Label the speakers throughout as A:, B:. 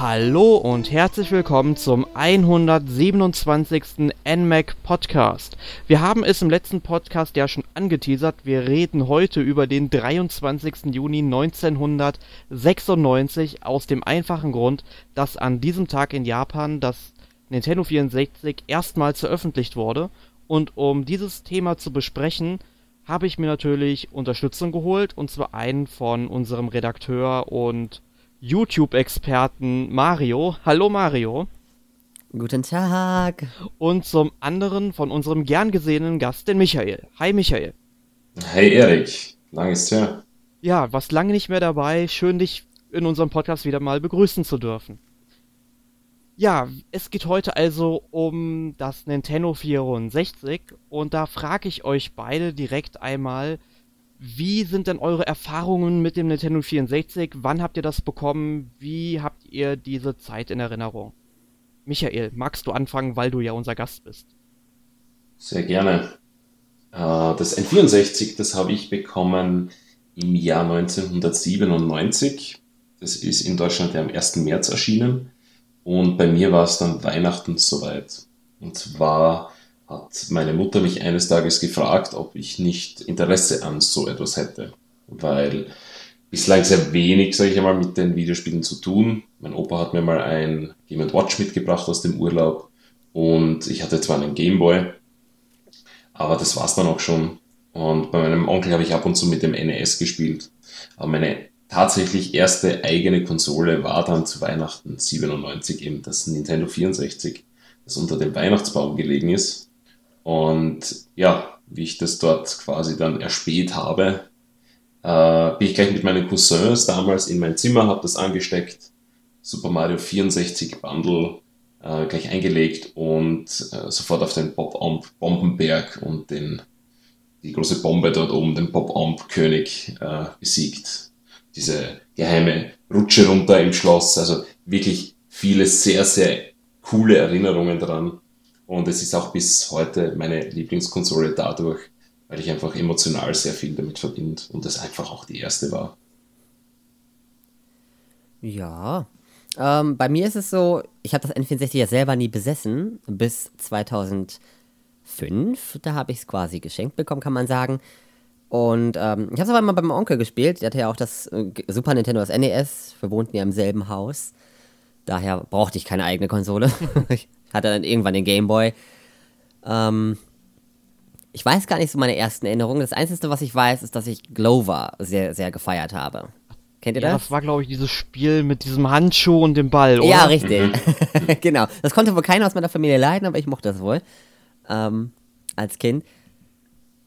A: Hallo und herzlich willkommen zum 127. NMAC Podcast. Wir haben es im letzten Podcast ja schon angeteasert. Wir reden heute über den 23. Juni 1996 aus dem einfachen Grund, dass an diesem Tag in Japan das Nintendo 64 erstmals veröffentlicht wurde. Und um dieses Thema zu besprechen, habe ich mir natürlich Unterstützung geholt und zwar einen von unserem Redakteur und YouTube-Experten Mario. Hallo Mario.
B: Guten Tag.
A: Und zum anderen von unserem gern gesehenen Gast, den Michael. Hi Michael.
C: Hey Erik, lang ist her.
A: Ja, was lange nicht mehr dabei. Schön, dich in unserem Podcast wieder mal begrüßen zu dürfen. Ja, es geht heute also um das Nintendo 64 und da frage ich euch beide direkt einmal, wie sind denn eure Erfahrungen mit dem Nintendo 64? Wann habt ihr das bekommen? Wie habt ihr diese Zeit in Erinnerung? Michael, magst du anfangen, weil du ja unser Gast bist?
C: Sehr gerne. Äh, das N64, das habe ich bekommen im Jahr 1997. Das ist in Deutschland ja am 1. März erschienen. Und bei mir war es dann Weihnachten soweit. Und zwar hat meine Mutter mich eines Tages gefragt, ob ich nicht Interesse an so etwas hätte. Weil bislang sehr wenig, sage ich einmal, mit den Videospielen zu tun. Mein Opa hat mir mal ein Game Watch mitgebracht aus dem Urlaub und ich hatte zwar einen Gameboy, aber das war's dann auch schon. Und bei meinem Onkel habe ich ab und zu mit dem NES gespielt. Aber meine tatsächlich erste eigene Konsole war dann zu Weihnachten 97 eben das Nintendo 64, das unter dem Weihnachtsbaum gelegen ist und ja, wie ich das dort quasi dann erspäht habe, äh, bin ich gleich mit meinen Cousins damals in mein Zimmer, habe das angesteckt, Super Mario 64 Bundle äh, gleich eingelegt und äh, sofort auf den Pop-Bombenberg und den, die große Bombe dort oben, den Pop-König äh, besiegt. Diese geheime Rutsche runter im Schloss, also wirklich viele sehr, sehr coole Erinnerungen daran. Und es ist auch bis heute meine Lieblingskonsole dadurch, weil ich einfach emotional sehr viel damit verbinde und es einfach auch die erste war.
B: Ja, ähm, bei mir ist es so, ich habe das N64 ja selber nie besessen, bis 2005. Da habe ich es quasi geschenkt bekommen, kann man sagen. Und ähm, ich habe es aber immer bei meinem Onkel gespielt. Der hatte ja auch das äh, Super Nintendo, das NES. Wir wohnten ja im selben Haus. Daher brauchte ich keine eigene Konsole. ich hatte dann irgendwann den Gameboy. Ähm, ich weiß gar nicht so meine ersten Erinnerungen. Das Einzige, was ich weiß, ist, dass ich Glover sehr, sehr gefeiert habe. Kennt ihr
A: ja,
B: das?
A: Das war, glaube ich, dieses Spiel mit diesem Handschuh und dem Ball, oder?
B: Ja, richtig. Mhm. genau. Das konnte wohl keiner aus meiner Familie leiden, aber ich mochte das wohl. Ähm, als Kind.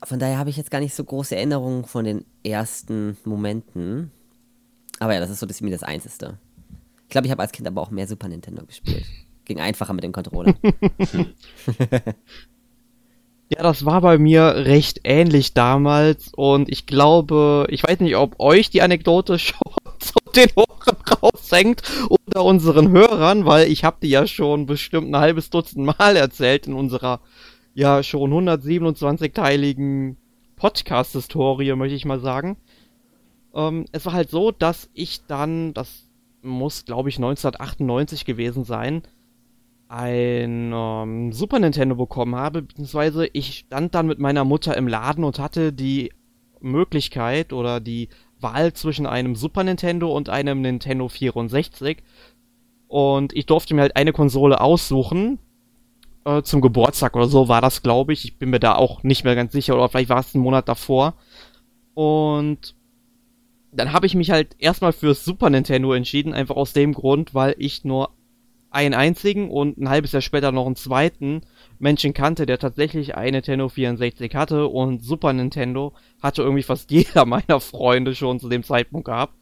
B: Von daher habe ich jetzt gar nicht so große Erinnerungen von den ersten Momenten. Aber ja, das ist so das, mir das Einzige. Ich glaube, ich habe als Kind aber auch mehr Super Nintendo gespielt. Ging einfacher mit dem Controller.
A: ja, das war bei mir recht ähnlich damals und ich glaube, ich weiß nicht, ob euch die Anekdote schon zu den Ohren raushängt oder unseren Hörern, weil ich habe die ja schon bestimmt ein halbes Dutzend Mal erzählt in unserer ja schon 127-teiligen Podcast-Historie, möchte ich mal sagen. Ähm, es war halt so, dass ich dann, das muss glaube ich 1998 gewesen sein, ein ähm, Super Nintendo bekommen habe, beziehungsweise ich stand dann mit meiner Mutter im Laden und hatte die Möglichkeit oder die Wahl zwischen einem Super Nintendo und einem Nintendo 64. Und ich durfte mir halt eine Konsole aussuchen. Äh, zum Geburtstag oder so war das, glaube ich. Ich bin mir da auch nicht mehr ganz sicher. Oder vielleicht war es einen Monat davor. Und dann habe ich mich halt erstmal fürs Super Nintendo entschieden. Einfach aus dem Grund, weil ich nur einen einzigen und ein halbes Jahr später noch einen zweiten Menschen kannte, der tatsächlich eine Nintendo 64 hatte und Super Nintendo hatte irgendwie fast jeder meiner Freunde schon zu dem Zeitpunkt gehabt.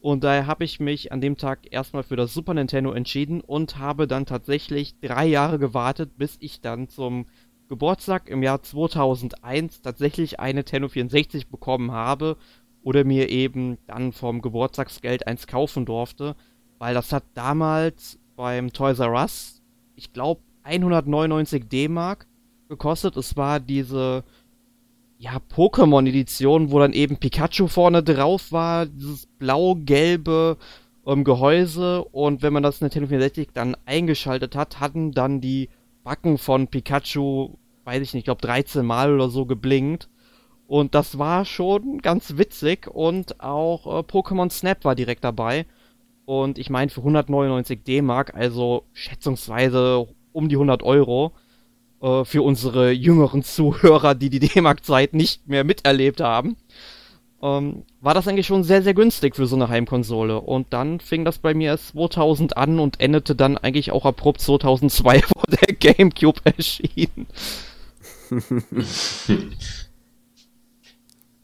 A: Und daher habe ich mich an dem Tag erstmal für das Super Nintendo entschieden und habe dann tatsächlich drei Jahre gewartet, bis ich dann zum Geburtstag im Jahr 2001 tatsächlich eine Nintendo 64 bekommen habe oder mir eben dann vom Geburtstagsgeld eins kaufen durfte, weil das hat damals beim Toys R Us, ich glaube, 199 D-Mark gekostet. Es war diese, ja, Pokémon-Edition, wo dann eben Pikachu vorne drauf war, dieses blau-gelbe ähm, Gehäuse und wenn man das Nintendo 64 dann eingeschaltet hat, hatten dann die Backen von Pikachu, weiß ich nicht, ich glaube 13 Mal oder so geblinkt. Und das war schon ganz witzig und auch äh, Pokémon Snap war direkt dabei. Und ich meine für 199 D-Mark, also schätzungsweise um die 100 Euro, äh, für unsere jüngeren Zuhörer, die die D-Mark-Zeit nicht mehr miterlebt haben, ähm, war das eigentlich schon sehr, sehr günstig für so eine Heimkonsole. Und dann fing das bei mir erst 2000 an und endete dann eigentlich auch abrupt 2002, wo der GameCube erschien.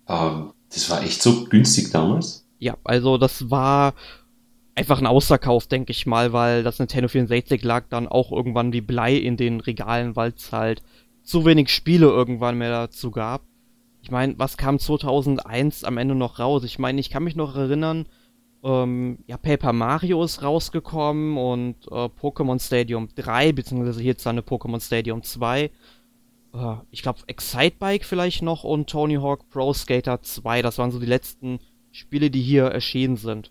C: ähm, das war echt so günstig damals?
A: Ja, also das war einfach ein Außerkauf, denke ich mal, weil das Nintendo 64 lag dann auch irgendwann wie Blei in den Regalen, weil es halt zu wenig Spiele irgendwann mehr dazu gab. Ich meine, was kam 2001 am Ende noch raus? Ich meine, ich kann mich noch erinnern, ähm, ja, Paper Mario ist rausgekommen und äh, Pokémon Stadium 3, beziehungsweise jetzt eine Pokémon Stadium 2. Äh, ich glaube, Excitebike vielleicht noch und Tony Hawk Pro Skater 2. Das waren so die letzten Spiele, die hier erschienen sind.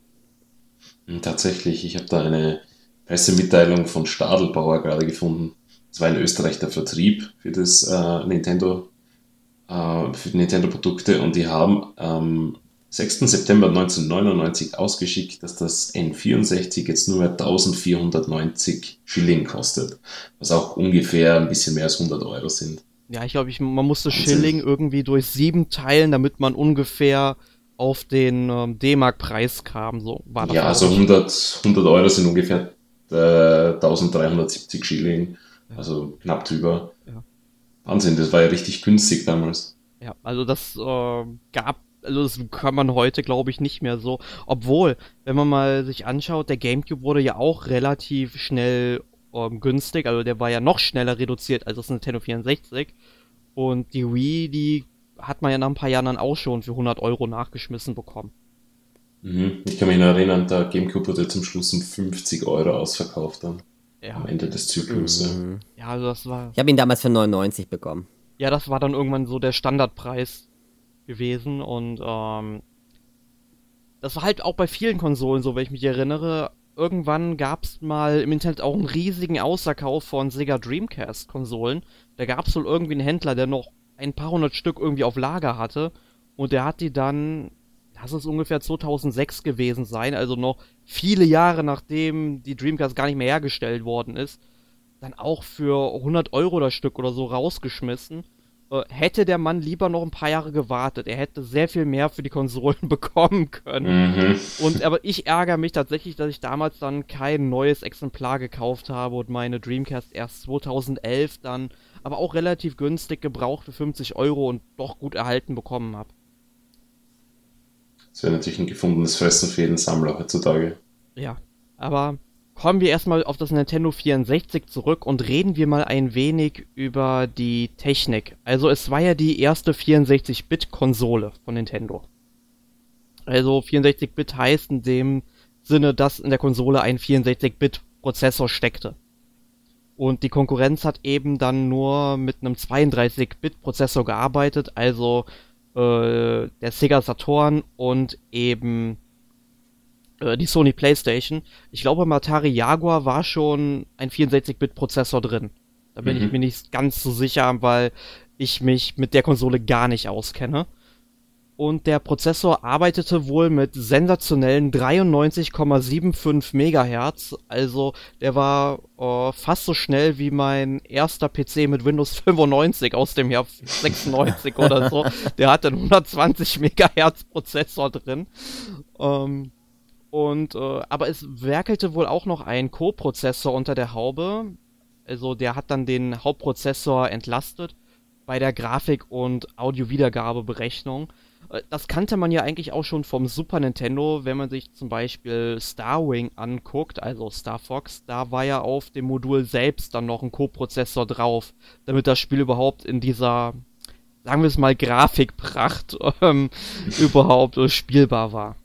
C: Hm, tatsächlich, ich habe da eine Pressemitteilung von Stadelbauer gerade gefunden. Das war in Österreich der Vertrieb für das äh, Nintendo, äh, für die Nintendo-Produkte und die haben am 6. September 1999 ausgeschickt, dass das N64 jetzt nur mehr 1490 Schilling kostet, was auch ungefähr ein bisschen mehr als 100 Euro sind.
A: Ja, ich glaube, man musste Schilling irgendwie durch sieben teilen, damit man ungefähr auf den ähm, D-Mark-Preis kam. So war
C: das ja, also 100, 100 Euro sind ungefähr äh, 1370 Schilling, ja. also knapp drüber. Ja. Wahnsinn, das war ja richtig günstig damals.
A: Ja, also das äh, gab, also das kann man heute glaube ich nicht mehr so. Obwohl, wenn man mal sich anschaut, der GameCube wurde ja auch relativ schnell ähm, günstig, also der war ja noch schneller reduziert als das Nintendo 64. Und die Wii, die hat man ja nach ein paar Jahren dann auch schon für 100 Euro nachgeschmissen bekommen.
C: Mhm. Ich kann mich noch erinnern, der Gamecube wurde zum Schluss um 50 Euro ausverkauft dann. Ja. Am Ende des Zyklus.
B: Mhm. Ja, also das war. Ich habe ihn damals für 99 bekommen.
A: Ja, das war dann irgendwann so der Standardpreis gewesen und ähm, das war halt auch bei vielen Konsolen so, wenn ich mich erinnere. Irgendwann gab es mal im Internet auch einen riesigen Außerkauf von Sega Dreamcast Konsolen. Da gab es wohl irgendwie einen Händler, der noch ein paar hundert Stück irgendwie auf Lager hatte. Und der hat die dann, das ist ungefähr 2006 gewesen sein, also noch viele Jahre nachdem die Dreamcast gar nicht mehr hergestellt worden ist, dann auch für 100 Euro das Stück oder so rausgeschmissen. Äh, hätte der Mann lieber noch ein paar Jahre gewartet. Er hätte sehr viel mehr für die Konsolen bekommen können. Mhm. Und aber ich ärgere mich tatsächlich, dass ich damals dann kein neues Exemplar gekauft habe und meine Dreamcast erst 2011 dann aber auch relativ günstig gebraucht für 50 Euro und doch gut erhalten bekommen habe.
C: Das wäre natürlich ein gefundenes Fressen für jeden Sammler heutzutage.
A: Ja, aber kommen wir erstmal auf das Nintendo 64 zurück und reden wir mal ein wenig über die Technik. Also es war ja die erste 64-Bit-Konsole von Nintendo. Also 64-Bit heißt in dem Sinne, dass in der Konsole ein 64-Bit-Prozessor steckte. Und die Konkurrenz hat eben dann nur mit einem 32-Bit-Prozessor gearbeitet, also äh, der Sega Saturn und eben äh, die Sony PlayStation. Ich glaube, im Atari Jaguar war schon ein 64-Bit-Prozessor drin. Da bin mhm. ich mir nicht ganz so sicher, weil ich mich mit der Konsole gar nicht auskenne und der Prozessor arbeitete wohl mit sensationellen 93,75 Megahertz. Also der war äh, fast so schnell wie mein erster PC mit Windows 95 aus dem Jahr 96 oder so. Der hatte einen 120 Megahertz Prozessor drin. Ähm, und äh, aber es werkelte wohl auch noch ein Co-Prozessor unter der Haube. Also der hat dann den Hauptprozessor entlastet bei der Grafik- und Audio-Wiedergabeberechnung. Äh, das kannte man ja eigentlich auch schon vom Super Nintendo, wenn man sich zum Beispiel Starwing anguckt, also Star Fox, da war ja auf dem Modul selbst dann noch ein Co-Prozessor drauf, damit das Spiel überhaupt in dieser, sagen wir es mal, Grafikpracht ähm, überhaupt äh, spielbar war.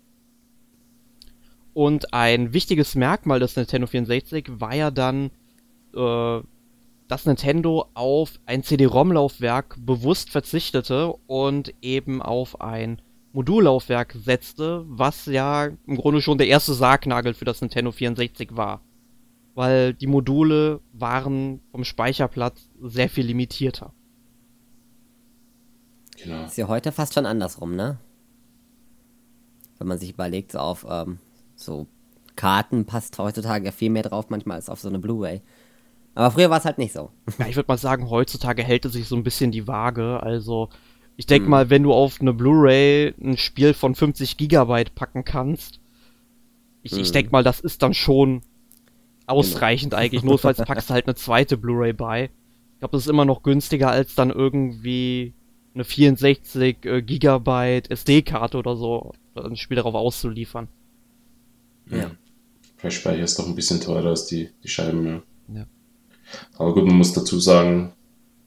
A: Und ein wichtiges Merkmal des Nintendo 64 war ja dann äh, dass Nintendo auf ein CD-ROM-Laufwerk bewusst verzichtete und eben auf ein Modullaufwerk setzte, was ja im Grunde schon der erste Sargnagel für das Nintendo 64 war. Weil die Module waren vom Speicherplatz sehr viel limitierter.
B: Genau. Ist ja heute fast schon andersrum, ne? Wenn man sich überlegt, so auf ähm, so Karten passt heutzutage viel mehr drauf manchmal als auf so eine Blu-ray. Aber früher war es halt nicht so.
A: Ja, ich würde mal sagen, heutzutage hält es sich so ein bisschen die Waage. Also, ich denke hm. mal, wenn du auf eine Blu-ray ein Spiel von 50 Gigabyte packen kannst, ich, hm. ich denke mal, das ist dann schon ausreichend genau. eigentlich. Notfalls packst du halt eine zweite Blu-ray bei. Ich glaube, das ist immer noch günstiger, als dann irgendwie eine 64 äh, Gigabyte SD-Karte oder so ein Spiel darauf auszuliefern.
C: Ja. Flash-Speicher ist doch ein bisschen teurer als die, die Scheiben, ja. ja. Aber gut, man muss dazu sagen,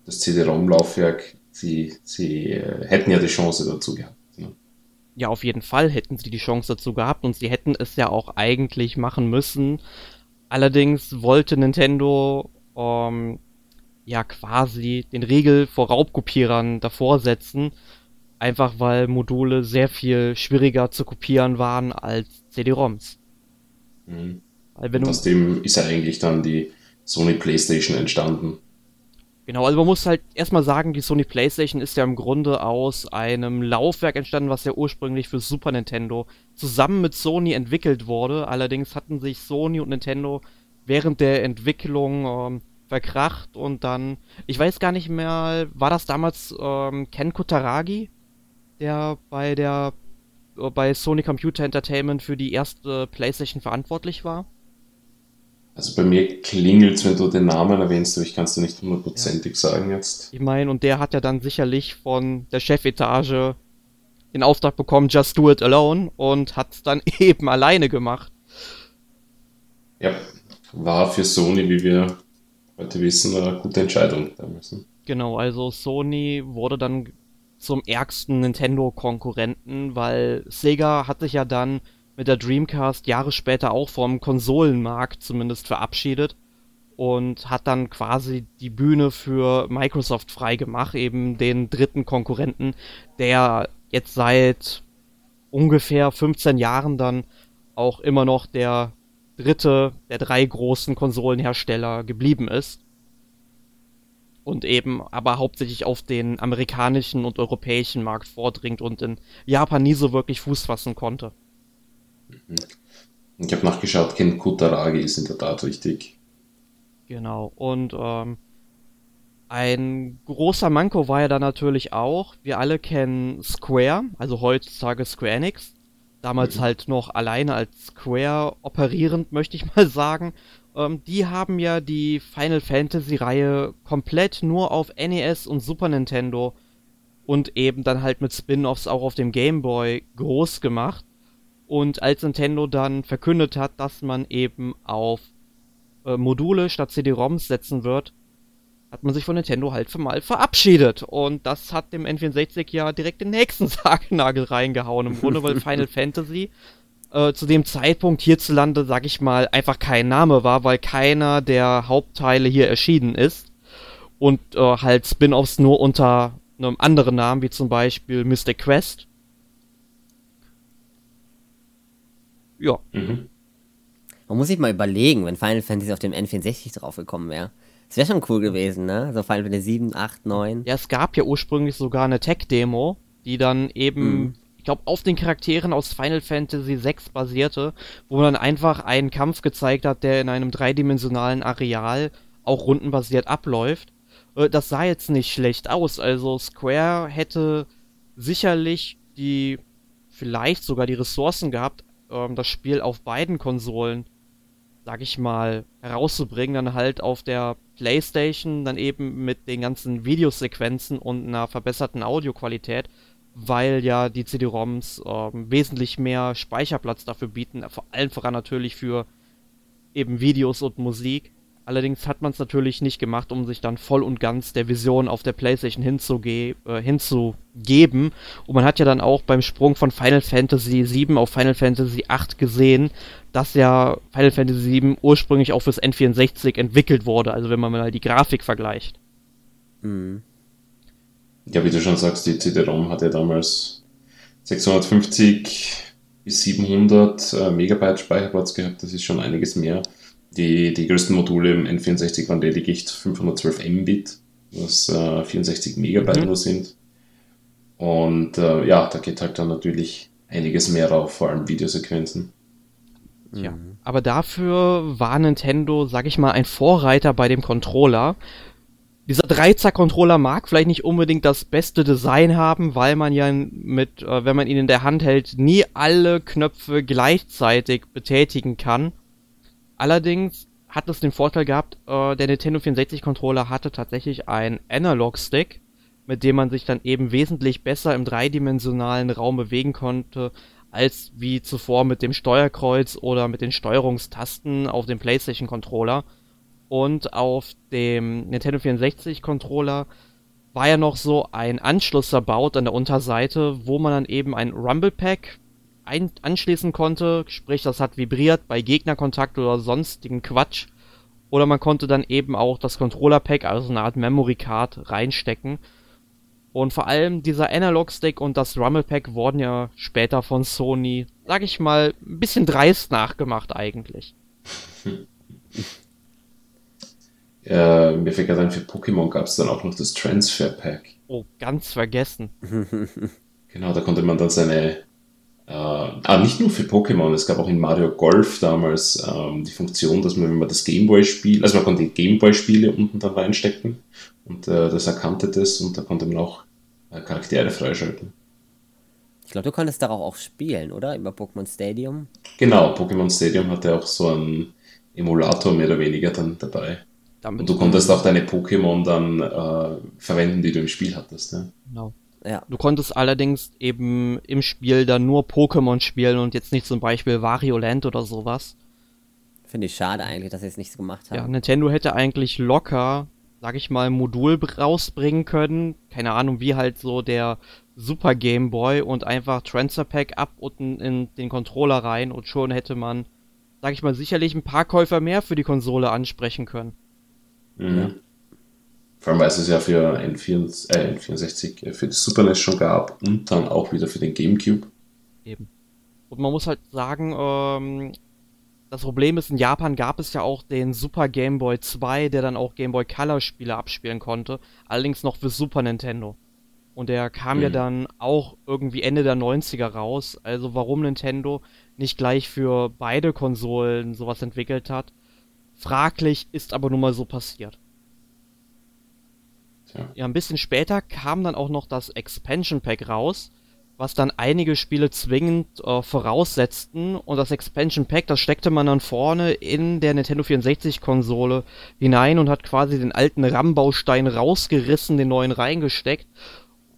C: das CD-ROM-Laufwerk, sie, sie äh, hätten ja die Chance dazu gehabt. Ne?
A: Ja, auf jeden Fall hätten sie die Chance dazu gehabt und sie hätten es ja auch eigentlich machen müssen. Allerdings wollte Nintendo ähm, ja quasi den Riegel vor Raubkopierern davor setzen, einfach weil Module sehr viel schwieriger zu kopieren waren als CD-ROMs.
C: Mhm. Aus dem ist ja eigentlich dann die Sony PlayStation entstanden.
A: Genau, also man muss halt erstmal sagen, die Sony PlayStation ist ja im Grunde aus einem Laufwerk entstanden, was ja ursprünglich für Super Nintendo zusammen mit Sony entwickelt wurde. Allerdings hatten sich Sony und Nintendo während der Entwicklung ähm, verkracht und dann, ich weiß gar nicht mehr, war das damals ähm, Ken Kutaragi, der bei der äh, bei Sony Computer Entertainment für die erste PlayStation verantwortlich war?
C: Also bei mir klingelt wenn du den Namen erwähnst, aber ich kann es dir nicht hundertprozentig ja. sagen jetzt.
A: Ich meine, und der hat ja dann sicherlich von der Chefetage den Auftrag bekommen, just do it alone und hat es dann eben alleine gemacht.
C: Ja, war für Sony, wie wir heute wissen, eine gute Entscheidung damals. Ne?
A: Genau, also Sony wurde dann zum ärgsten Nintendo-Konkurrenten, weil Sega hat sich ja dann mit der Dreamcast Jahre später auch vom Konsolenmarkt zumindest verabschiedet und hat dann quasi die Bühne für Microsoft freigemacht, eben den dritten Konkurrenten, der jetzt seit ungefähr 15 Jahren dann auch immer noch der dritte der drei großen Konsolenhersteller geblieben ist. Und eben aber hauptsächlich auf den amerikanischen und europäischen Markt vordringt und in Japan nie so wirklich Fuß fassen konnte.
C: Mhm. Ich habe nachgeschaut, Ken Kutaragi ist in der Tat richtig.
A: Genau, und ähm, ein großer Manko war ja da natürlich auch, wir alle kennen Square, also heutzutage Square Enix, damals mhm. halt noch alleine als Square operierend, möchte ich mal sagen. Ähm, die haben ja die Final Fantasy Reihe komplett nur auf NES und Super Nintendo und eben dann halt mit Spin-offs auch auf dem Game Boy groß gemacht. Und als Nintendo dann verkündet hat, dass man eben auf äh, Module statt CD-ROMs setzen wird, hat man sich von Nintendo halt für mal verabschiedet. Und das hat dem N64 ja direkt den nächsten Sargnagel reingehauen. Im Grunde, weil Final Fantasy äh, zu dem Zeitpunkt hierzulande, sag ich mal, einfach kein Name war, weil keiner der Hauptteile hier erschienen ist. Und äh, halt Spin-offs nur unter einem anderen Namen, wie zum Beispiel Mystic Quest ja. Mhm.
B: Man muss sich mal überlegen, wenn Final Fantasy auf dem N64 draufgekommen wäre. Das wäre schon cool gewesen, ne? So Final Fantasy 7, 8, 9.
A: Ja, es gab ja ursprünglich sogar eine Tech-Demo, die dann eben, mhm. ich glaube, auf den Charakteren aus Final Fantasy 6 basierte, wo man dann einfach einen Kampf gezeigt hat, der in einem dreidimensionalen Areal auch rundenbasiert abläuft. Äh, das sah jetzt nicht schlecht aus. Also Square hätte sicherlich die, vielleicht sogar die Ressourcen gehabt, ähm, das Spiel auf beiden Konsolen, sag ich mal, herauszubringen, dann halt auf der PlayStation, dann eben mit den ganzen Videosequenzen und einer verbesserten Audioqualität, weil ja die CD-ROMs ähm, wesentlich mehr Speicherplatz dafür bieten, vor allem voran natürlich für eben Videos und Musik. Allerdings hat man es natürlich nicht gemacht, um sich dann voll und ganz der Vision auf der PlayStation hinzuge äh, hinzugeben. Und man hat ja dann auch beim Sprung von Final Fantasy VII auf Final Fantasy VIII gesehen, dass ja Final Fantasy VII ursprünglich auch fürs N64 entwickelt wurde. Also wenn man mal die Grafik vergleicht.
C: Mhm. Ja, wie du schon sagst, die CD-ROM hat ja damals 650 bis 700 äh, Megabyte Speicherplatz gehabt, das ist schon einiges mehr. Die, die größten Module im N64 waren lediglich 512 Mbit, was äh, 64 Megabyte mhm. nur sind. Und äh, ja, da geht halt dann natürlich einiges mehr drauf, vor allem Videosequenzen.
A: Ja, mhm. aber dafür war Nintendo, sag ich mal, ein Vorreiter bei dem Controller. Dieser Dreizack-Controller mag vielleicht nicht unbedingt das beste Design haben, weil man ja mit, äh, wenn man ihn in der Hand hält, nie alle Knöpfe gleichzeitig betätigen kann. Allerdings hat es den Vorteil gehabt, äh, der Nintendo 64 Controller hatte tatsächlich einen Analog-Stick, mit dem man sich dann eben wesentlich besser im dreidimensionalen Raum bewegen konnte, als wie zuvor mit dem Steuerkreuz oder mit den Steuerungstasten auf dem PlayStation Controller. Und auf dem Nintendo 64 Controller war ja noch so ein Anschluss verbaut an der Unterseite, wo man dann eben ein Rumble Pack ein anschließen konnte, sprich das hat vibriert bei Gegnerkontakt oder sonstigen Quatsch. Oder man konnte dann eben auch das Controller Pack, also eine Art Memory Card, reinstecken. Und vor allem dieser Analog Stick und das Rumble Pack wurden ja später von Sony, sag ich mal, ein bisschen dreist nachgemacht eigentlich.
C: Ja, mir fällt gerade ein, für Pokémon gab es dann auch noch das Transfer Pack.
A: Oh, ganz vergessen.
C: genau, da konnte man dann seine äh, ah, nicht nur für Pokémon, es gab auch in Mario Golf damals ähm, die Funktion, dass man, wenn man das Gameboy-Spiel, also man konnte die Gameboy-Spiele unten dann reinstecken und äh, das erkannte das und da konnte man auch äh, Charaktere freischalten.
B: Ich glaube, du konntest darauf auch spielen, oder? Über Pokémon Stadium?
C: Genau, Pokémon Stadium hatte auch so einen Emulator mehr oder weniger dann dabei. Damit und du konntest auch deine Pokémon dann äh, verwenden, die du im Spiel hattest. Ja? Genau.
A: Ja. Du konntest allerdings eben im Spiel dann nur Pokémon spielen und jetzt nicht zum Beispiel Wario Land oder sowas.
B: Finde ich schade eigentlich, dass sie es nicht so gemacht haben.
A: Ja, Nintendo hätte eigentlich locker, sag ich mal, Modul rausbringen können. Keine Ahnung, wie halt so der Super Game Boy und einfach Transfer Pack ab unten in den Controller rein und schon hätte man, sag ich mal, sicherlich ein paar Käufer mehr für die Konsole ansprechen können.
C: Mhm. Vor allem, weil es es ja für N64, äh, N64 äh, für das Super NES schon gab und dann auch wieder für den GameCube.
A: Eben. Und man muss halt sagen, ähm, das Problem ist, in Japan gab es ja auch den Super Game Boy 2, der dann auch Game Boy Color Spiele abspielen konnte, allerdings noch für Super Nintendo. Und der kam mhm. ja dann auch irgendwie Ende der 90er raus. Also warum Nintendo nicht gleich für beide Konsolen sowas entwickelt hat, fraglich, ist aber nun mal so passiert. Ja. ja, ein bisschen später kam dann auch noch das Expansion Pack raus, was dann einige Spiele zwingend äh, voraussetzten. Und das Expansion Pack, das steckte man dann vorne in der Nintendo 64-Konsole hinein und hat quasi den alten RAM-Baustein rausgerissen, den neuen reingesteckt.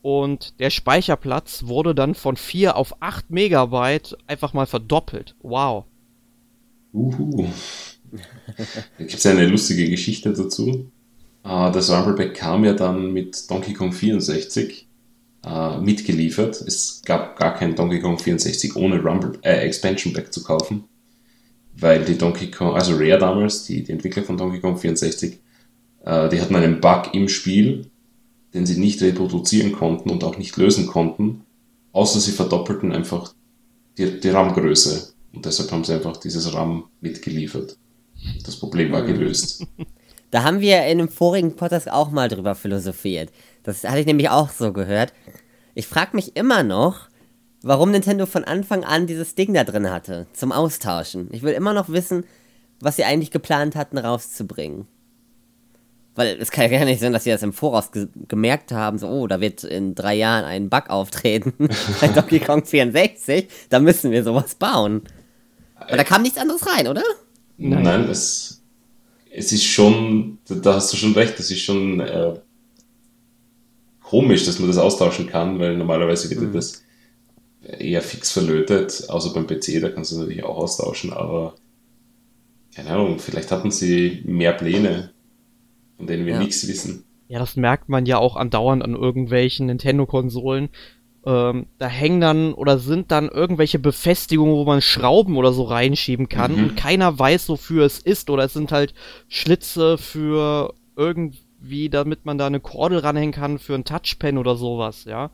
A: Und der Speicherplatz wurde dann von 4 auf 8 Megabyte einfach mal verdoppelt. Wow.
C: Uhu. Da gibt es eine lustige Geschichte dazu. Äh, das Rumble Pack kam ja dann mit Donkey Kong 64 äh, mitgeliefert. Es gab gar kein Donkey Kong 64 ohne Rumble, äh, Expansion Pack zu kaufen, weil die Donkey Kong, also Rare damals, die, die Entwickler von Donkey Kong 64, äh, die hatten einen Bug im Spiel, den sie nicht reproduzieren konnten und auch nicht lösen konnten, außer sie verdoppelten einfach die, die RAM-Größe. Und deshalb haben sie einfach dieses RAM mitgeliefert. Das Problem war gelöst.
B: Da haben wir in einem vorigen Podcast auch mal drüber philosophiert. Das hatte ich nämlich auch so gehört. Ich frage mich immer noch, warum Nintendo von Anfang an dieses Ding da drin hatte, zum Austauschen. Ich will immer noch wissen, was sie eigentlich geplant hatten, rauszubringen. Weil es kann ja gar nicht sein, dass sie das im Voraus ge gemerkt haben, so, oh, da wird in drei Jahren ein Bug auftreten bei Donkey Kong 64, da müssen wir sowas bauen. Aber da kam nichts anderes rein, oder?
C: Nein, Nein es, es ist schon, da hast du schon recht, das ist schon äh, komisch, dass man das austauschen kann, weil normalerweise wird mhm. das eher fix verlötet, außer beim PC, da kannst du natürlich auch austauschen, aber keine Ahnung, vielleicht hatten sie mehr Pläne, von denen wir ja. nichts wissen.
A: Ja, das merkt man ja auch andauernd an irgendwelchen Nintendo-Konsolen, ähm, da hängen dann oder sind dann irgendwelche Befestigungen, wo man Schrauben oder so reinschieben kann mhm. und keiner weiß, wofür es ist. Oder es sind halt Schlitze für irgendwie, damit man da eine Kordel ranhängen kann für ein Touchpen oder sowas, ja.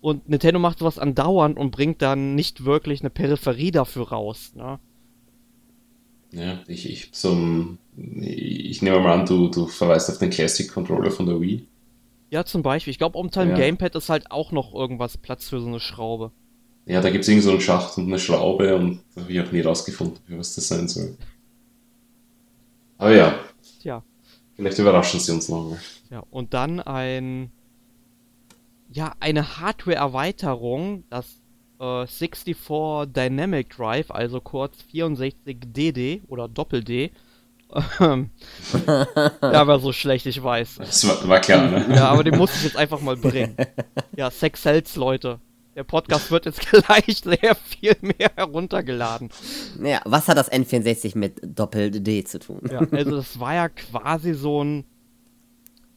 A: Und Nintendo macht sowas andauernd und bringt dann nicht wirklich eine Peripherie dafür raus. Ne?
C: Ja, ich, ich, zum, ich nehme mal an, du, du verweist auf den Classic Controller von der Wii.
A: Ja, zum Beispiel. Ich glaube, unter dem
C: Ja.
A: Gamepad ist halt auch noch irgendwas Platz für so eine Schraube.
C: Ja, da gibt es irgend so einen Schacht und eine Schraube und da habe ich auch nie rausgefunden, was das sein soll. Aber ja,
A: Tja.
C: vielleicht überraschen sie uns nochmal.
A: Ja, und dann ein, ja, eine Hardware-Erweiterung, das äh, 64 Dynamic Drive, also kurz 64DD oder Doppel-D. Ähm, ja, war so schlecht, ich weiß.
C: Das war, war klar, ne?
A: Ja, aber den muss ich jetzt einfach mal bringen. Ja, Sex Sells, Leute. Der Podcast wird jetzt gleich sehr viel mehr heruntergeladen.
B: Ja, was hat das N64 mit Doppel-D zu tun?
A: Ja, also das war ja quasi so ein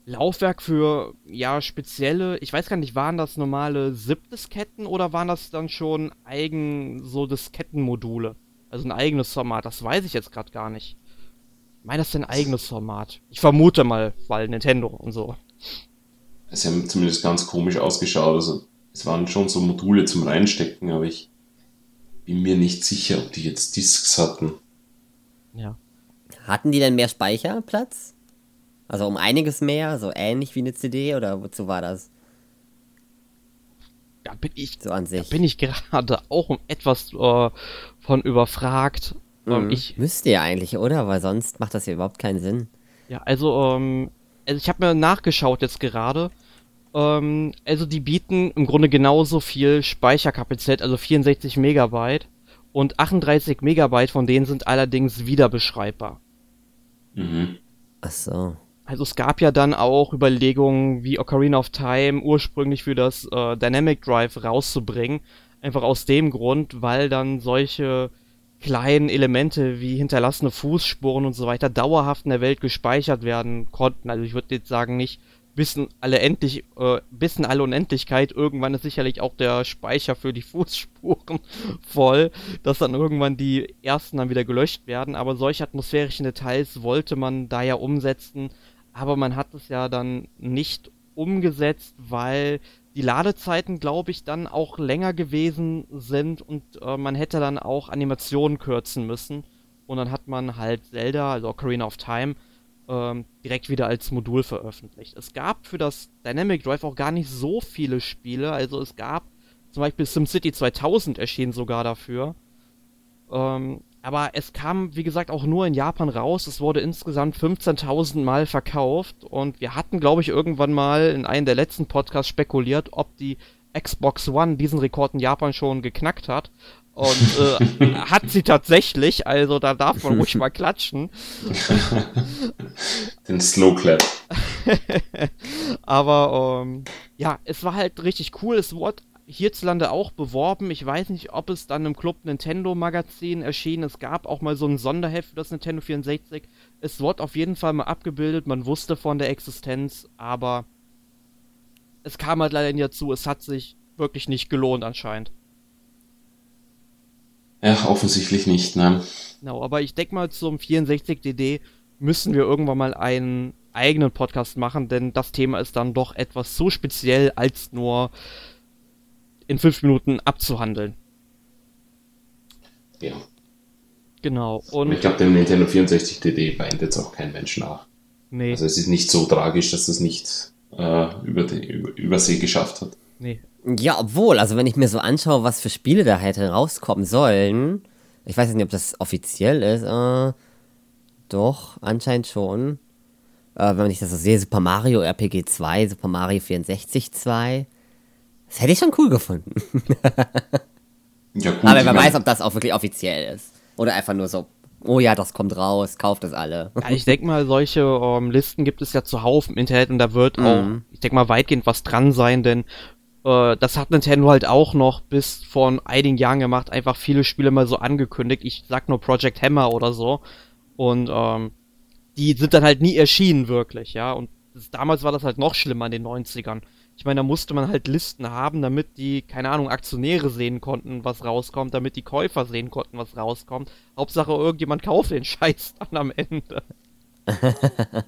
A: Laufwerk für, ja, spezielle, ich weiß gar nicht, waren das normale ZIP-Disketten oder waren das dann schon eigen, so Diskettenmodule? Also ein eigenes Format, das weiß ich jetzt gerade gar nicht. Meine, das ist ein eigenes Format. Ich vermute mal, weil Nintendo und so.
C: Sie haben zumindest ganz komisch ausgeschaut. Also es waren schon so Module zum Reinstecken, aber ich bin mir nicht sicher, ob die jetzt Discs hatten.
A: Ja.
B: Hatten die denn mehr Speicherplatz? Also um einiges mehr, so ähnlich wie eine CD oder wozu war das
A: Da bin ich,
B: so an
A: da
B: sich?
A: bin ich gerade auch um etwas äh, von überfragt. Ähm,
B: Mhm.
A: ich,
B: Müsste ja eigentlich, oder? Weil sonst macht das ja überhaupt keinen Sinn.
A: Ja, also, ähm, also ich habe mir nachgeschaut jetzt gerade. Ähm, also die bieten im Grunde genauso viel Speicherkapazität, also 64 Megabyte. Und 38 Megabyte von denen sind allerdings wieder beschreibbar.
C: Mhm.
B: Ach so.
A: Also es gab ja dann auch Überlegungen, wie Ocarina of Time ursprünglich für das äh, Dynamic Drive rauszubringen. Einfach aus dem Grund, weil dann solche kleinen Elemente wie hinterlassene Fußspuren und so weiter dauerhaft in der Welt gespeichert werden konnten. Also ich würde jetzt sagen, nicht bis in alle endlich, äh, bis in alle Unendlichkeit. Irgendwann ist sicherlich auch der Speicher für die Fußspuren voll, dass dann irgendwann die ersten dann wieder gelöscht werden. Aber solche atmosphärischen Details wollte man da ja umsetzen. Aber man hat es ja dann nicht umgesetzt, weil die Ladezeiten, glaube ich, dann auch länger gewesen sind und äh, man hätte dann auch Animationen kürzen müssen. Und dann hat man halt Zelda, also Ocarina of Time, ähm, direkt wieder als Modul veröffentlicht. Es gab für das Dynamic Drive auch gar nicht so viele Spiele. Also es gab zum Beispiel SimCity 2000 erschien sogar dafür. Ähm, aber es kam, wie gesagt, auch nur in Japan raus. Es wurde insgesamt 15.000 Mal verkauft. Und wir hatten, glaube ich, irgendwann mal in einem der letzten Podcasts spekuliert, ob die Xbox One diesen Rekord in Japan schon geknackt hat. Und äh, hat sie tatsächlich, also da darf man ruhig mal klatschen.
C: Den Slow Clap.
A: Aber ähm, ja, es war halt richtig cool. Es wurde hierzulande auch beworben. Ich weiß nicht, ob es dann im Club Nintendo Magazin erschien. Es gab auch mal so ein Sonderheft für das Nintendo 64. Es wurde auf jeden Fall mal abgebildet. Man wusste von der Existenz, aber es kam halt leider nie dazu. Es hat sich wirklich nicht gelohnt anscheinend.
C: Ja, offensichtlich nicht, nein.
A: Genau, aber ich denke mal, zum 64DD müssen wir irgendwann mal einen eigenen Podcast machen, denn das Thema ist dann doch etwas so speziell, als nur in fünf Minuten abzuhandeln.
C: Ja.
A: Genau,
C: Und ich glaube, dem Nintendo 64 DD weint jetzt auch kein Mensch nach.
A: nee,
C: Also es ist nicht so tragisch, dass das nicht äh, über die über, Übersee geschafft hat.
A: nee.
B: Ja, obwohl, also wenn ich mir so anschaue, was für Spiele da hätte rauskommen sollen, ich weiß nicht, ob das offiziell ist, äh, doch, anscheinend schon. Äh, wenn ich das so sehe, Super Mario RPG 2, Super Mario 64 2, das hätte ich schon cool gefunden.
C: Ja gut,
B: Aber wer weiß, ob das auch wirklich offiziell ist. Oder einfach nur so, oh ja, das kommt raus, kauft es alle.
A: Ja, ich denke mal, solche ähm, Listen gibt es ja zuhauf im Internet und da wird auch,
B: Mhm.
A: ich denke mal, weitgehend was dran sein, denn äh, das hat Nintendo halt auch noch bis vor einigen Jahren gemacht, einfach viele Spiele mal so angekündigt. Ich sag nur Project Hammer oder so. Und ähm, die sind dann halt nie erschienen, wirklich, ja. Und das, damals war das halt noch schlimmer in den 90ern. Ich meine, da musste man halt Listen haben, damit die, keine Ahnung, Aktionäre sehen konnten, was rauskommt, damit die Käufer sehen konnten, was rauskommt. Hauptsache, irgendjemand kauft den Scheiß dann am Ende.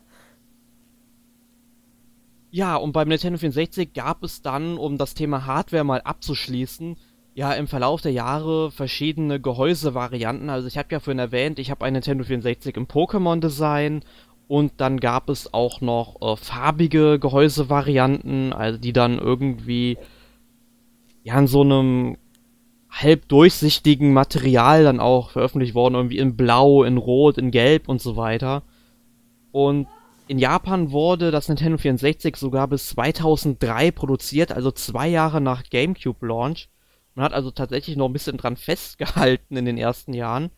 A: Ja, und beim Nintendo 64 gab es dann, um das Thema Hardware mal abzuschließen, ja im Verlauf der Jahre verschiedene Gehäusevarianten. Also ich habe ja vorhin erwähnt, ich habe ein Nintendo 64 im Pokémon-Design und dann gab es auch noch äh, farbige Gehäusevarianten, also die dann irgendwie ja in so einem halb durchsichtigen Material dann auch veröffentlicht worden, irgendwie in Blau, in Rot, in Gelb und so weiter. Und in Japan wurde das Nintendo 64 sogar bis 2003 produziert, also zwei Jahre nach GameCube Launch. Man hat also tatsächlich noch ein bisschen dran festgehalten in den ersten Jahren.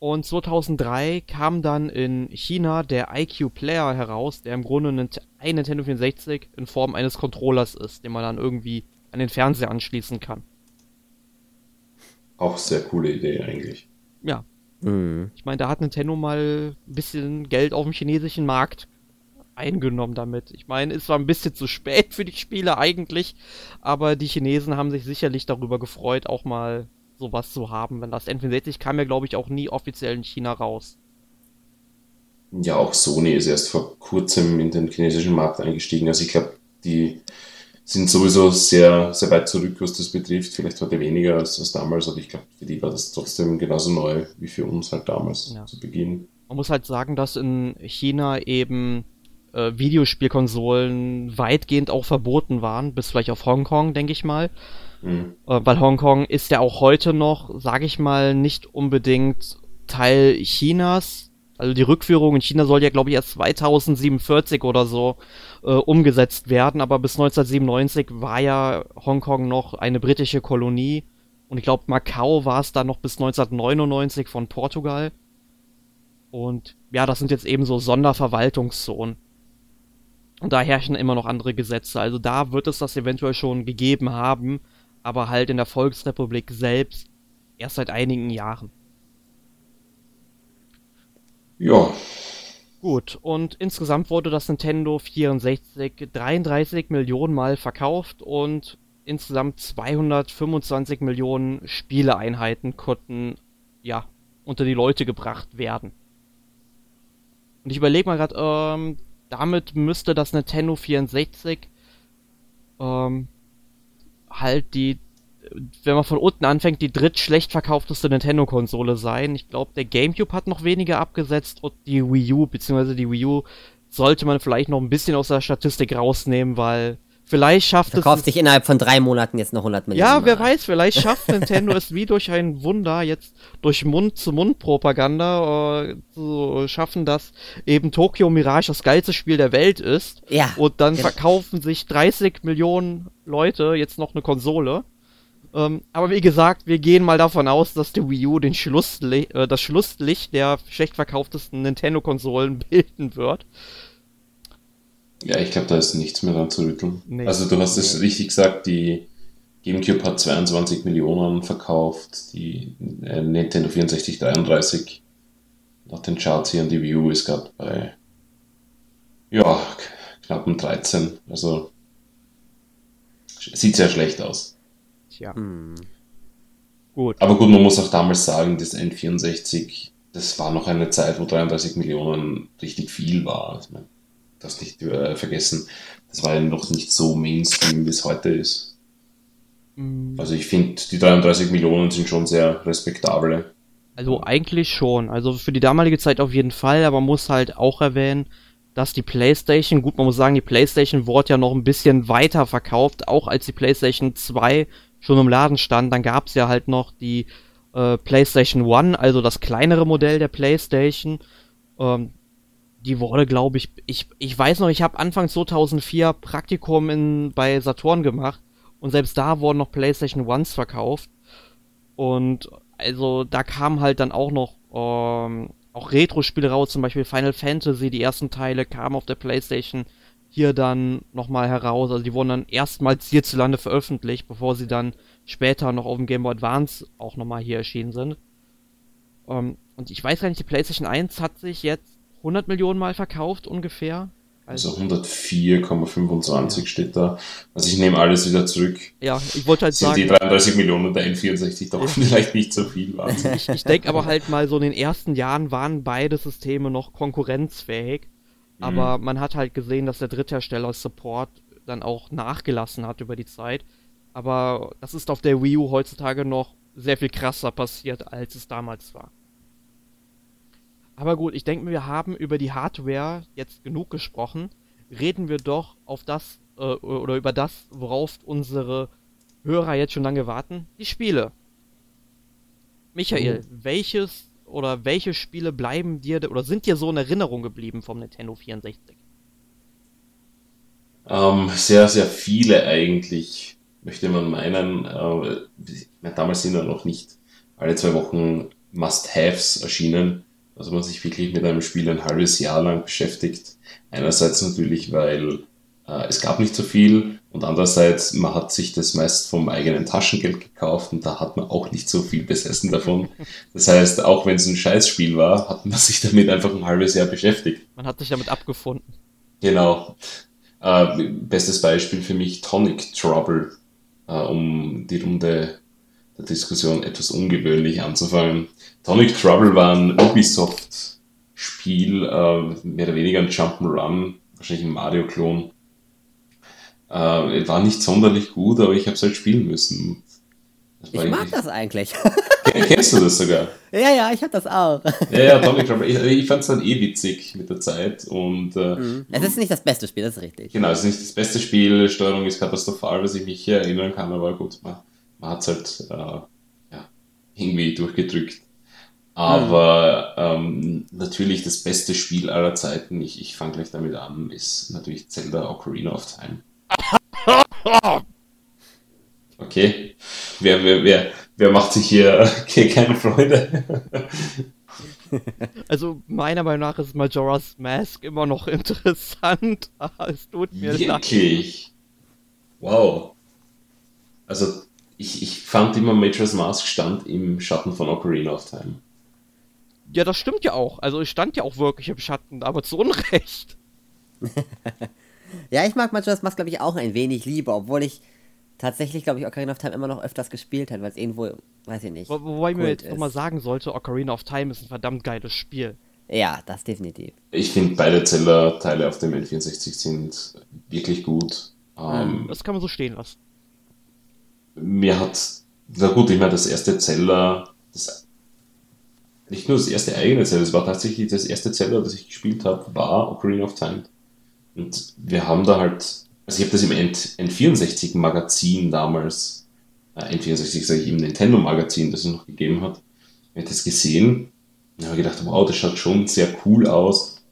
A: Und 2003 kam dann in China der IQ Player heraus, der im Grunde ein Nintendo 64 in Form eines Controllers ist, den man dann irgendwie an den Fernseher anschließen kann.
C: Auch sehr coole Idee eigentlich.
A: Ja. Mhm. Ich meine, da hat Nintendo mal ein bisschen Geld auf dem chinesischen Markt eingenommen damit. Ich meine, es war ein bisschen zu spät für die Spiele eigentlich, aber die Chinesen haben sich sicherlich darüber gefreut, auch mal sowas zu haben. Wenn das N64 kam ja, glaube ich, auch nie offiziell in China raus.
C: Ja, auch Sony ist erst vor kurzem in den chinesischen Markt eingestiegen. Also ich glaube, die sind sowieso sehr, sehr weit zurück, was das betrifft. Vielleicht heute weniger als, als damals, aber ich glaube, für die war das trotzdem genauso neu wie für uns halt damals ja. zu Beginn.
A: Man muss halt sagen, dass in China eben äh, Videospielkonsolen weitgehend auch verboten waren, bis vielleicht auf Hongkong, denke ich mal. Mhm. Weil Hongkong ist ja auch heute noch, sage ich mal, nicht unbedingt Teil Chinas. Also die Rückführung in China soll ja, glaube ich, erst 2047 oder so äh, umgesetzt werden, aber bis 1997 war ja Hongkong noch eine britische Kolonie. Und ich glaube, Macau war es dann noch bis 1999 von Portugal. Und ja, das sind jetzt eben so Sonderverwaltungszonen. Und da herrschen immer noch andere Gesetze. Also da wird es das eventuell schon gegeben haben, aber halt in der Volksrepublik selbst erst seit einigen Jahren.
C: Ja.
A: Gut, und insgesamt wurde das Nintendo 64 33 Millionen Mal verkauft und insgesamt 225 Millionen Spieleeinheiten konnten, ja, unter die Leute gebracht werden. Und ich überlege mal gerade, ähm, damit müsste das Nintendo 64 ähm, halt die, wenn man von unten anfängt, die drittschlecht verkaufteste Nintendo-Konsole sein. Ich glaube, der GameCube hat noch weniger abgesetzt und die Wii U, beziehungsweise die Wii U sollte man vielleicht noch ein bisschen aus der Statistik rausnehmen, weil Vielleicht schafft
B: Verkauft es. Verkauft sich innerhalb von drei Monaten jetzt noch 100 Millionen.
A: Ja, wer weiß, vielleicht schafft Nintendo es wie durch ein Wunder, jetzt durch Mund-zu-Mund-Propaganda äh, zu schaffen, dass eben Tokyo Mirage das geilste Spiel der Welt ist.
B: Ja.
A: Und dann genau. verkaufen sich 30 Millionen Leute jetzt noch eine Konsole. Ähm, aber wie gesagt, wir gehen mal davon aus, dass die Wii U den Schlussli äh, das Schlusslicht der schlecht verkauftesten Nintendo-Konsolen bilden wird.
C: Ja, ich glaube, da ist nichts mehr dran zu rütteln. Nee. Also du hast es richtig gesagt, die GameCube hat 22 Millionen verkauft, die äh, Nintendo 64 33 nach den Charts hier und die Wii U ist gerade bei ja, knappen 13. Also sieht sehr schlecht aus.
A: Tja.
C: Hm. Gut. Aber gut, man muss auch damals sagen, das N64, das war noch eine Zeit, wo 33 Millionen richtig viel war. Also, das nicht äh, vergessen, das war ja noch nicht so Mainstream, wie es heute ist. Mhm. Also ich finde, die 33 Millionen sind schon sehr respektable.
A: Also eigentlich schon. Also für die damalige Zeit auf jeden Fall, aber man muss halt auch erwähnen, dass die PlayStation, gut, man muss sagen, die PlayStation wurde ja noch ein bisschen weiter verkauft, auch als die PlayStation 2 schon im Laden stand. Dann gab es ja halt noch die äh, PlayStation 1, also das kleinere Modell der PlayStation. Ähm, die wurde, glaube ich, ich, ich weiß noch, ich habe Anfang 2004 Praktikum in, bei Saturn gemacht und selbst da wurden noch PlayStation Ones verkauft. Und also da kamen halt dann auch noch ähm, auch Retro-Spiele raus, zum Beispiel Final Fantasy, die ersten Teile kamen auf der PlayStation hier dann nochmal heraus. Also die wurden dann erstmals hierzulande veröffentlicht, bevor sie dann später noch auf dem Game Boy Advance auch nochmal hier erschienen sind. Ähm, und ich weiß gar nicht, die PlayStation 1 hat sich jetzt 100 Millionen Mal verkauft ungefähr.
C: Also, also 104,25 ja. steht da. Also ich nehme alles wieder zurück.
A: Ja, ich wollte halt
C: Sind
A: sagen.
C: die 33 Millionen der N64 doch ja. vielleicht nicht so viel
A: waren. Ich, ich denke aber halt mal so in den ersten Jahren waren beide Systeme noch konkurrenzfähig. Aber man hat halt gesehen, dass der Dritthersteller Support dann auch nachgelassen hat über die Zeit. Aber das ist auf der Wii U heutzutage noch sehr viel krasser passiert, als es damals war. Aber gut, ich denke, wir haben über die Hardware jetzt genug gesprochen. Reden wir doch auf das äh, oder über das, worauf unsere Hörer jetzt schon lange warten, die Spiele. Michael, welches oder welche Spiele bleiben dir oder sind dir so in Erinnerung geblieben vom Nintendo 64?
C: Ähm, sehr, sehr viele eigentlich, möchte man meinen. Äh, damals sind ja noch nicht alle zwei Wochen Must-Haves erschienen. Also man sich wirklich mit einem Spiel ein halbes Jahr lang beschäftigt. Einerseits natürlich, weil äh, es gab nicht so viel und andererseits, man hat sich das meist vom eigenen Taschengeld gekauft und da hat man auch nicht so viel besessen davon. Das heißt, auch wenn es ein Scheißspiel war, hat man sich damit einfach ein halbes Jahr beschäftigt.
A: Man hat sich damit abgefunden.
C: Genau. Äh, bestes Beispiel für mich Tonic Trouble, äh, um die Runde der Diskussion etwas ungewöhnlich anzufangen. Tonic Trouble war ein Ubisoft-Spiel, äh, mehr oder weniger ein Jump'n'Run, wahrscheinlich ein Mario-Klon. Äh, war nicht sonderlich gut, aber ich habe es halt spielen müssen.
B: Ich mag das eigentlich.
C: Kennst du das sogar?
B: Ja, ja, ich habe das auch.
C: Ja, ja, Tonic Trouble. Ich, ich fand es dann eh witzig mit der Zeit. Und, äh,
B: mhm. Es ist nicht das beste Spiel, das ist richtig.
C: Genau, es ist nicht das beste Spiel. Steuerung ist katastrophal, was ich mich hier erinnern kann, aber gut, man, man hat es halt äh, ja, irgendwie durchgedrückt. Aber ähm, natürlich das beste Spiel aller Zeiten, ich, ich fange gleich damit an, ist natürlich Zelda Ocarina of Time. Okay. Wer, wer, wer, wer macht sich hier keine Freude?
A: Also meiner Meinung nach ist Majora's Mask immer noch interessant. es tut mir
C: Wirklich? leid. Wirklich? Wow. Also ich, ich fand immer Majora's Mask stand im Schatten von Ocarina of Time.
A: Ja, das stimmt ja auch. Also es stand ja auch wirklich im Schatten, aber zu Unrecht.
B: ja, ich mag Majora's Mask, glaube ich, auch ein wenig lieber, obwohl ich tatsächlich, glaube ich, Ocarina of Time immer noch öfters gespielt habe, weil es irgendwo, weiß ich nicht.
A: Wo, wobei ich mir jetzt nochmal sagen sollte, Ocarina of Time ist ein verdammt geiles Spiel.
B: Ja, das definitiv.
C: Ich finde beide Zelda-Teile auf dem N64 sind wirklich gut.
A: Ähm, das kann man so stehen lassen.
C: Mir hat, na gut, ich meine, das erste Zelda, das nicht nur das erste eigene Zelda, es war tatsächlich das erste Zelda, das ich gespielt habe, war Ocarina of Time. Und wir haben da halt, also ich habe das im N64-Magazin damals, äh, N64 sage ich im Nintendo-Magazin, das es noch gegeben hat, ich habe das gesehen und habe gedacht, wow, das schaut schon sehr cool aus.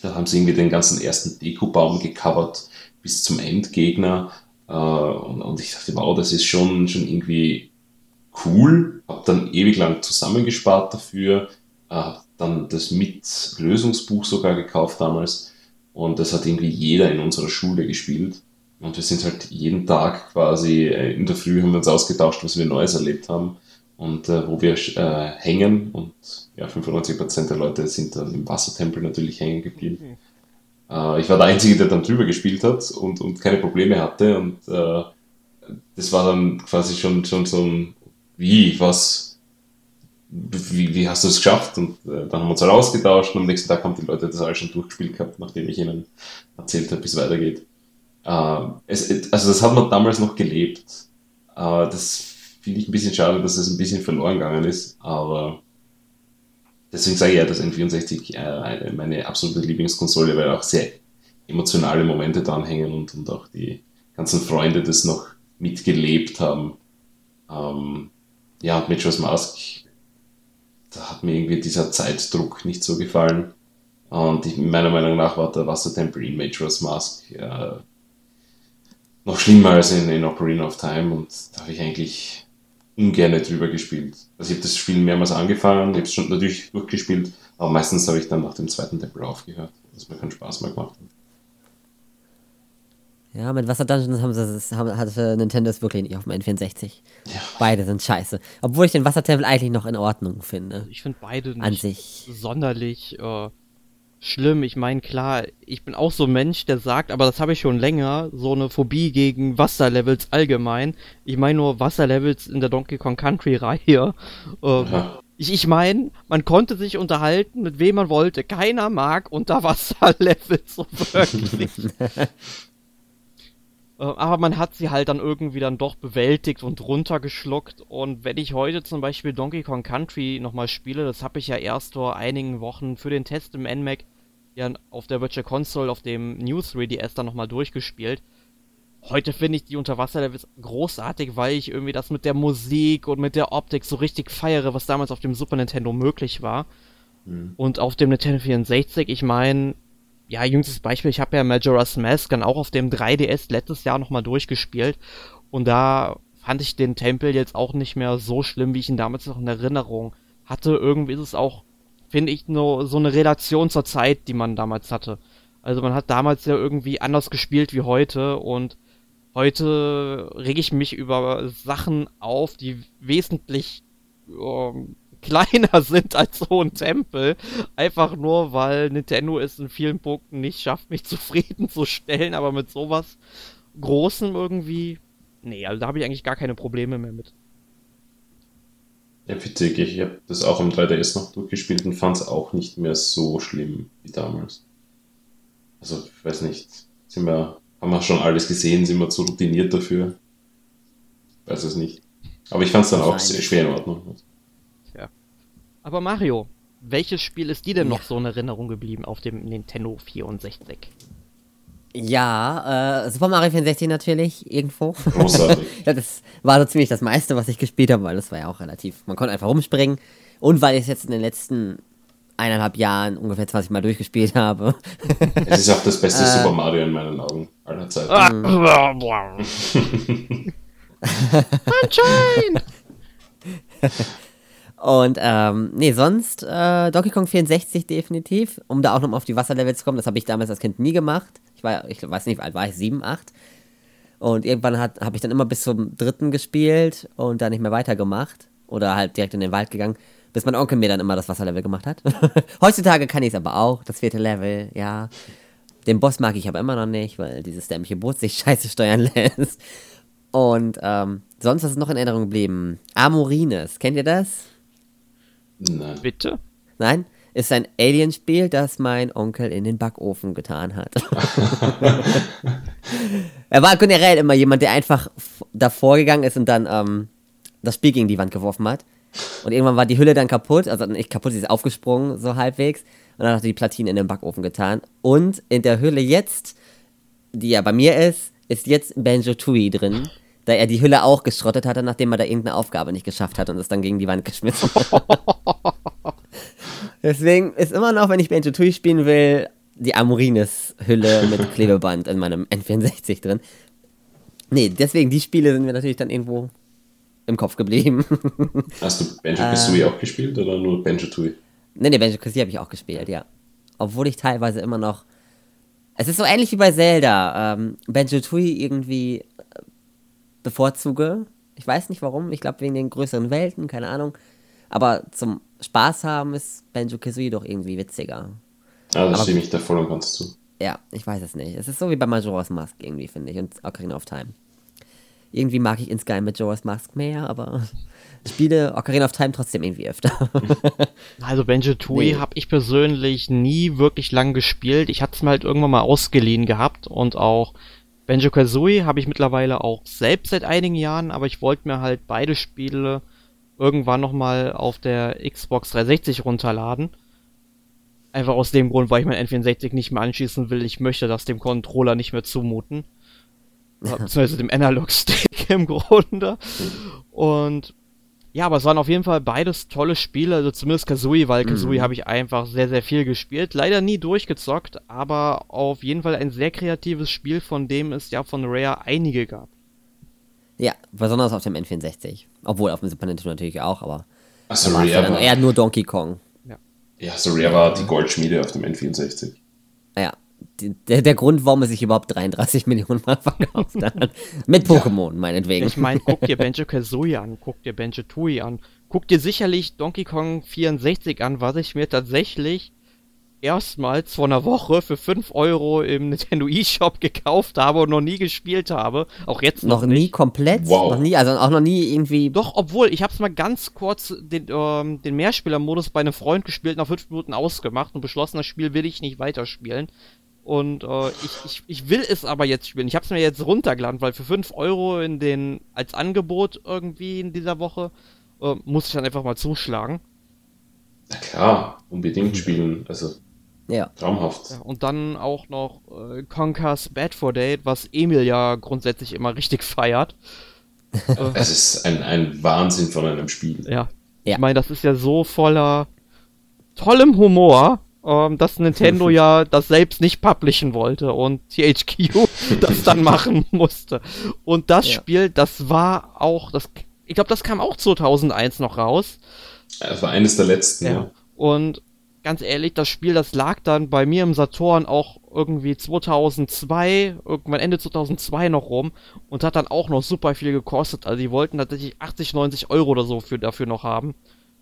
C: Da haben sie irgendwie den ganzen ersten Dekobaum gecovert bis zum Endgegner. Äh, und, und ich dachte, wow, das ist schon, schon irgendwie cool, habe dann ewig lang zusammengespart dafür, äh, dann das Mit-Lösungsbuch sogar gekauft damals und das hat irgendwie jeder in unserer Schule gespielt. Und wir sind halt jeden Tag quasi, äh, in der Früh haben wir uns ausgetauscht, was wir Neues erlebt haben und äh, wo wir äh, hängen. Und ja, 95% der Leute sind dann im Wassertempel natürlich hängen geblieben. Äh, ich war der Einzige, der dann drüber gespielt hat und, und keine Probleme hatte. Und äh, das war dann quasi schon, schon so ein wie, was, wie, wie hast du es geschafft? Und äh, dann haben wir uns halt ausgetauscht und am nächsten Tag haben die Leute das alles schon durchgespielt gehabt, nachdem ich ihnen erzählt habe, wie es weitergeht. Äh, es, also das hat man damals noch gelebt. Äh, das finde ich ein bisschen schade, dass es ein bisschen verloren gegangen ist, aber deswegen sage ich ja, dass N64 äh, meine absolute Lieblingskonsole, weil auch sehr emotionale Momente dran hängen und, und auch die ganzen Freunde das noch mitgelebt haben. Ähm, ja, und Majora's Mask, da hat mir irgendwie dieser Zeitdruck nicht so gefallen. Und ich, meiner Meinung nach war der Wassertempel in Majora's Mask äh, noch schlimmer als in, in Ocarina of Time und da habe ich eigentlich ungern drüber gespielt. Also ich habe das Spiel mehrmals angefangen, ich habe es schon natürlich durchgespielt, aber meistens habe ich dann nach dem zweiten Tempel aufgehört, was mir keinen Spaß mehr gemacht hat.
B: Ja, mit Wasser Dungeons haben sie, das, haben, hatte Nintendo es wirklich nicht auf dem N64. Ja. Beide sind scheiße. Obwohl ich den Wassertempel eigentlich noch in Ordnung finde.
A: Ich finde beide nicht An sich. sonderlich äh, schlimm. Ich meine, klar, ich bin auch so ein Mensch, der sagt, aber das habe ich schon länger, so eine Phobie gegen Wasserlevels allgemein. Ich meine nur Wasserlevels in der Donkey Kong Country Reihe. Äh, ja. Ich, ich meine, man konnte sich unterhalten, mit wem man wollte. Keiner mag Unterwasserlevel so wirklich. Äh, aber man hat sie halt dann irgendwie dann doch bewältigt und runtergeschluckt. Und wenn ich heute zum Beispiel Donkey Kong Country nochmal spiele, das habe ich ja erst vor einigen Wochen für den Test im NMAC ja auf der Virtual Console, auf dem New 3DS dann nochmal durchgespielt. Heute finde ich die Unterwasserlevels großartig, weil ich irgendwie das mit der Musik und mit der Optik so richtig feiere, was damals auf dem Super Nintendo möglich war. Mhm. Und auf dem Nintendo 64, ich meine, ja, jüngstes Beispiel, ich habe ja Majora's Mask dann auch auf dem 3DS letztes Jahr nochmal durchgespielt und da fand ich den Tempel jetzt auch nicht mehr so schlimm, wie ich ihn damals noch in Erinnerung hatte. Irgendwie ist es auch, finde ich, nur so eine Relation zur Zeit, die man damals hatte. Also man hat damals ja irgendwie anders gespielt wie heute und heute rege ich mich über Sachen auf, die wesentlich ähm, kleiner sind als so ein Tempel. Einfach nur, weil Nintendo es in vielen Punkten nicht schafft, mich zufriedenzustellen, aber mit sowas Großem irgendwie. Nee, also da habe ich eigentlich gar keine Probleme mehr mit.
C: Ja, witzig. Ich habe das auch am 3DS noch durchgespielt und fand es auch nicht mehr so schlimm wie damals. Also, ich weiß nicht. Sind wir, haben wir schon alles gesehen? Sind wir zu routiniert dafür? Ich weiß es nicht. Aber ich fand es dann auch sehr schwer in Ordnung.
A: Aber Mario, welches Spiel ist dir denn noch so in Erinnerung geblieben auf dem Nintendo 64?
B: Ja, äh, Super Mario 64 natürlich, irgendwo. Großartig. ja, das war so ziemlich das meiste, was ich gespielt habe, weil das war ja auch relativ, man konnte einfach rumspringen. Und weil ich es jetzt in den letzten eineinhalb Jahren ungefähr 20 Mal durchgespielt habe.
C: es ist auch das beste äh, Super Mario in meinen Augen aller Zeiten.
B: Sunshine! Und ähm, nee, sonst äh, Donkey Kong 64 definitiv, um da auch nochmal auf die Wasserlevels zu kommen. Das habe ich damals als Kind nie gemacht. Ich war, ich weiß nicht, wie alt war ich, 7, 8. Und irgendwann habe ich dann immer bis zum dritten gespielt und dann nicht mehr weitergemacht. Oder halt direkt in den Wald gegangen, bis mein Onkel mir dann immer das Wasserlevel gemacht hat. Heutzutage kann ich es aber auch, das vierte Level, ja. Den Boss mag ich aber immer noch nicht, weil dieses dämliche Boot sich scheiße steuern lässt. Und ähm, sonst was ist noch in Erinnerung geblieben? Amorines, kennt ihr das?
A: Nein. Bitte?
B: Nein? Ist ein Alien-Spiel, das mein Onkel in den Backofen getan hat. er war generell immer jemand, der einfach davor gegangen ist und dann ähm, das Spiel gegen die Wand geworfen hat. Und irgendwann war die Hülle dann kaputt, also nicht kaputt, sie ist aufgesprungen, so halbwegs. Und dann hat er die Platine in den Backofen getan. Und in der Hülle jetzt, die ja bei mir ist, ist jetzt Banjo Tui drin da er die Hülle auch geschrottet hatte, nachdem er da irgendeine Aufgabe nicht geschafft hat und es dann gegen die Wand geschmissen hat. Deswegen ist immer noch, wenn ich Banjo Tui spielen will, die Amorines-Hülle mit Klebeband in meinem N64 drin. Nee, deswegen, die Spiele sind mir natürlich dann irgendwo im Kopf geblieben.
C: Hast du Banjo Kazooie äh, auch gespielt oder nur Banjo Tui?
B: Nee, nee, Banjo Kazooie habe ich auch gespielt, ja. Obwohl ich teilweise immer noch. Es ist so ähnlich wie bei Zelda. Ähm, Banjo Tui irgendwie bevorzuge. Ich weiß nicht warum, ich glaube wegen den größeren Welten, keine Ahnung. Aber zum Spaß haben ist Banjo Kazooie doch irgendwie witziger.
C: Ja, da stimme ich da voll und ganz zu.
B: Ja, ich weiß es nicht. Es ist so wie bei Majora's Mask irgendwie, finde ich, und Ocarina of Time. Irgendwie mag ich in Sky Majora's Mask mehr, aber spiele Ocarina of Time trotzdem irgendwie öfter.
A: also Banjo Tooie nee. habe ich persönlich nie wirklich lang gespielt. Ich hatte es mir halt irgendwann mal ausgeliehen gehabt und auch Banjo Kazooie habe ich mittlerweile auch selbst seit einigen Jahren, aber ich wollte mir halt beide Spiele irgendwann nochmal auf der Xbox 360 runterladen. Einfach aus dem Grund, weil ich mein N64 nicht mehr anschließen will. Ich möchte das dem Controller nicht mehr zumuten. Beziehungsweise dem Analog-Stick im Grunde. Und ja, aber es waren auf jeden Fall beides tolle Spiele, also zumindest Kazooie, weil Kazooie mhm. habe ich einfach sehr, sehr viel gespielt. Leider nie durchgezockt, aber auf jeden Fall ein sehr kreatives Spiel, von dem es ja von Rare einige gab.
B: Ja, besonders auf dem N64. Obwohl auf dem Super Nintendo natürlich auch, aber
C: Achso, Rare
B: war eher nur Donkey Kong.
C: Ja, ja so Rare war die Goldschmiede auf dem N64.
B: Ja, der, der Grund, warum er sich überhaupt 33 Millionen Mal verkauft hat. Mit Pokémon, meinetwegen.
A: Ich meine, guck dir Banjo Kazooie an, guck dir Banjo Tooie an, guck dir sicherlich Donkey Kong 64 an, was ich mir tatsächlich erstmals vor einer Woche für 5 Euro im Nintendo eShop gekauft habe und noch nie gespielt habe. Auch jetzt noch,
B: noch nie
A: nicht.
B: komplett?
C: Wow.
B: Noch nie, also auch noch nie irgendwie.
A: Doch, obwohl, ich habe es mal ganz kurz den, ähm, den Mehrspielermodus bei einem Freund gespielt, nach 5 Minuten ausgemacht und beschlossen, das Spiel will ich nicht weiterspielen. Und äh, ich, ich, ich will es aber jetzt spielen. Ich habe es mir jetzt runtergeladen, weil für 5 Euro in den als Angebot irgendwie in dieser Woche äh, muss ich dann einfach mal zuschlagen.
C: Na klar, unbedingt spielen. Also
B: Ja.
C: traumhaft.
A: Ja, und dann auch noch äh, Conker's Bad for Date, was Emil ja grundsätzlich immer richtig feiert.
C: Es ist ein, ein Wahnsinn von einem Spiel.
A: Ja.
B: Ja.
A: Ich meine, das ist ja so voller tollem Humor, ähm, dass Nintendo ja das selbst nicht publishen wollte und THQ das dann machen musste. Und das
B: Ja.
A: Spiel, das war auch, das, ich glaube, das kam auch 2001 noch raus.
C: Es war eines der letzten, ja.
A: Ja. Und ganz ehrlich, das Spiel, das lag dann bei mir im Saturn auch irgendwie 2002, irgendwann Ende 2002 noch rum und hat dann auch noch super viel gekostet. Also die wollten tatsächlich 80, 90 Euro oder so für, dafür noch haben.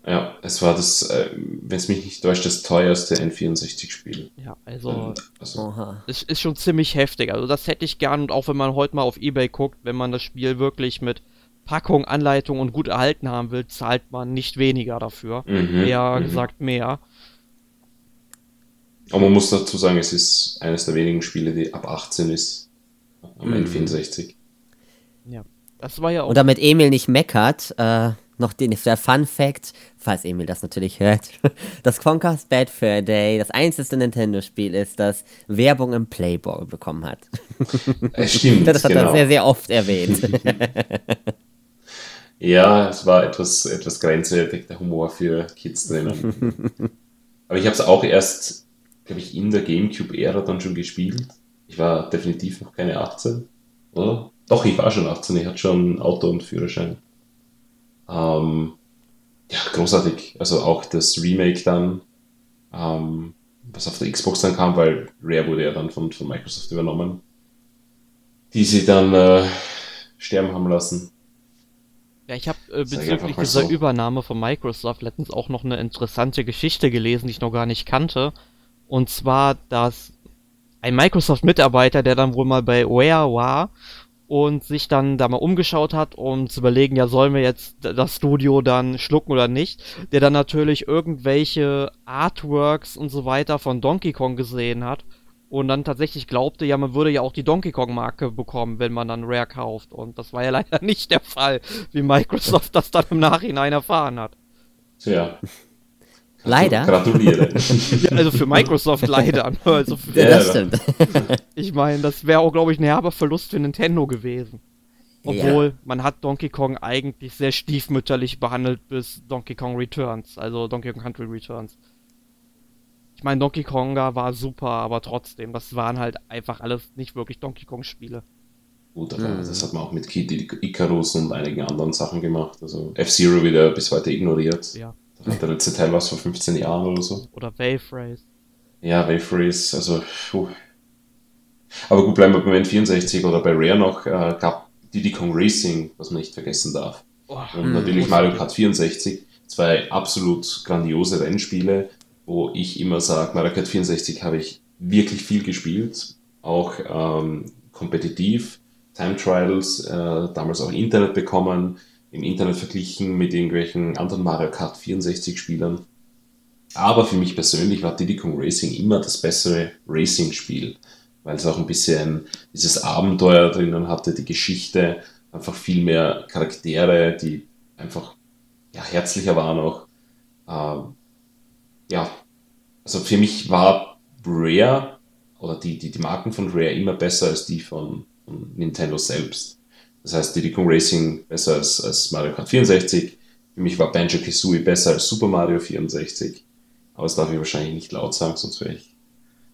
C: Ja, es war das, äh, wenn es mich nicht täuscht, das teuerste N64-Spiel.
A: Ja, also
C: Ähm, Also,
A: es ist schon ziemlich heftig. Also das hätte ich gern und auch wenn man heute mal auf Ebay guckt, wenn man das Spiel wirklich mit Packung, Anleitung und gut erhalten haben will, zahlt man nicht weniger dafür.
C: Mhm,
A: Eher
C: mhm.
A: gesagt mehr.
C: aber man muss dazu sagen, es ist eines der wenigen Spiele, die ab 18 ist. Am
B: Mhm.
C: N64.
A: Ja. Das war ja auch
B: Und damit Emil nicht meckert, äh, noch den, der Fun Fact, falls Emil das natürlich hört, das Conker's Bad Fur Day das einzige Nintendo-Spiel ist, das Werbung im Playboy bekommen hat.
C: Stimmt,
B: Das hat er
C: genau.
B: sehr, sehr oft erwähnt.
C: Ja, es war etwas, etwas grenzwertig, der Humor für Kids drinnen. Aber ich habe es auch erst, glaube ich, in der Gamecube-Ära dann schon gespielt. Ich war definitiv noch keine 18, oder? Doch, ich war schon 18, ich hatte schon Auto und Führerschein. Ähm, ja, großartig. Also auch das Remake dann, ähm, was auf der Xbox dann kam, weil Rare wurde ja dann von, von Microsoft übernommen, die sie dann äh, sterben haben lassen.
A: Ja, ich habe äh, bezüglich dieser
C: so.
A: Übernahme von Microsoft letztens auch noch eine interessante Geschichte gelesen, die ich noch gar nicht kannte. Und zwar, dass ein Microsoft-Mitarbeiter, der dann wohl mal bei Rare war und sich dann da mal umgeschaut hat, um zu überlegen, ja, sollen wir jetzt das Studio dann schlucken oder nicht, der dann natürlich irgendwelche Artworks und so weiter von Donkey Kong gesehen hat und dann tatsächlich glaubte, ja, man würde ja auch die Donkey Kong Marke bekommen, wenn man dann Rare kauft. Und das war ja leider nicht der Fall, wie Microsoft das dann im Nachhinein erfahren hat.
C: Tja.
B: Leider.
C: Gratuliere.
A: Ja, also für Microsoft leider. ne? Also für,
B: Ja,
C: Ja,
B: das
C: ja.
B: stimmt.
A: ich meine, das wäre auch, glaube ich, ein herber Verlust für Nintendo gewesen. Obwohl, man hat Donkey Kong eigentlich sehr stiefmütterlich behandelt bis Donkey Kong Returns, also Donkey Kong Country Returns. Ich meine, Donkey Konga war super, aber trotzdem, das waren halt einfach alles nicht wirklich Donkey Kong Spiele.
C: Gut, aber das hat man auch mit Kid Icarus und einigen anderen Sachen gemacht. Also F-Zero wieder bis heute ignoriert.
A: Ja.
C: Der letzte Teil was vor 15 Jahren oder so.
A: Oder Wave Race.
C: Ja, Wave Race, also. Puh. Aber gut, bleiben wir beim N64 oder bei Rare noch. Äh, gab Diddy Kong Racing, was man nicht vergessen darf.
A: Oh,
C: Und natürlich Mario Kart 64. Zwei absolut grandiose Rennspiele, wo ich immer sage, Mario Kart 64 habe ich wirklich viel gespielt. Auch ähm, kompetitiv. Time Trials, äh, damals auch Internet bekommen, im Internet verglichen mit irgendwelchen anderen Mario Kart 64 Spielern. Aber für mich persönlich war Diddy Kong Racing immer das bessere Racing-Spiel, weil es auch ein bisschen dieses Abenteuer drinnen hatte, die Geschichte, einfach viel mehr Charaktere, die einfach ja, herzlicher waren auch. Ähm, ja, also für mich war Rare oder die, die, die Marken von Rare immer besser als die von, von Nintendo selbst. Das heißt, Diddy Kong Racing besser als, als Mario Kart 64. Für mich war Banjo Kazooie besser als Super Mario 64. Aber das darf ich wahrscheinlich nicht laut sagen, sonst wäre ich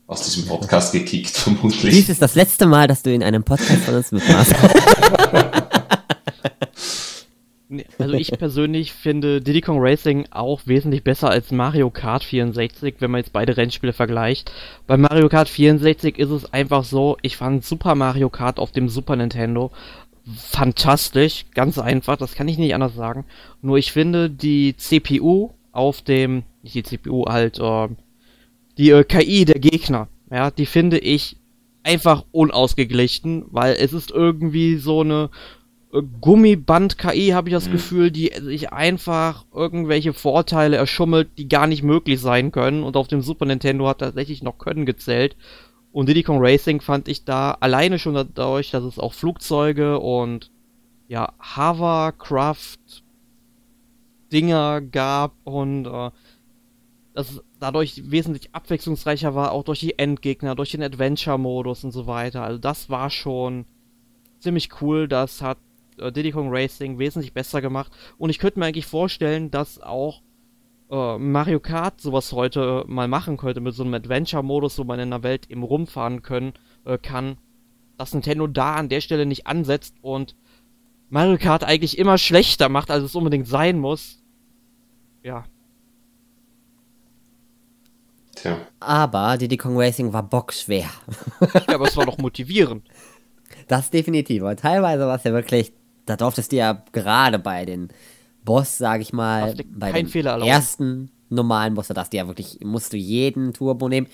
C: aus diesem Podcast gekickt,
B: Dies
C: vermutlich.
B: ist das letzte Mal, dass du in einem Podcast von uns mitmachst.
A: Also ich persönlich finde Diddy Kong Racing auch wesentlich besser als Mario Kart 64, wenn man jetzt beide Rennspiele vergleicht. Bei Mario Kart 64 ist es einfach so, ich fand Super Mario Kart auf dem Super Nintendo fantastisch, ganz einfach, das kann ich nicht anders sagen. Nur ich finde die CPU auf dem, nicht die CPU halt, äh, die äh, KI der Gegner, ja, die finde ich einfach unausgeglichen, weil es ist irgendwie so eine äh, Gummiband-KI, habe ich das mhm. Gefühl, die sich einfach irgendwelche Vorteile erschummelt, die gar nicht möglich sein können. Und auf dem Super Nintendo hat tatsächlich noch Können gezählt. Und Diddy Kong Racing fand ich da alleine schon dadurch, dass es auch Flugzeuge und ja, Hovercraft Dinger gab und äh, das dadurch wesentlich abwechslungsreicher war, auch durch die Endgegner, durch den Adventure-Modus und so weiter. Also das war schon ziemlich cool. Das hat äh, Diddy Kong Racing wesentlich besser gemacht. Und ich könnte mir eigentlich vorstellen, dass auch äh, Mario Kart sowas heute mal machen könnte mit so einem Adventure-Modus, wo man in der Welt eben rumfahren können, äh, kann. Dass Nintendo da an der Stelle nicht ansetzt und Mario Kart eigentlich immer schlechter macht, als es unbedingt sein muss. Ja.
B: Tja. Aber Diddy Kong Racing war bockschwer.
A: ja, aber es war doch motivierend.
B: Das definitiv. Und teilweise war es ja wirklich, da durftest du ja gerade bei den Boss, sag ich mal, bei den ersten normalen Boss, da darfst du ja wirklich, musst du jeden Turbo nehmen.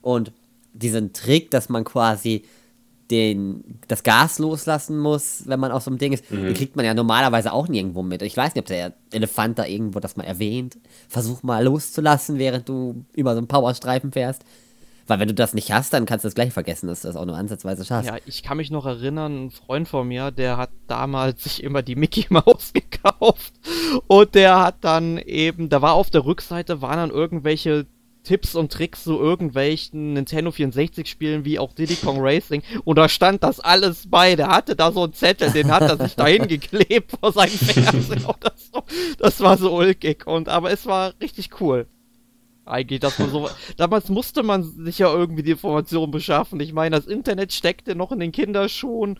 B: Und diesen Trick, dass man quasi den, das Gas loslassen muss, wenn man auf so einem Ding ist, mhm. den kriegt man ja normalerweise auch nirgendwo mit. Ich weiß nicht, ob der Elefant da irgendwo das mal erwähnt. Versuch mal loszulassen, während du über so einen Powerstreifen fährst. Weil wenn du das nicht hast, dann kannst du das gleich vergessen, dass du das auch nur ansatzweise schaffst.
A: Ja, ich kann mich noch erinnern, ein Freund von mir, der hat damals sich immer die Mickey Mouse gekauft und der hat dann eben, da war auf der Rückseite waren dann irgendwelche Tipps und Tricks zu irgendwelchen Nintendo 64 Spielen wie auch Diddy Kong Racing und da stand das alles bei. Der hatte da so einen Zettel, den hat er sich dahin geklebt vor seinem Fernseher oder so. Das war so ulkig und aber es war richtig cool eigentlich, dass man so. damals musste man sich ja irgendwie die Informationen beschaffen. Ich meine, das Internet steckte noch in den Kinderschuhen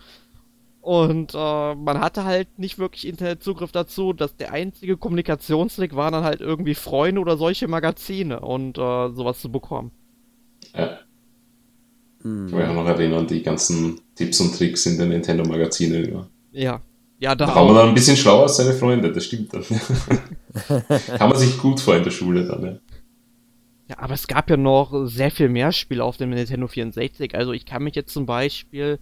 A: und äh, man hatte halt nicht wirklich Internetzugriff dazu. Dass der einzige Kommunikationsweg war dann halt irgendwie Freunde oder solche Magazine und äh, sowas zu bekommen.
C: Ja. Hm. Ich kann mich auch noch erinnern, die ganzen Tipps und Tricks in den Nintendo-Magazinen.
A: Ja. ja. Ja,
C: da, da war man dann ein bisschen schlauer als seine Freunde, das stimmt dann. kann man sich gut vor in der Schule dann, ja.
A: Ja, aber es gab ja noch sehr viel mehr Spiele auf dem Nintendo 64. Also ich kann mich jetzt zum Beispiel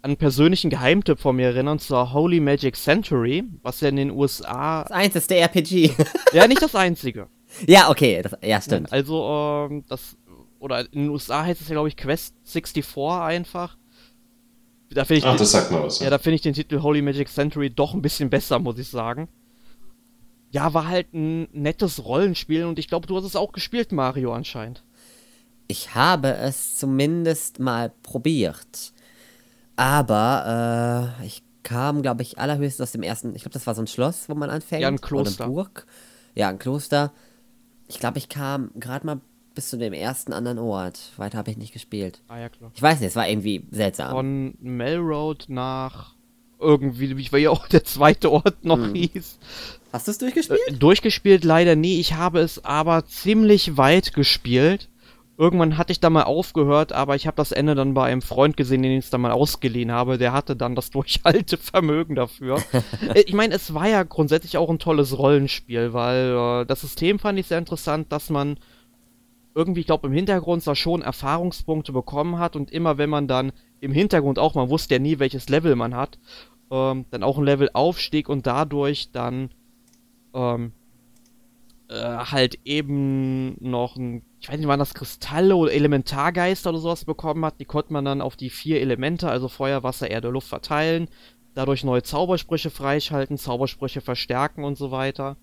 A: an einen persönlichen Geheimtipp von mir erinnern, zur Holy Magic Century, was ja in den USA.
B: Das einzige RPG.
A: ja, nicht das einzige.
B: Ja, okay, das, ja, stimmt.
A: Also, ähm, das, oder in den USA heißt es ja, glaube ich, Quest 64 einfach. Da ich
C: Ach, den, das sagt mal was.
A: Ja, da finde ich den Titel Holy Magic Century doch ein bisschen besser, muss ich sagen ja, war halt ein nettes Rollenspiel und ich glaube, du hast es auch gespielt, Mario, anscheinend.
B: Ich habe es zumindest mal probiert. Aber äh, ich kam, glaube ich, allerhöchstens aus dem ersten. Ich glaube, das war so ein Schloss, wo man anfängt.
A: Ja, ein Kloster.
B: Oder eine Burg. Ja, ein Kloster. Ich glaube, ich kam gerade mal bis zu dem ersten anderen Ort. Weiter habe ich nicht gespielt.
A: Ah, ja, klar.
B: Ich weiß nicht, es war irgendwie seltsam.
A: Von Melroad nach irgendwie, wie ja auch der zweite Ort noch hm. hieß.
B: Hast du es durchgespielt? Äh,
A: durchgespielt leider nie. Ich habe es aber ziemlich weit gespielt. Irgendwann hatte ich da mal aufgehört, aber ich habe das Ende dann bei einem Freund gesehen, den ich es dann mal ausgeliehen habe. Der hatte dann das Durchhaltevermögen dafür. Äh, ich meine, es war ja grundsätzlich auch ein tolles Rollenspiel, weil äh, das System fand ich sehr interessant, dass man irgendwie, ich glaube, im Hintergrund zwar schon Erfahrungspunkte bekommen hat und immer wenn man dann im Hintergrund auch, man wusste ja nie, welches Level man hat, ähm, dann auch ein Level aufstieg und dadurch dann ähm, äh, halt eben noch ein, ich weiß nicht, waren das Kristalle oder Elementargeister oder sowas bekommen hat, die konnte man dann auf die vier Elemente, also Feuer, Wasser, Erde, Luft verteilen, dadurch neue Zaubersprüche freischalten, Zaubersprüche verstärken und so weiter.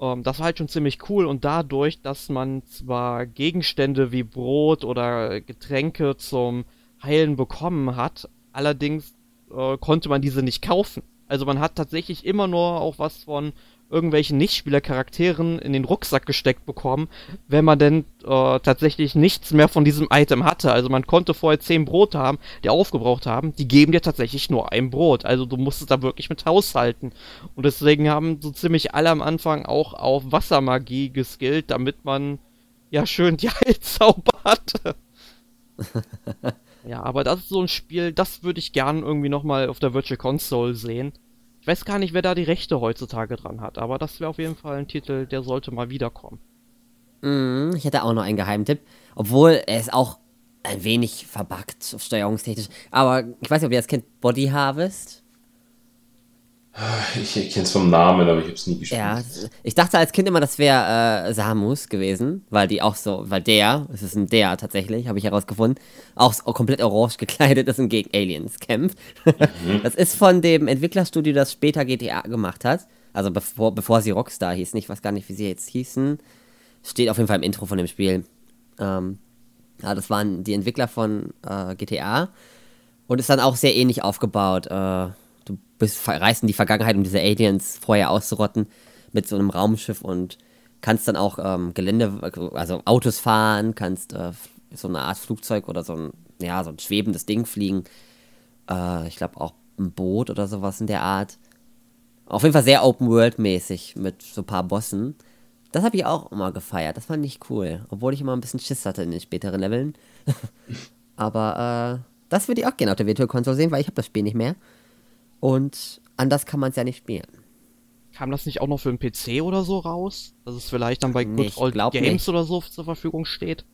A: Ähm, das war halt schon ziemlich cool und dadurch, dass man zwar Gegenstände wie Brot oder Getränke zum Heilen bekommen hat, allerdings äh, konnte man diese nicht kaufen. Also man hat tatsächlich immer nur auch was von irgendwelchen Nichtspielercharakteren in den Rucksack gesteckt bekommen, wenn man denn äh, tatsächlich nichts mehr von diesem Item hatte. Also man konnte vorher zehn Brote haben, die aufgebraucht haben, die geben dir tatsächlich nur ein Brot. Also du musstest da wirklich mit haushalten. Und deswegen haben so ziemlich alle am Anfang auch auf Wassermagie geskillt, damit man ja schön die Heilzauber hatte. ja, aber das ist so ein Spiel, das würde ich gern irgendwie nochmal auf der Virtual Console sehen. Ich weiß gar nicht, wer da die Rechte heutzutage dran hat, aber das wäre auf jeden Fall ein Titel, der sollte mal wiederkommen.
B: Mm, ich hätte auch noch einen Geheimtipp. Obwohl er ist auch ein wenig verbuggt, steuerungstechnisch. Aber ich weiß nicht, ob ihr das kennt. Body Harvest.
C: Ich, kenne es vom Namen, aber ich habe es nie gespielt.
B: Ja, ich dachte als Kind immer, das wäre äh, Samus gewesen, weil die auch so, weil der, es ist ein der tatsächlich, habe ich herausgefunden, auch komplett orange gekleidet ist und gegen Aliens kämpft. Mhm. Das ist von dem Entwicklerstudio, das später GTA gemacht hat. Also bevor, bevor sie Rockstar hießen, ich weiß gar nicht, wie sie jetzt hießen. Steht auf jeden Fall im Intro von dem Spiel. Ähm, ja, das waren die Entwickler von äh, GTA und ist dann auch sehr ähnlich aufgebaut. Äh, du bist, reist in die Vergangenheit, um diese Aliens vorher auszurotten mit so einem Raumschiff und kannst dann auch ähm, Gelände, also Autos fahren, kannst äh, so eine Art Flugzeug oder so ein, ja, so ein schwebendes Ding fliegen. Äh, ich glaube auch ein Boot oder sowas in der Art. Auf jeden Fall sehr Open-World-mäßig mit so ein paar Bossen. Das habe ich auch immer gefeiert. Das fand ich cool. Obwohl ich immer ein bisschen Schiss hatte in den späteren Leveln. Aber äh, das würde ich auch gerne auf der Virtual Console sehen, weil ich habe das Spiel nicht mehr. Und anders kann man es ja nicht spielen.
A: Kam das nicht auch noch für den PC oder so raus? Dass es vielleicht dann bei
B: nee,
A: Good Old Games nicht. oder so zur Verfügung steht?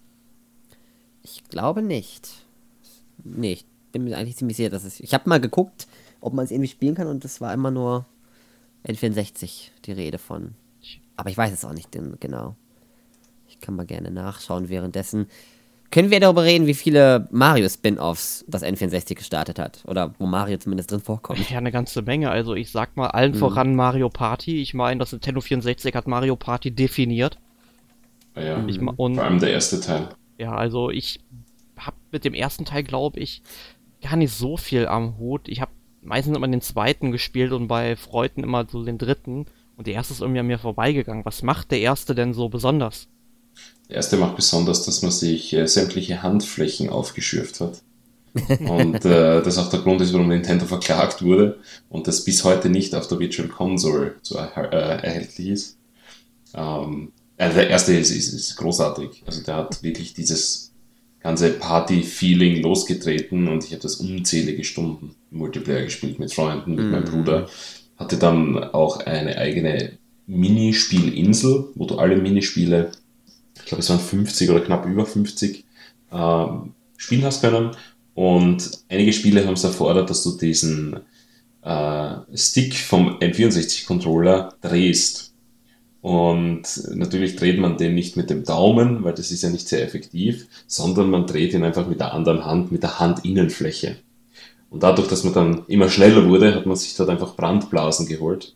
B: Ich glaube nicht. Nee, ich bin mir eigentlich ziemlich sicher, dass es. Ich habe mal geguckt, ob man es irgendwie spielen kann und es war immer nur N64 die Rede von. Aber ich weiß es auch nicht genau. Ich kann mal gerne nachschauen währenddessen. Können wir darüber reden, wie viele Mario-Spin-Offs das N64 gestartet hat? Oder wo Mario zumindest drin vorkommt?
A: Ja, eine ganze Menge. Also ich sag mal allen mhm. voran Mario Party. Ich meine, das Nintendo 64 hat Mario Party definiert.
C: Ja, ich, und, vor allem der erste Teil.
A: Ja, also ich hab mit dem ersten Teil, glaube ich, gar nicht so viel am Hut. Ich habe meistens immer den zweiten gespielt und bei Freunden immer so den dritten. Und der erste ist irgendwie an mir vorbeigegangen. Was macht der erste denn so besonders?
C: Der erste macht besonders, dass man sich äh, sämtliche Handflächen aufgeschürft hat. und äh, das auch der Grund ist, warum Nintendo verklagt wurde und das bis heute nicht auf der Virtual Console so äh, erhältlich ist. Ähm, also der erste ist, ist, ist, großartig. Also der hat wirklich dieses ganze Party-Feeling losgetreten und ich habe das unzählige Stunden im Multiplayer gespielt mit Freunden, mit mm. meinem mhm. Bruder. Hatte dann auch eine eigene Minispielinsel, wo du alle Minispiele ich glaube es waren 50 oder knapp über 50 äh, spielen hast können. Und einige Spiele haben es erfordert, dass du diesen äh, Stick vom N64-Controller drehst. Und natürlich dreht man den nicht mit dem Daumen, weil das ist ja nicht sehr effektiv, sondern man dreht ihn einfach mit der anderen Hand, mit der Handinnenfläche. Und dadurch, dass man dann immer schneller wurde, hat man sich dort einfach Brandblasen geholt.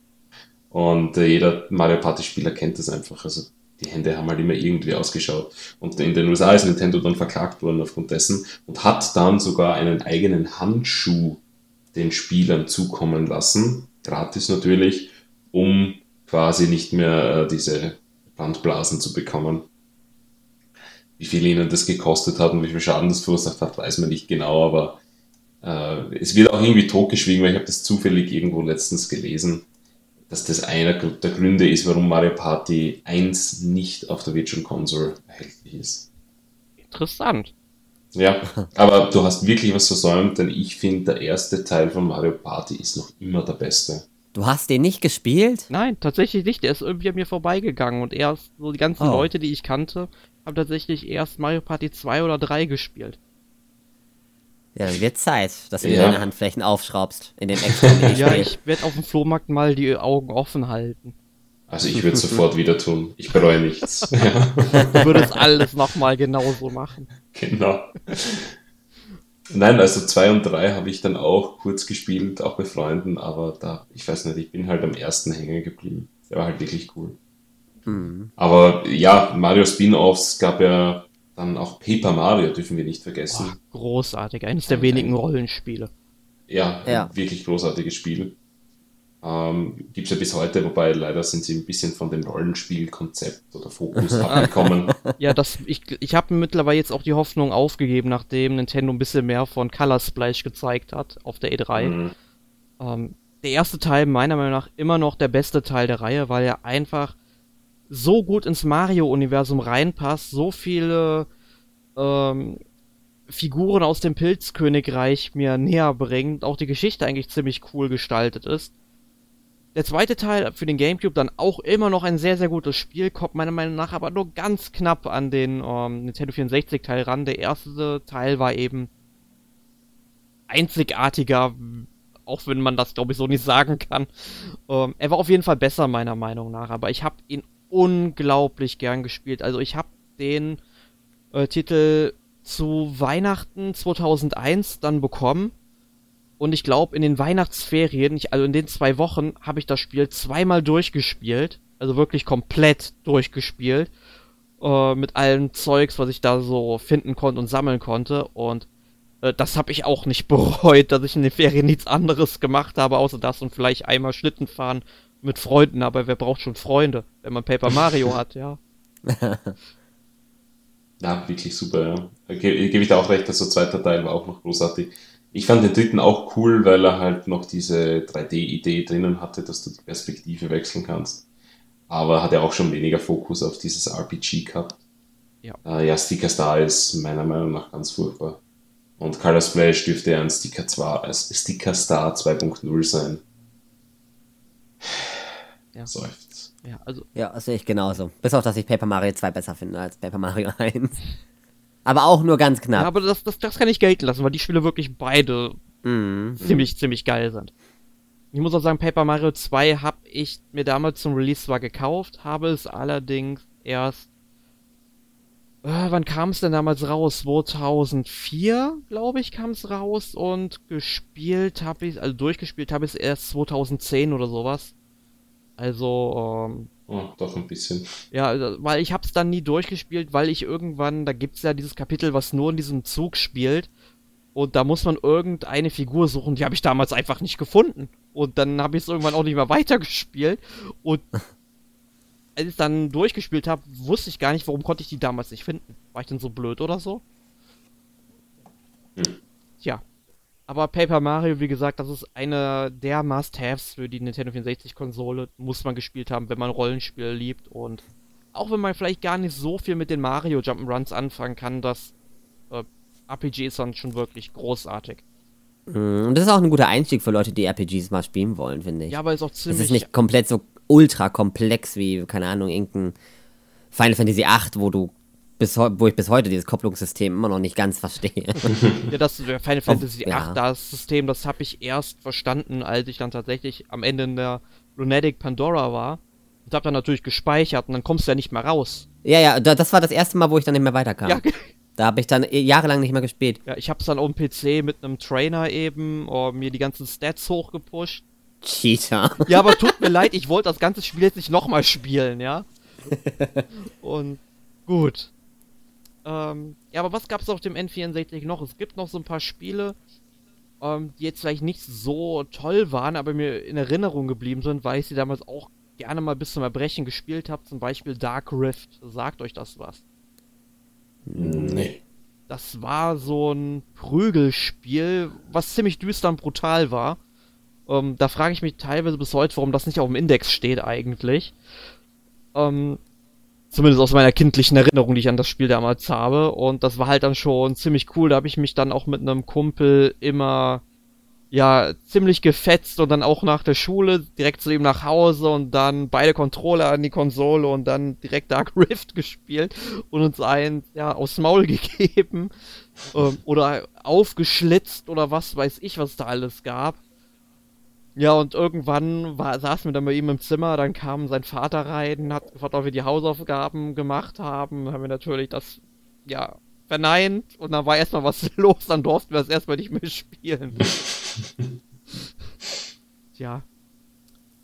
C: Und äh, jeder Mario Party-Spieler kennt das einfach. Also die Hände haben halt immer irgendwie ausgeschaut. Und in den USA ist Nintendo dann verklagt worden aufgrund dessen und hat dann sogar einen eigenen Handschuh den Spielern zukommen lassen, gratis natürlich, um quasi nicht mehr äh, diese Bandblasen zu bekommen. Wie viel ihnen das gekostet hat und wie viel Schaden das verursacht hat, weiß man nicht genau, aber äh, es wird auch irgendwie totgeschwiegen, weil ich habe das zufällig irgendwo letztens gelesen dass das einer der Gründe ist, warum Mario Party 1 nicht auf der Virtual Console erhältlich ist.
A: Interessant.
C: Ja, aber du hast wirklich was versäumt, denn ich finde, der erste Teil von Mario Party ist noch immer der beste.
B: Du hast den nicht gespielt?
A: Nein, tatsächlich nicht. Der ist irgendwie an mir vorbeigegangen und erst so die ganzen oh. Leute, die ich kannte, haben tatsächlich erst Mario Party 2 oder 3 gespielt.
B: Ja, dann wird Zeit, dass du ja. deine Handflächen aufschraubst in dem extra
A: Ja, ich werde auf dem Flohmarkt mal die Augen offen halten.
C: Also ich würde sofort wieder tun. Ich bereue nichts.
A: Du würdest alles nochmal genauso machen.
C: Genau. Nein, also zwei und drei habe ich dann auch kurz gespielt, auch bei Freunden, aber da, ich weiß nicht, ich bin halt am ersten hängen geblieben. Der war halt wirklich cool. Mhm. Aber ja, Mario Spin-Offs gab ja dann auch Paper Mario dürfen wir nicht vergessen. Boah,
A: großartig, eines der wenigen Rollenspiele.
C: Ja, ja. wirklich großartiges Spiel. Ähm, Gibt es ja bis heute, wobei leider sind sie ein bisschen von dem Rollenspielkonzept oder Fokus abgekommen.
A: Ja, das, ich, ich habe mittlerweile jetzt auch die Hoffnung aufgegeben, nachdem Nintendo ein bisschen mehr von Color Splash gezeigt hat auf der E3. Mhm. Ähm, der erste Teil meiner Meinung nach immer noch der beste Teil der Reihe, weil er einfach so gut ins Mario-Universum reinpasst, so viele ähm, Figuren aus dem Pilzkönigreich mir näher bringt, auch die Geschichte eigentlich ziemlich cool gestaltet ist. der zweite Teil für den GameCube dann auch immer noch ein sehr, sehr gutes Spiel, kommt meiner Meinung nach aber nur ganz knapp an den ähm, Nintendo 64 Teil ran. Der erste Teil war eben einzigartiger, auch wenn man das glaube ich so nicht sagen kann. Ähm, er war auf jeden Fall besser meiner Meinung nach, aber ich habe ihn unglaublich gern gespielt. Also ich habe den äh, Titel zu Weihnachten 2001 dann bekommen und ich glaube, in den Weihnachtsferien, ich, also in den zwei Wochen, habe ich das Spiel zweimal durchgespielt. Also wirklich komplett durchgespielt. Äh, mit allem Zeugs, was ich da so finden konnte und sammeln konnte. Und äh, das habe ich auch nicht bereut, dass ich in den Ferien nichts anderes gemacht habe, außer das und vielleicht einmal Schlitten fahren mit Freunden. Aber wer braucht schon Freunde, wenn man Paper Mario hat, ja.
C: ja, wirklich super, ja. Ge Gebe ich da auch recht, dass der zweite Teil war auch noch großartig. Ich fand den dritten auch cool, weil er halt noch diese 3D-Idee drinnen hatte, dass du die Perspektive wechseln kannst. Aber hat er auch schon weniger Fokus auf dieses RPG gehabt. Ja, äh, ja Sticker Star ist meiner Meinung nach ganz furchtbar. Und Color Splash dürfte ein Sticker, 2, äh, Sticker Star 2.0 sein.
B: Ja. Seufzt. Ja, also. Ja, das sehe ich genauso. Bis auf, dass ich Paper Mario 2 besser finde als Paper Mario 1. Aber auch nur ganz knapp. Ja,
A: aber das, das, das kann ich gelten lassen, weil die Spiele wirklich beide mm. ziemlich, ziemlich geil sind. Ich muss auch sagen, Paper Mario 2 habe ich mir damals zum Release zwar gekauft, habe es allerdings erst. Äh, wann kam es denn damals raus? 2004, glaube ich, kam es raus und gespielt habe ich, also durchgespielt habe ich es erst 2010 oder sowas. Also, ähm,
C: Oh, doch ein bisschen.
A: Ja, also, weil ich hab's dann nie durchgespielt, weil ich irgendwann, da gibt's ja dieses Kapitel, was nur in diesem Zug spielt. Und da muss man irgendeine Figur suchen, die habe ich damals einfach nicht gefunden. Und dann habe ich es irgendwann auch nicht mehr weitergespielt. Und als ich dann durchgespielt habe, wusste ich gar nicht, warum konnte ich die damals nicht finden. War ich denn so blöd oder so? Hm. Tja. Aber Paper Mario, wie gesagt, das ist einer der Must-Haves für die Nintendo 64-Konsole. Muss man gespielt haben, wenn man Rollenspiele liebt. Und auch wenn man vielleicht gar nicht so viel mit den Mario Jump'n'Runs anfangen kann, das äh, RPG ist dann schon wirklich großartig.
B: Mm, und das ist auch ein guter Einstieg für Leute, die RPGs mal spielen wollen, finde ich.
A: Ja, aber ist auch ziemlich.
B: Es ist nicht komplett so ultra komplex wie, keine Ahnung, irgendein Final Fantasy VIII, wo du bis, wo ich bis heute dieses Kopplungssystem immer noch nicht ganz verstehe.
A: ja, das Final Fantasy VIII, ja. das System, das habe ich erst verstanden, als ich dann tatsächlich am Ende in der Lunatic Pandora war. Und habe dann natürlich gespeichert und dann kommst du ja nicht mehr raus.
B: Ja, ja, das war das erste Mal, wo ich dann nicht mehr weiterkam. Ja. Da habe ich dann jahrelang nicht mehr gespielt.
A: Ja, ich habe es dann auf dem PC mit einem Trainer eben oh, mir die ganzen Stats hochgepusht.
B: Cheater.
A: Ja, aber tut mir leid, ich wollte das ganze Spiel jetzt nicht nochmal spielen, ja. Und gut. Ähm, ja, aber was gab es auf dem N64 noch? Es gibt noch so ein paar Spiele, ähm, die jetzt vielleicht nicht so toll waren, aber mir in Erinnerung geblieben sind, weil ich sie damals auch gerne mal bis zum Erbrechen gespielt habe. Zum Beispiel Dark Rift. Sagt euch das was?
C: Nee.
A: Das war so ein Prügelspiel, was ziemlich düster und brutal war. Ähm, da frage ich mich teilweise bis heute, warum das nicht auf dem Index steht eigentlich. Ähm, Zumindest aus meiner kindlichen Erinnerung, die ich an das Spiel damals habe. Und das war halt dann schon ziemlich cool. Da habe ich mich dann auch mit einem Kumpel immer, ja, ziemlich gefetzt und dann auch nach der Schule direkt zu ihm nach Hause und dann beide Controller an die Konsole und dann direkt Dark Rift gespielt und uns einen, ja, aufs Maul gegeben. ähm, oder aufgeschlitzt oder was weiß ich, was da alles gab. Ja, und irgendwann war, saßen wir dann bei ihm im Zimmer, dann kam sein Vater rein, hat gefragt, ob wir die Hausaufgaben gemacht haben. Dann haben wir natürlich das, ja, verneint und dann war erstmal was los, dann durften wir es erstmal nicht mehr spielen. Tja.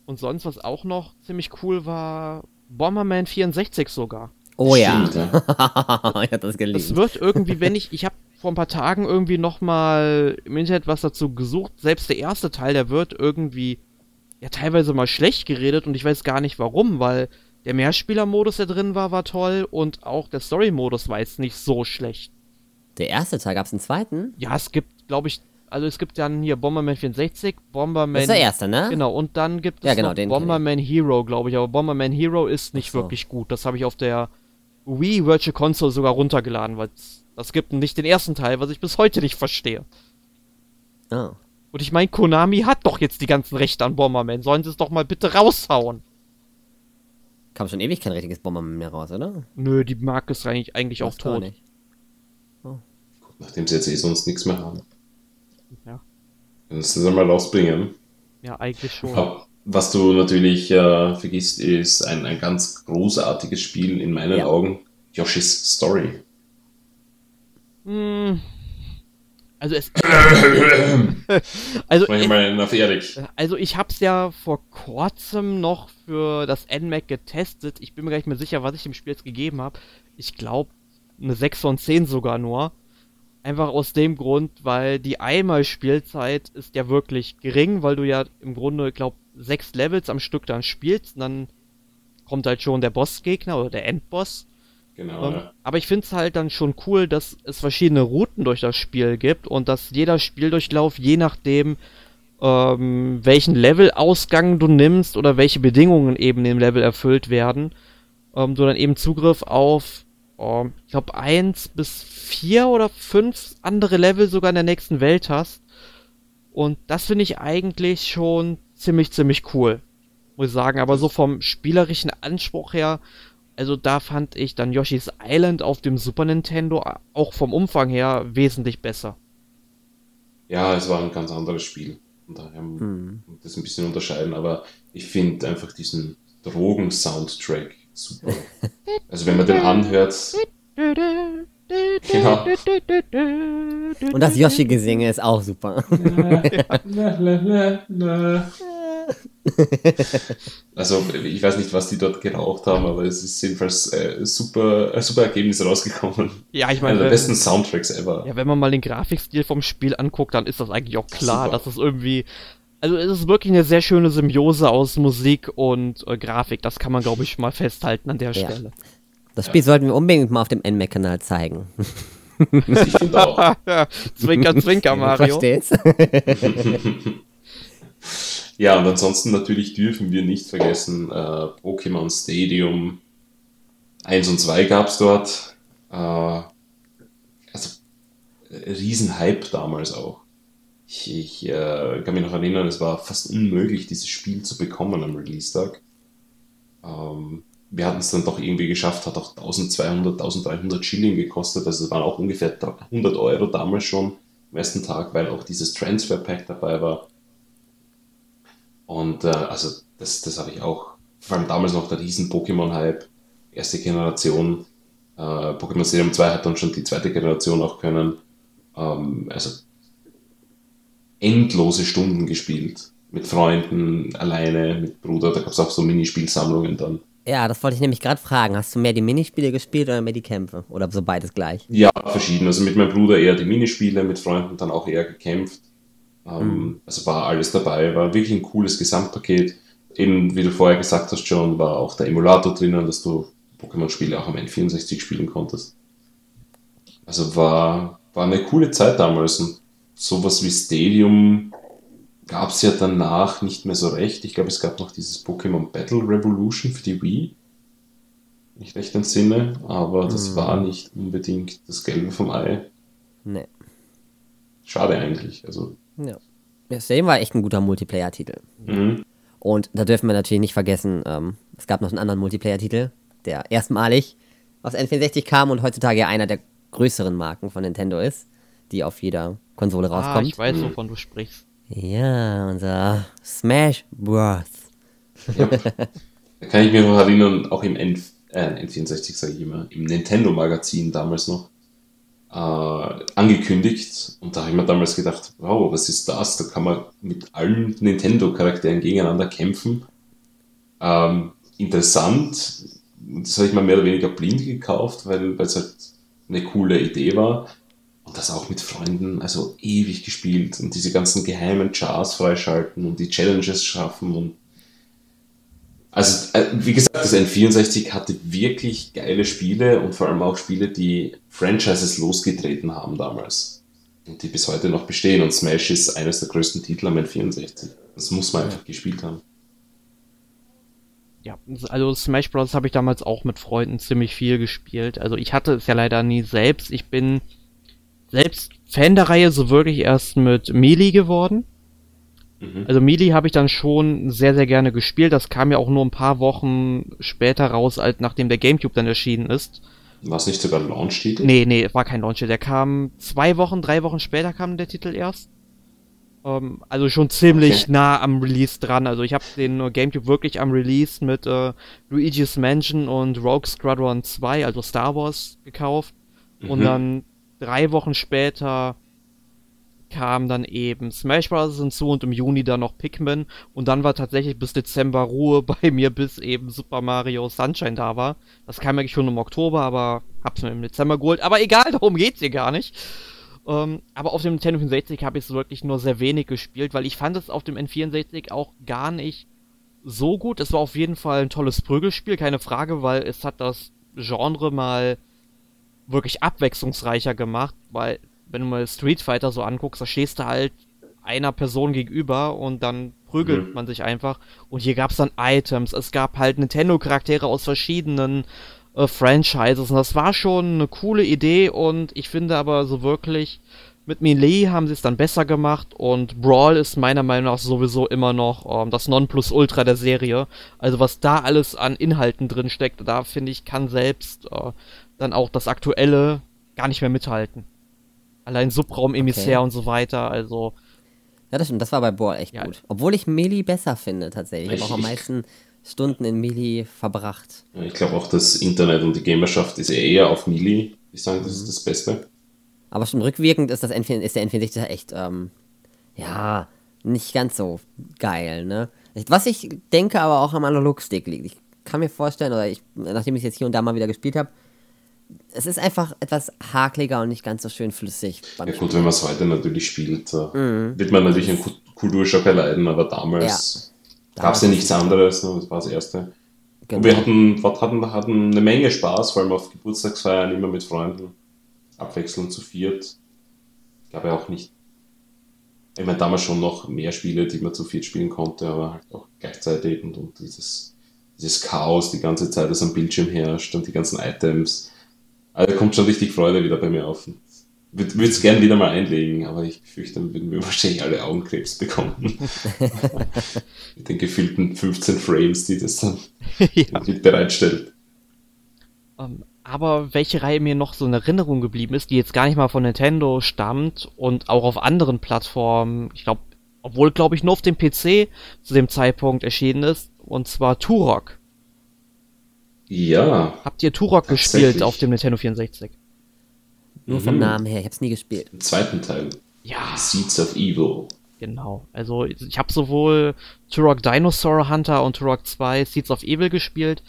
A: Und sonst, was auch noch ziemlich cool war, Bomberman 64 sogar.
B: Oh ja. ich hab das geliebt.
A: Es wird irgendwie, wenn ich, ich habe vor ein paar Tagen irgendwie nochmal im Internet was dazu gesucht. Selbst der erste Teil, der wird irgendwie ja teilweise mal schlecht geredet und ich weiß gar nicht warum, weil der Mehrspieler-Modus, der drin war, war toll und auch der Story-Modus war jetzt nicht so schlecht.
B: Der erste Teil, gab's einen zweiten?
A: Ja, es gibt, glaube ich, also es gibt dann hier Bomberman 64, Bomberman. Das
B: ist der erste, ne?
A: Genau, und dann gibt es
B: ja, genau,
A: Bomberman Hero, glaube ich. Aber Bomberman Hero ist nicht so. wirklich gut. Das habe ich auf der Wii Virtual Console sogar runtergeladen, weil es das gibt nicht den ersten Teil, was ich bis heute nicht verstehe.
B: Oh.
A: Und ich meine, Konami hat doch jetzt die ganzen Rechte an Bomberman. Sollen sie es doch mal bitte raushauen?
B: Kam schon ewig kein richtiges Bomberman mehr raus, oder?
A: Nö, die Marke ist eigentlich, eigentlich auch tot.
B: nicht.
C: Nachdem sie jetzt eh sonst nichts mehr haben.
A: Ja.
C: Können sie das mal rausbringen.
A: Ja, eigentlich schon.
C: Aber Was du natürlich äh, vergisst, ist ein, ein ganz großartiges Spiel in meinen
B: Ja.
C: Augen. Yoshi's Story.
A: Hm. Also es. also,
C: ich Erik.
A: also ich hab's ja vor kurzem noch für das NMAC getestet. Ich bin mir gar nicht mehr sicher, was ich dem Spiel jetzt gegeben habe. Ich glaube eine 6 von 10 sogar nur. Einfach aus dem Grund, weil die Einmal-Spielzeit ist ja wirklich gering, weil du ja im Grunde, glaub, sechs Levels am Stück dann spielst und dann kommt halt schon der Bossgegner oder der Endboss.
C: Genau,
A: Ähm,
C: ja.
A: Aber ich finde es halt dann schon cool, dass es verschiedene Routen durch das Spiel gibt und dass jeder Spieldurchlauf, je nachdem, ähm, welchen Levelausgang du nimmst oder welche Bedingungen eben im Level erfüllt werden, ähm, du dann eben Zugriff auf, ähm, ich glaube, eins bis vier oder fünf andere Level sogar in der nächsten Welt hast. Und das finde ich eigentlich schon ziemlich, ziemlich cool. Muss ich sagen. Aber so vom spielerischen Anspruch her, also da fand ich dann Yoshi's Island auf dem Super Nintendo auch vom Umfang her wesentlich besser.
C: Ja, es war ein ganz anderes Spiel. Von daher muss
B: Hm.
C: man das ein bisschen unterscheiden, aber ich finde einfach diesen Drogen-Soundtrack super. Also wenn man den anhört, Genau.
B: Und das Yoshi-Gesinge ist auch super.
C: Also, ich weiß nicht, was die dort geraucht haben, aber es ist jedenfalls äh, super, ein super Ergebnis rausgekommen.
A: Ja, ich
C: Einer der
A: meine,
C: besten Soundtracks ever.
A: ja, wenn man mal den Grafikstil vom Spiel anguckt, dann ist das eigentlich auch klar,
C: Super.
A: dass es irgendwie. Also es ist wirklich eine sehr schöne Symbiose aus Musik und äh, Grafik. Das kann man, glaube ich, mal festhalten an der
B: Ja.
A: Stelle.
B: Das Spiel sollten wir unbedingt mal auf dem NMAC-Kanal zeigen.
C: Ich finde auch.
A: zwinker, zwinker, Mario.
B: Verstehst?
C: Ja, und ansonsten natürlich dürfen wir nicht vergessen, äh, Pokémon Stadium 1 und 2 gab es dort. Äh, also, äh, Riesenhype damals auch. Ich, ich äh, kann mich noch erinnern, es war fast unmöglich, dieses Spiel zu bekommen am Release-Tag. Ähm, wir hatten es dann doch irgendwie geschafft, hat auch 1200, 1300 Schilling gekostet, also es waren auch ungefähr 100 Euro damals schon am ersten Tag, weil auch dieses Transfer Pack dabei war. Und äh, also das, das habe ich auch, vor allem damals noch der riesen Pokémon-Hype, erste Generation. Äh, Pokémon Stadium 2 hat dann schon die zweite Generation auch können. Ähm, also endlose Stunden gespielt. Mit Freunden, alleine, mit Bruder. Da gab es auch so Minispielsammlungen dann.
B: Ja, das wollte ich nämlich gerade fragen. Hast du mehr die Minispiele gespielt oder mehr die Kämpfe? Oder so beides gleich?
C: Ja, verschieden. Also mit meinem Bruder eher die Minispiele, mit Freunden dann auch eher gekämpft. Ähm, Also war alles dabei, war wirklich ein cooles Gesamtpaket. Eben, wie du vorher gesagt hast, schon, war auch der Emulator drinnen, dass du Pokémon-Spiele auch am N64 spielen konntest. Also war, war eine coole Zeit damals und sowas wie Stadium gab es ja danach nicht mehr so recht. Ich glaube, es gab noch dieses Pokémon Battle Revolution für die Wii. Nicht recht entsinne, aber das war nicht unbedingt das Gelbe vom Ei.
B: Nee.
C: Schade eigentlich. Also,
B: Ja. ja Stadium war echt ein guter Multiplayer-Titel.
C: mhm.
B: Und da dürfen wir natürlich nicht vergessen, ähm, es gab noch einen anderen Multiplayer-Titel, der erstmalig aus N64 kam und heutzutage ja einer der größeren Marken von Nintendo ist, die auf jeder Konsole
A: Ah,
B: rauskommt.
A: ich weiß, wovon du sprichst.
B: ja, unser Smash Bros.
C: ja. da kann ich mich noch erinnern, auch im N äh, N64, sage ich immer, im Nintendo-Magazin damals noch angekündigt. Und da habe ich mir damals gedacht, wow, was ist das? Da kann man mit allen Nintendo-Charakteren gegeneinander kämpfen. Ähm, interessant. Das habe ich mir mehr oder weniger blind gekauft, weil weil es halt eine coole Idee war. Und das auch mit Freunden, also ewig gespielt und diese ganzen geheimen Chars freischalten und die Challenges schaffen und also, äh, wie gesagt, das N64 hatte wirklich geile Spiele und vor allem auch Spiele, die Franchises losgetreten haben damals. Und die bis heute noch bestehen. Und Smash ist eines der größten Titel am N64. Das muss man einfach gespielt haben.
A: Ja, also Smash Bros. habe ich damals auch mit Freunden ziemlich viel gespielt. Also ich hatte es ja leider nie selbst. Ich bin selbst Fan der Reihe so wirklich erst mit Melee geworden. Mhm. Also Melee habe ich dann schon sehr, sehr gerne gespielt. Das kam ja auch nur ein paar Wochen später raus, als nachdem der Gamecube dann erschienen ist.
C: War es nicht sogar ein Launch-Titel?
A: Nee, nee, war kein Launch-Titel. Der kam zwei Wochen, drei Wochen später kam der Titel erst. Ähm, also schon ziemlich okay. nah am Release dran. Also ich habe den Gamecube wirklich am Release mit äh, Luigi's Mansion und Rogue Squadron 2, also Star Wars, gekauft. Mhm. Und dann drei Wochen später kam dann eben Smash Bros. hinzu und im Juni dann noch Pikmin und dann war tatsächlich bis Dezember Ruhe bei mir, bis eben Super Mario Sunshine da war. Das kam eigentlich schon im Oktober, aber hab's mir im Dezember geholt. Aber egal, darum geht's hier gar nicht. Ähm, aber auf dem Nintendo 64 habe ich es wirklich nur sehr wenig gespielt, weil ich fand es auf dem N64 auch gar nicht so gut. Es war auf jeden Fall ein tolles Prügelspiel, keine Frage, weil es hat das Genre mal wirklich abwechslungsreicher gemacht, weil wenn du mal Street Fighter so anguckst, da stehst du halt einer Person gegenüber und dann prügelt mhm. man sich einfach. Und hier gab es dann Items, es gab halt Nintendo-Charaktere aus verschiedenen äh, Franchises und das war schon eine coole Idee und ich finde aber so wirklich, mit Melee haben sie es dann besser gemacht und Brawl ist meiner Meinung nach sowieso immer noch ähm, das Nonplusultra der Serie. Also was da alles an Inhalten drin steckt, da finde ich, kann selbst äh, dann auch das aktuelle gar nicht mehr mithalten. Allein Subraum, Emissär okay. und so weiter, also.
B: Ja, das stimmt, das war bei Brawl echt ja. gut. Obwohl ich Melee besser finde, tatsächlich. Ich habe auch am meisten Stunden in Melee verbracht.
C: Ich glaube auch, das Internet und die Gamerschaft ist eher auf Melee. Ich sage, das mhm. ist das Beste.
B: Aber schon rückwirkend ist, das N ist der N64 echt, ähm, ja, nicht ganz so geil, ne? Was ich denke aber auch am Analogstick liegt. Ich kann mir vorstellen, oder ich, nachdem ich es jetzt hier und da mal wieder gespielt habe, es ist einfach etwas hakliger und nicht ganz so schön flüssig.
C: ja gut, wenn man es heute natürlich spielt, mhm. wird man natürlich einen Kulturschock erleiden, aber damals ja. gab es ja nichts anderes, ne? das war das Erste. Genau. Und wir hatten, hatten, hatten eine Menge Spaß, vor allem auf Geburtstagsfeiern, immer mit Freunden, abwechselnd zu viert. Ich glaube ja auch nicht, ich meine damals schon noch mehr Spiele, die man zu viert spielen konnte, aber halt auch gleichzeitig und, und dieses, dieses Chaos die ganze Zeit, das am Bildschirm herrscht und die ganzen Items also kommt schon richtig Freude wieder bei mir auf. Würde es gerne wieder mal einlegen, aber ich fürchte, dann würden wir wahrscheinlich alle Augenkrebs bekommen. Mit den gefühlten 15 Frames, die das dann ja. bereitstellt.
A: Um, ähm, aber welche Reihe mir noch so in Erinnerung geblieben ist, die jetzt gar nicht mal von Nintendo stammt und auch auf anderen Plattformen, ich glaube, obwohl glaube ich nur auf dem PC zu dem Zeitpunkt erschienen ist, und zwar Turok.
C: Ja.
A: Habt ihr Turok gespielt auf dem Nintendo 64?
B: Nur mhm. vom Namen her, ich hab's nie gespielt.
C: Im zweiten Teil.
A: Ja.
C: Seeds of Evil.
A: Genau. Also ich habe sowohl Turok Dinosaur Hunter und Turok 2 Seeds of Evil gespielt.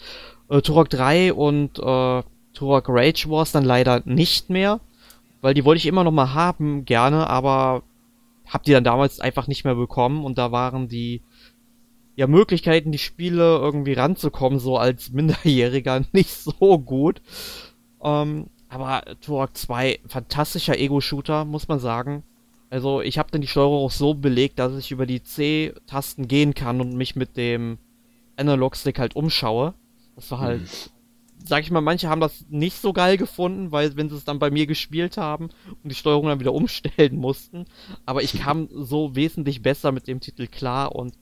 A: Äh, Turok 3 und äh, Turok Rage Wars dann leider nicht mehr, weil die wollte ich immer noch mal haben, gerne, aber hab die dann damals einfach nicht mehr bekommen und da waren die ja, Möglichkeiten, die Spiele irgendwie ranzukommen, so als Minderjähriger, nicht so gut. Ähm, aber Turok 2, fantastischer Ego-Shooter, muss man sagen. Also, ich habe dann die Steuerung auch so belegt, dass ich über die C-Tasten gehen kann und mich mit dem Analog-Stick halt umschaue. Das war halt, mhm. sag ich mal, manche haben das nicht so geil gefunden, weil wenn sie es dann bei mir gespielt haben und die Steuerung dann wieder umstellen mussten. Aber ich kam so wesentlich besser mit dem Titel klar und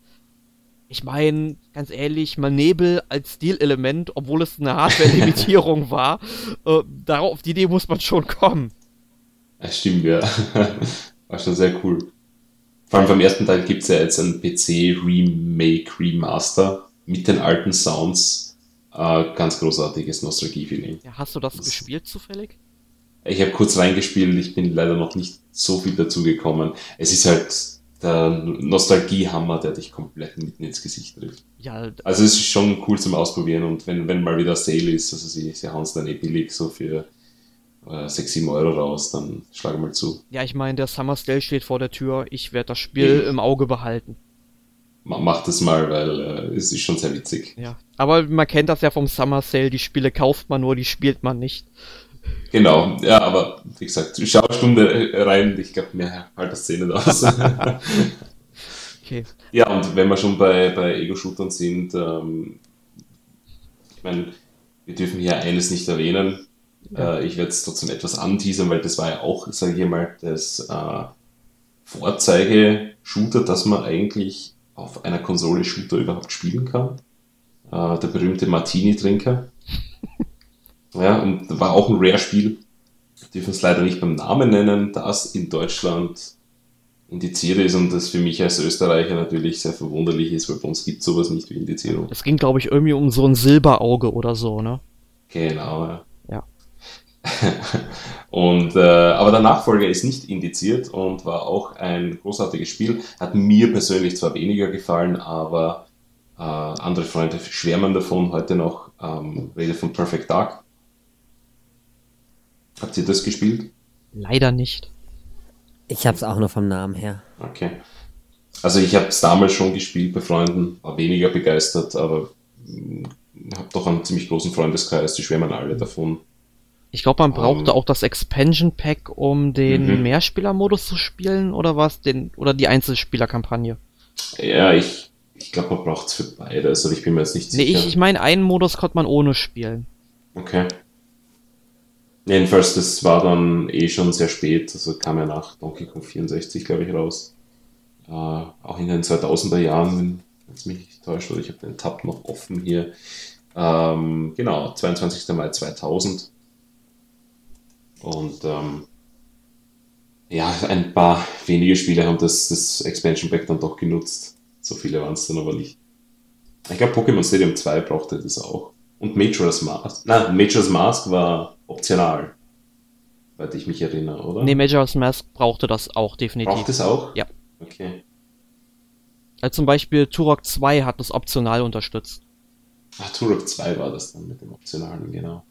A: ich meine, ganz ehrlich, mal Nebel als Stilelement, obwohl es eine Hardware-Limitierung war, äh, darauf, auf die Idee muss man schon kommen.
C: Ja, stimmt, ja. war schon sehr cool. Vor allem beim ersten Teil gibt es ja jetzt ein PC-Remake, Remaster mit den alten Sounds. Äh, ganz großartiges Nostalgie-Feeling.
A: Ja, hast du das, das gespielt zufällig?
C: Ich habe kurz reingespielt, ich bin leider noch nicht so viel dazu gekommen. Es ist halt der Nostalgiehammer, der dich komplett mitten ins Gesicht trifft. Ja, also es ist schon cool zum Ausprobieren und wenn, wenn mal wieder Sale ist, also sie, sie hauen es dann eh billig so für äh, 6, 7 Euro raus, dann schlage mal zu.
A: Ja, ich meine, der Summer Sale steht vor der Tür, ich werde das Spiel ja. im Auge behalten.
C: Mach das mal, weil äh, es ist schon sehr witzig.
A: Ja, aber man kennt das ja vom Summer Sale, die Spiele kauft man nur, die spielt man nicht.
C: Genau, ja, aber wie gesagt, schau eine Stunde rein, ich glaube, mehr halt das Szene aus. okay. Ja, und wenn wir schon bei, bei Ego-Shootern sind, ähm, ich meine, wir dürfen hier eines nicht erwähnen. Ja. Äh, ich werde es trotzdem etwas anteasern, weil das war ja auch, sage ich mal, das äh, Vorzeigespiel Shooter, dass man eigentlich auf einer Konsole Shooter überhaupt spielen kann. Äh, der berühmte Martini-Trinker. Ja, und war auch ein Rare-Spiel. Dürfen es leider nicht beim Namen nennen, das in Deutschland indiziert ist und das für mich als Österreicher natürlich sehr verwunderlich ist, weil bei uns gibt es sowas nicht wie Indizierung.
A: Es ging, glaube ich, irgendwie um so ein Silberauge oder so, ne?
C: Genau, ja.
A: Ja.
C: und, äh, aber der Nachfolger ist nicht indiziert und war auch ein großartiges Spiel. Hat mir persönlich zwar weniger gefallen, aber äh, andere Freunde schwärmen davon heute noch. Ähm, Rede von Perfect Dark. Habt ihr das gespielt?
A: Leider nicht.
B: Ich hab's auch nur vom Namen her.
C: Okay. Also ich habe es damals schon gespielt bei Freunden, war weniger begeistert, aber habe doch einen ziemlich großen Freundeskreis, die schwärmen alle davon.
A: Ich glaube, man brauchte um, auch das Expansion Pack, um den mhm. Mehrspielermodus zu spielen, oder was? Den, oder die Einzelspielerkampagne?
C: Ja, ich, ich glaube, man braucht es für beides, aber ich bin mir jetzt nicht
A: sicher. Nee, ich, ich meine, einen Modus konnte man ohne spielen.
C: Okay. Jedenfalls, das war dann eh schon sehr spät, also kam ja nach Donkey Kong 64, glaube ich, raus. Äh, auch in den 2000er Jahren, wenn es mich nicht täuscht, oder ich habe den Tab noch offen hier. Ähm, genau, 22. Mai 2000. Und ähm, ja, ein paar wenige Spiele haben das, das Expansion Pack dann doch genutzt. So viele waren es dann aber nicht. Ich glaube, Pokémon Stadium 2 brauchte das auch. Und Majora's Mask. Nein, Majora's Mask war optional. Soweit ich mich erinnere, oder?
A: Nee, Majora's Mask brauchte das auch definitiv.
C: Braucht es auch?
A: Ja.
C: Okay.
A: Also zum Beispiel Turok 2 hat das optional unterstützt.
C: Ach, Turok 2 war das dann mit dem Optionalen, genau.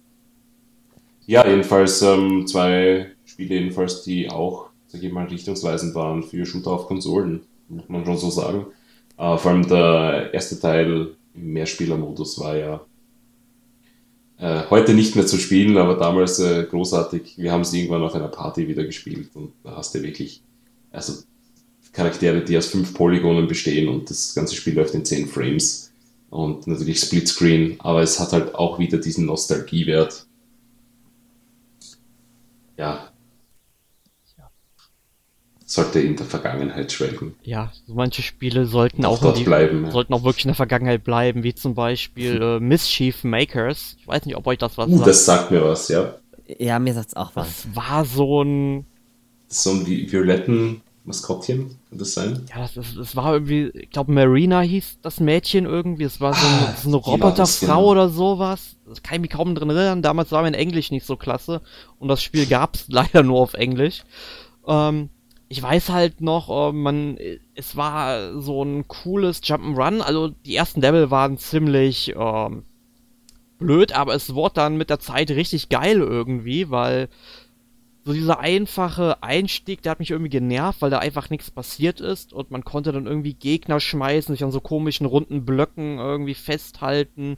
C: Ja, jedenfalls ähm, zwei Spiele, jedenfalls, die auch, sag ich mal, richtungsweisend waren für Shooter auf Konsolen, muss man schon so sagen. Äh, vor allem der erste Teil im Mehrspielermodus war ja äh, heute nicht mehr zu spielen, aber damals äh, großartig. Wir haben es irgendwann auf einer Party wieder gespielt und da hast du wirklich, also Charaktere, die aus fünf Polygonen bestehen und das ganze Spiel läuft in zehn Frames und natürlich Splitscreen, aber es hat halt auch wieder diesen Nostalgiewert. Ja. Sollte in der Vergangenheit schwelgen.
A: Ja, so manche Spiele sollten
C: auch,
A: auch
C: die, bleiben.
A: Sollten auch wirklich in der Vergangenheit bleiben, wie zum Beispiel äh, Mischief Makers. Ich weiß nicht, ob euch das was
C: uh, sagt. Das sagt mir was, ja.
B: Ja, mir sagt's auch was.
A: Das war so ein.
C: So ein violetten Maskottchen, kann das sein?
A: Ja, das, das, das war irgendwie, ich glaube, Marina hieß das Mädchen irgendwie. Es war so, ah, eine, so eine Roboterfrau genau. oder sowas. Das kann ich mich kaum drin erinnern. Damals war mein Englisch nicht so klasse. Und das Spiel gab's leider nur auf Englisch. Ähm, ich weiß halt noch, äh, man, es war so ein cooles Jump'n'Run. Also die ersten Level waren ziemlich ähm, blöd, aber es wurde dann mit der Zeit richtig geil irgendwie, weil so dieser einfache Einstieg, der hat mich irgendwie genervt, weil da einfach nichts passiert ist und man konnte dann irgendwie Gegner schmeißen, sich an so komischen runden Blöcken irgendwie festhalten.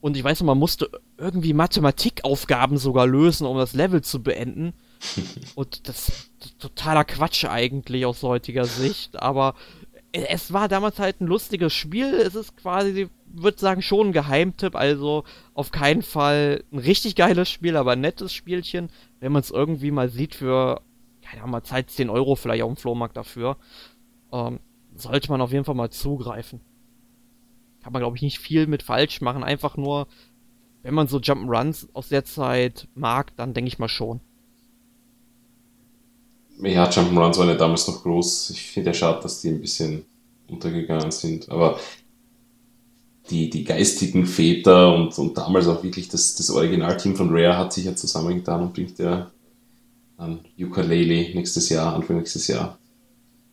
A: Und ich weiß noch, man musste irgendwie Mathematikaufgaben sogar lösen, um das Level zu beenden. Und das ist totaler Quatsch eigentlich aus heutiger Sicht, aber es war damals halt ein lustiges Spiel. Es ist quasi, würde sagen, schon ein Geheimtipp. Also auf keinen Fall ein richtig geiles Spiel, aber ein nettes Spielchen. Wenn man es irgendwie mal sieht für, keine Ahnung, mal Zeit 10 Euro vielleicht auf dem Flohmarkt dafür, ähm, sollte man auf jeden Fall mal zugreifen. Kann man, glaube ich, nicht viel mit falsch machen. Einfach nur, wenn man so Jump'n'Runs aus der Zeit mag, dann denke ich mal schon.
C: Ja, Jump'n'Runs waren ja damals noch groß. Ich finde ja schade, dass die ein bisschen untergegangen sind. Aber die, die geistigen Väter und, und damals auch wirklich das, das Originalteam von Rare hat sich ja zusammengetan und bringt ja an Ukulele nächstes Jahr, Anfang nächstes Jahr.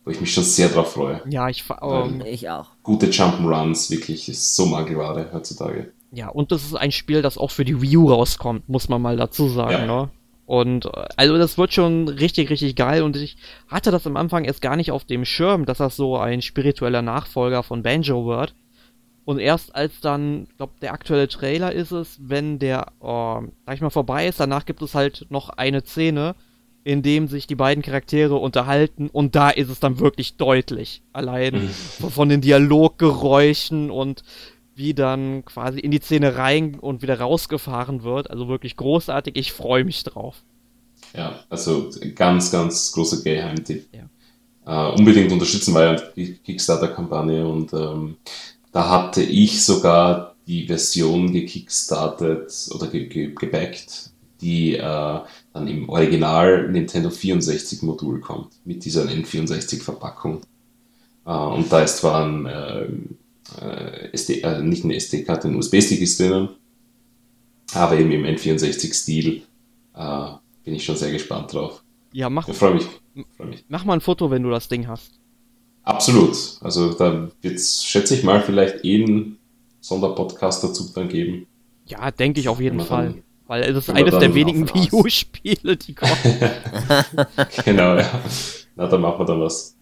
C: Wo ich mich schon sehr drauf freue.
A: Ja, ich, ähm,
B: ich auch.
C: Gute Jump'n'Runs, wirklich, ist so Mangelware heutzutage.
A: Ja, und das ist ein Spiel, das auch für die Wii U rauskommt, muss man mal dazu sagen, ja. ne? Und also das wird schon richtig, richtig geil und ich hatte das am Anfang erst gar nicht auf dem Schirm, dass das so ein spiritueller Nachfolger von Banjo wird. Und erst als dann, ich glaube, der aktuelle Trailer ist es, wenn der, äh, sag ich mal, vorbei ist, danach gibt es halt noch eine Szene, in dem sich die beiden Charaktere unterhalten und da ist es dann wirklich deutlich. Allein mhm. von den Dialoggeräuschen und wie dann quasi in die Szene rein und wieder rausgefahren wird. Also wirklich großartig. Ich freue mich drauf.
C: Ja, also ganz, ganz großer Geheimtipp.
A: Ja.
C: äh, unbedingt unterstützen, ja die Kickstarter-Kampagne und ähm, da hatte ich sogar die Version gekickstartet oder ge ge gebackt, die äh, dann im Original Nintendo 64 Modul kommt, mit dieser N64 Verpackung. Äh, und da ist zwar ein, äh, SD, äh, nicht eine SD-Karte, ein USB-Stick ist drinnen, aber eben im N64-Stil äh, bin ich schon sehr gespannt drauf.
A: Ja, mach,
C: ja, freu mich, freu
A: mich. mach mal ein Foto, wenn du das Ding hast.
C: Absolut. Also da wird es, schätze ich mal, vielleicht eh einen Sonderpodcast dazu dann geben.
A: Ja, denke ich auf jeden Fall. Dann, weil es ist eines der wenigen Wii U-Spiele, die kommen.
C: genau, ja. Na, dann machen wir dann was.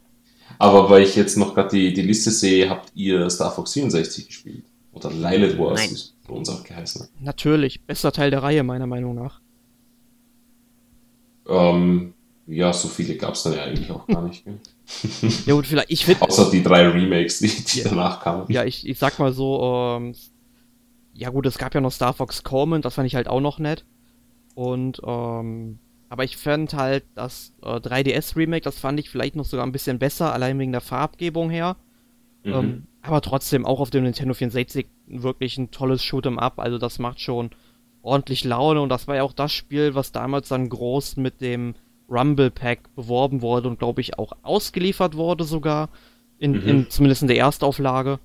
C: Aber weil ich jetzt noch gerade die, die Liste sehe, habt ihr Star Fox 64 gespielt? Oder Lilith Wars Nein. ist bei uns auch geheißen.
A: Natürlich, bester Teil der Reihe, meiner Meinung nach.
C: Ähm, ja, so viele gab es dann ja eigentlich auch gar nicht.
A: ja gut, vielleicht, ich finde...
C: Außer die drei Remakes, die, die ja, danach kamen.
A: Ja, ich, ich sag mal so, ähm, ja gut, es gab ja noch Star Fox Coleman, das fand ich halt auch noch nett. Und, ähm, aber ich fand halt das äh, 3DS Remake, das fand ich vielleicht noch sogar ein bisschen besser, allein wegen der Farbgebung her. Mhm. Ähm, aber trotzdem auch auf dem Nintendo 64 wirklich ein tolles Shoot'em Up, also das macht schon ordentlich Laune und das war ja auch das Spiel, was damals dann groß mit dem Rumble Pack beworben wurde und glaube ich auch ausgeliefert wurde sogar, in, mhm. in zumindest in der Erstauflage.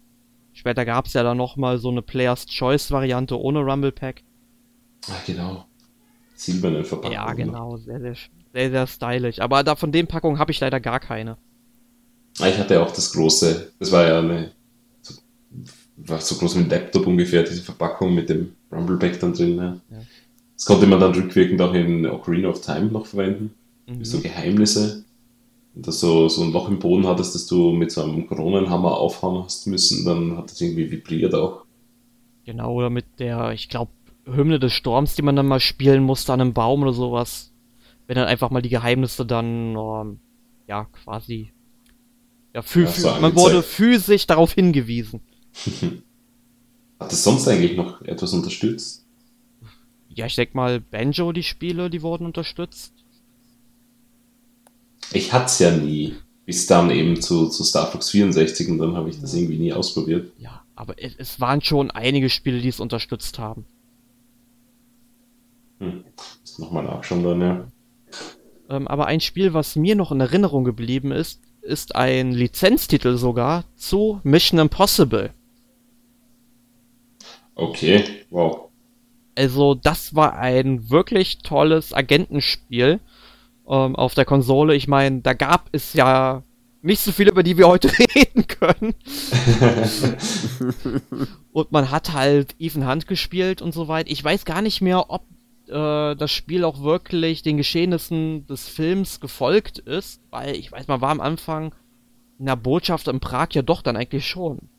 A: Später gab es ja dann nochmal so eine Players Choice Variante ohne Rumble Pack.
C: Ach genau. Silberne Verpackung.
A: Ja, genau, sehr, sehr, sehr, sehr stylisch. Aber da von den Packungen habe ich leider gar keine.
C: Ah, ich hatte auch das große, das war ja eine, war so groß wie ein Laptop ungefähr, diese Verpackung mit dem Rumble Pack dann drin. Ja. ja. Das konnte man dann rückwirkend auch in Ocarina of Time noch verwenden. Mhm. So Geheimnisse. Und dass so, so ein Loch im Boden hattest, dass du mit so einem Koronenhammer aufhauen hast müssen, dann hat das irgendwie vibriert auch.
A: Genau, oder mit der, ich glaube, Hymne des Sturms, die man dann mal spielen musste an einem Baum oder sowas. Wenn dann einfach mal die Geheimnisse dann, ähm, ja, quasi. Ja, für, ja, man wurde physisch darauf hingewiesen.
C: Hat es sonst eigentlich noch etwas unterstützt?
A: Ja, ich denke mal, Banjo, die Spiele, die wurden unterstützt.
C: Ich hatte es ja nie. Bis dann eben zu, zu Star Fox 64 und dann habe ich das irgendwie nie ausprobiert.
A: Ja, aber es, es waren schon einige Spiele, die es unterstützt haben.
C: Hm. Ist nochmal nachschauen dann, ja.
A: Ähm, aber ein Spiel, was mir noch in Erinnerung geblieben ist, ist ein Lizenztitel sogar zu Mission Impossible.
C: Okay, wow.
A: Also, das war ein wirklich tolles Agentenspiel ähm, auf der Konsole. Ich meine, da gab es ja nicht so viel, über die wir heute reden können. und man hat halt Ethan Hunt gespielt und so weiter. Ich weiß gar nicht mehr, ob äh, das Spiel auch wirklich den Geschehnissen des Films gefolgt ist, weil ich weiß, man war am Anfang in der Botschaft in Prag ja doch dann eigentlich schon.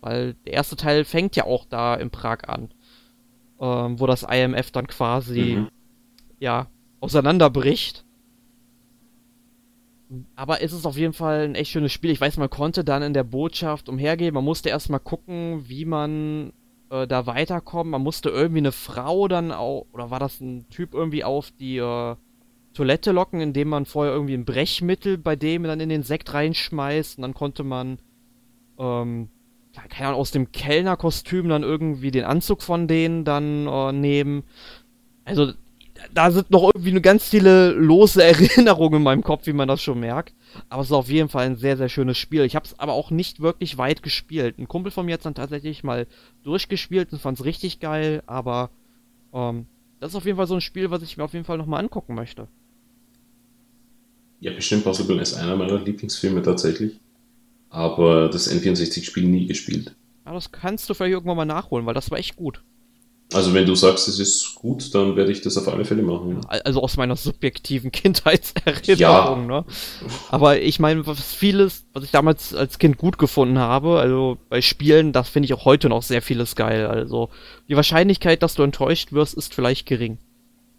A: Weil der erste Teil fängt ja auch da in Prag an. Ähm, wo das IMF dann quasi, mhm. ja, auseinanderbricht. Aber es ist auf jeden Fall ein echt schönes Spiel. Ich weiß, man konnte dann in der Botschaft umhergehen. Man musste erstmal gucken, wie man äh, da weiterkommt. Man musste irgendwie eine Frau dann auch, oder war das ein Typ irgendwie auf die äh, Toilette locken, indem man vorher irgendwie ein Brechmittel bei dem dann in den Sekt reinschmeißt. Und dann konnte man, ähm, keine Ahnung, aus dem Kellnerkostüm dann irgendwie den Anzug von denen dann äh, nehmen. Also da sind noch irgendwie ganz viele lose Erinnerungen in meinem Kopf, wie man das schon merkt. Aber es ist auf jeden Fall ein sehr, sehr schönes Spiel. Ich habe es aber auch nicht wirklich weit gespielt. Ein Kumpel von mir hat dann tatsächlich mal durchgespielt und fand es richtig geil, aber ähm, das ist auf jeden Fall so ein Spiel, was ich mir auf jeden Fall nochmal angucken möchte.
C: Ja, bestimmt Possible ist einer meiner Lieblingsfilme tatsächlich. Aber das N64-Spiel nie gespielt.
A: Aber das kannst du vielleicht irgendwann mal nachholen, weil das war echt gut.
C: Also wenn du sagst, es ist gut, dann werde ich das auf alle Fälle machen.
A: Also aus meiner subjektiven Kindheitserinnerung, ja. ne? Aber ich meine, was vieles, was ich damals als Kind gut gefunden habe, also bei Spielen, das finde ich auch heute noch sehr vieles geil. Also die Wahrscheinlichkeit, dass du enttäuscht wirst, ist vielleicht gering.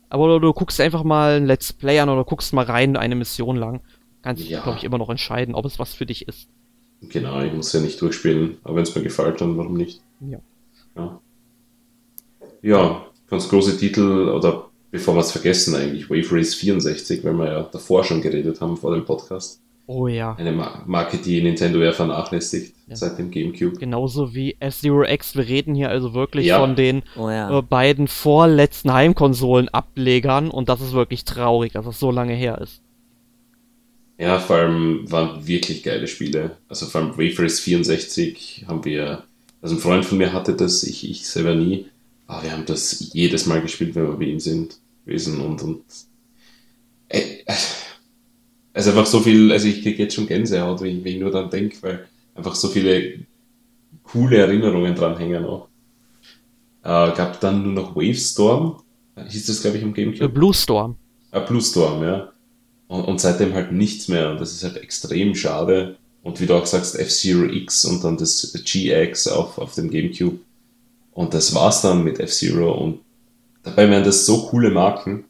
A: Aber du, du guckst einfach mal ein Let's Play an oder guckst mal rein eine Mission lang. Kannst ja. glaube ich, immer noch entscheiden, ob es was für dich ist.
C: Genau, ich muss ja nicht durchspielen, aber wenn es mir gefällt, dann warum nicht?
A: Ja.
C: ja. Ja, ganz große Titel, oder bevor wir es vergessen eigentlich, Wave Race 64, weil wir ja davor schon geredet haben vor dem Podcast.
A: Oh ja.
C: Eine Marke, die Nintendo ja vernachlässigt
A: Ja.
C: seit dem GameCube.
A: Genauso wie F-Zero X. Wir reden hier also wirklich
C: Ja.
A: von den
B: Oh ja.
A: äh, beiden vorletzten Heimkonsolen-Ablegern und das ist wirklich traurig, dass es so lange her ist.
C: Ja, vor allem waren wirklich geile Spiele. Also vor allem Wayfarers 64 haben wir, also ein Freund von mir hatte das, ich, ich selber nie. Aber wir haben das jedes Mal gespielt, wenn wir bei ihm sind gewesen und, und äh, also einfach so viel, also ich kriege jetzt schon Gänsehaut, wenn ich, wenn ich nur daran denke, weil einfach so viele coole Erinnerungen dranhängen auch. Äh, gab dann nur noch Wavestorm, hieß das glaube ich
A: Äh,
C: Gamecube.
A: Blue Storm.
C: Ah, Blue Storm, ja. Und, und seitdem halt nichts mehr. Und das ist halt extrem schade. Und wie du auch sagst, F-Zero X und dann das GX auf, auf dem Gamecube. Und das war's dann mit F-Zero. Und dabei wären das so coole Marken.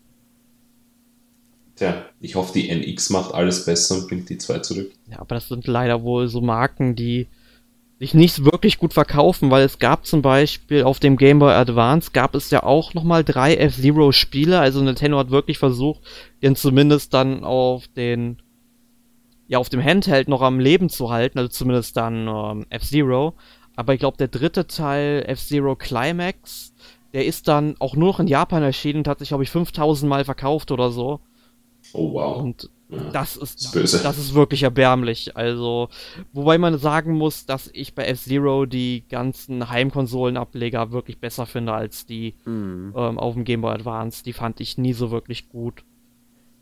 C: Tja, ich hoffe, die NX macht alles besser und bringt die zwei zurück.
A: Ja, aber das sind leider wohl so Marken, die sich nicht wirklich gut verkaufen, weil es gab zum Beispiel auf dem Game Boy Advance gab es ja auch nochmal drei F-Zero Spiele, also Nintendo hat wirklich versucht, den zumindest dann auf den, ja, auf dem Handheld noch am Leben zu halten, also zumindest dann ähm, F-Zero. Aber ich glaube, der dritte Teil, F-Zero Climax, der ist dann auch nur noch in Japan erschienen und hat sich, glaube ich, 5000 Mal verkauft oder so.
C: Oh wow.
A: Und
C: Ja.
A: das ist,
C: ist böse.
A: das ist wirklich erbärmlich. Also, wobei man sagen muss, dass ich bei F-Zero die ganzen Heimkonsolenableger wirklich besser finde als die
B: Mhm.
A: ähm, auf dem Game Boy Advance. Die fand ich nie so wirklich gut.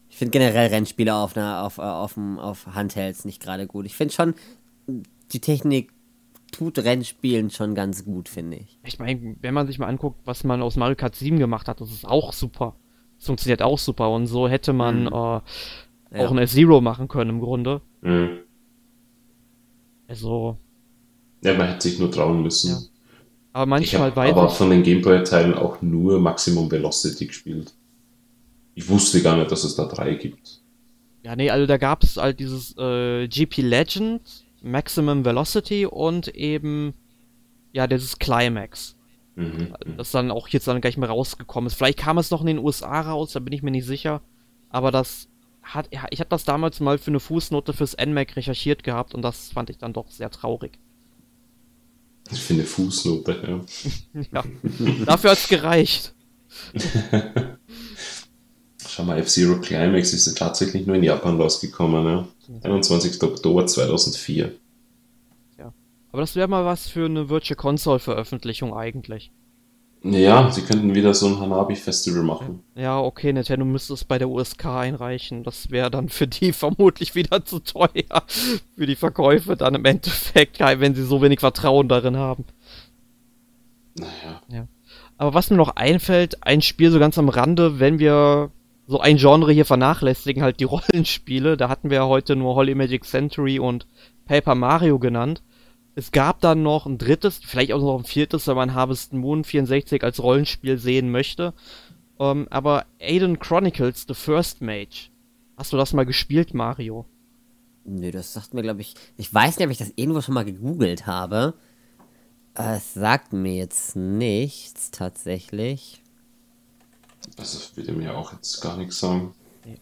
B: Ich finde generell Rennspiele auf, einer, auf, äh, auf, dem- auf Handhelds nicht gerade gut. Ich finde schon, die Technik tut Rennspielen schon ganz gut, finde ich.
A: Ich meine, wenn man sich mal anguckt, was man aus Mario Kart 7 gemacht hat, das ist auch super. Das funktioniert auch super. Und so hätte man
C: Mhm.
A: äh,
B: Ja.
A: auch ein F-Zero machen können im Grunde.
C: Mhm.
A: Also,
C: Ja, man hätte sich nur trauen müssen.
A: Ja. aber
C: Ich
A: manchmal
C: habe
A: weiß
C: aber
A: ich.
C: von den Gameboy-Teilen auch nur Maximum Velocity gespielt. Ich wusste gar nicht, dass es da drei gibt.
A: Ja, nee, also da gab es halt dieses äh, GP Legend, Maximum Velocity und eben, ja, dieses Climax.
C: Mhm.
A: Das dann auch jetzt dann gleich mal rausgekommen ist. Vielleicht kam es noch in den USA raus, da bin ich mir nicht sicher. Aber das hat, ja, ich habe das damals mal für eine Fußnote fürs NMAC recherchiert gehabt und das fand ich dann doch sehr traurig.
C: Ich finde Fußnote, ja.
A: Ja, dafür hat's gereicht.
C: Schau mal, F-Zero Climax ist ja tatsächlich nur in Japan rausgekommen, ja. 21. Oktober 2004.
A: Aber das wäre mal was für eine Virtual Console Veröffentlichung eigentlich.
C: Ja, sie könnten wieder so ein Hanabi-Festival machen.
A: Ja, okay, Nintendo müsste es bei der USK einreichen. Das wäre dann für die vermutlich wieder zu teuer. Für die Verkäufe dann im Endeffekt, ja, wenn sie so wenig Vertrauen darin haben.
C: Naja.
A: Aber was mir noch einfällt, ein Spiel so ganz am Rande, wenn wir so ein Genre hier vernachlässigen, halt die Rollenspiele. Da hatten wir ja heute nur Holy Magic Century und Paper Mario genannt. Es gab dann noch ein drittes, vielleicht auch noch ein viertes, wenn man Harvest Moon 64 als Rollenspiel sehen möchte. Ähm, aber Aiden Chronicles, The First Mage. Hast du das mal gespielt, Mario?
B: Nö, das sagt mir, glaube ich. Ich weiß nicht, ob ich das irgendwo schon mal gegoogelt habe. Es sagt mir jetzt nichts tatsächlich.
C: Also würde mir auch jetzt gar nichts sagen.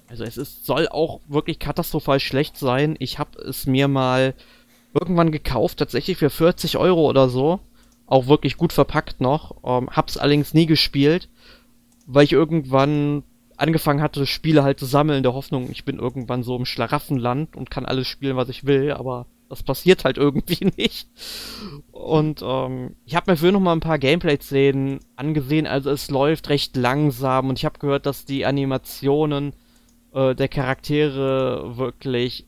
A: Also es ist, soll auch wirklich katastrophal schlecht sein. Ich habe es mir mal irgendwann gekauft, tatsächlich für 40 Euro oder so. Auch wirklich gut verpackt noch. Ähm, hab's allerdings nie gespielt, weil ich irgendwann angefangen hatte, Spiele halt zu sammeln, in der Hoffnung, ich bin irgendwann so im Schlaraffenland und kann alles spielen, was ich will, aber das passiert halt irgendwie nicht. Und ähm, ich habe mir für noch mal ein paar Gameplay-Szenen angesehen, also es läuft recht langsam. Und ich habe gehört, dass die Animationen äh, der Charaktere wirklich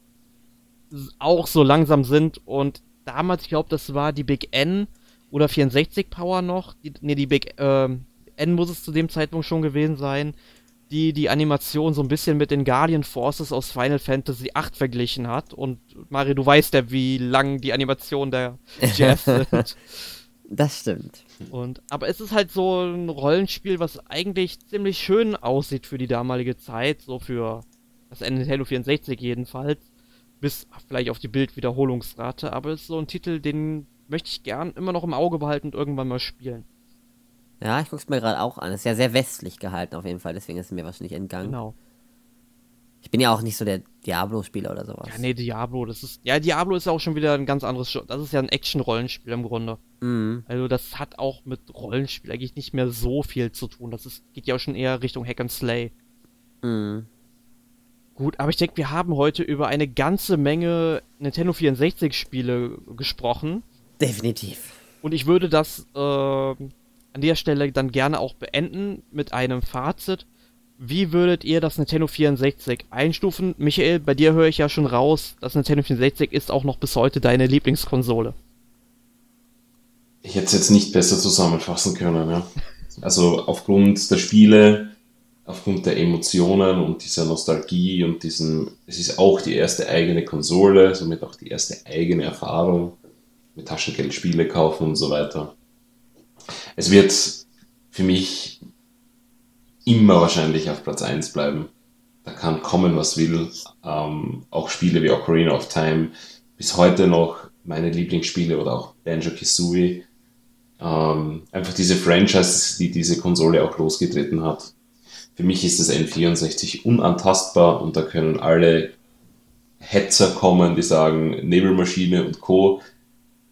A: auch so langsam sind. Und damals, ich glaube, das war die Big N oder 64 Power noch, die, nee, die Big ähm, N muss es zu dem Zeitpunkt schon gewesen sein, die die Animation so ein bisschen mit den Guardian Forces aus Final Fantasy VIII verglichen hat. Und Mario, du weißt ja, wie lang die Animationen der GF sind.
B: Das stimmt.
A: Und, aber es ist halt so ein Rollenspiel, was eigentlich ziemlich schön aussieht für die damalige Zeit, so für das Nintendo 64 jedenfalls, bis vielleicht auf die Bildwiederholungsrate, aber es ist so ein Titel, den möchte ich gern immer noch im Auge behalten und irgendwann mal spielen.
B: Ja, ich guck's mir gerade auch an. Ist ja sehr westlich gehalten auf jeden Fall, deswegen ist es mir wahrscheinlich entgangen.
A: Genau.
B: Ich bin ja auch nicht so der Diablo-Spieler oder sowas.
A: Ja, nee, Diablo, das ist. Ja, Diablo ist ja auch schon wieder ein ganz anderes. Das ist ja ein Action-Rollenspiel im Grunde.
B: Mhm.
A: Also, das hat auch mit Rollenspiel eigentlich nicht mehr so viel zu tun. Das ist, geht ja auch schon eher Richtung Hack and Slay.
B: Mhm.
A: Gut, aber ich denke, wir haben heute über eine ganze Menge Nintendo 64-Spiele gesprochen.
B: Definitiv.
A: Und ich würde das äh, an der Stelle dann gerne auch beenden mit einem Fazit. Wie würdet ihr das Nintendo 64 einstufen? Michael, bei dir höre ich ja schon raus, das Nintendo 64 ist auch noch bis heute deine Lieblingskonsole.
C: Ich hätte es jetzt nicht besser zusammenfassen können, ja. Also aufgrund der Spiele, aufgrund der Emotionen und dieser Nostalgie und diesem, es ist auch die erste eigene Konsole, somit auch die erste eigene Erfahrung mit Taschengeld Spiele kaufen und so weiter. Es wird für mich immer wahrscheinlich auf Platz 1 bleiben. Da kann kommen, was will. Ähm, auch Spiele wie Ocarina of Time, bis heute noch meine Lieblingsspiele oder auch Banjo Kazooie. Ähm, einfach diese Franchise, die diese Konsole auch losgetreten hat. Für mich ist das N64 unantastbar und da können alle Hetzer kommen, die sagen Nebelmaschine und Co.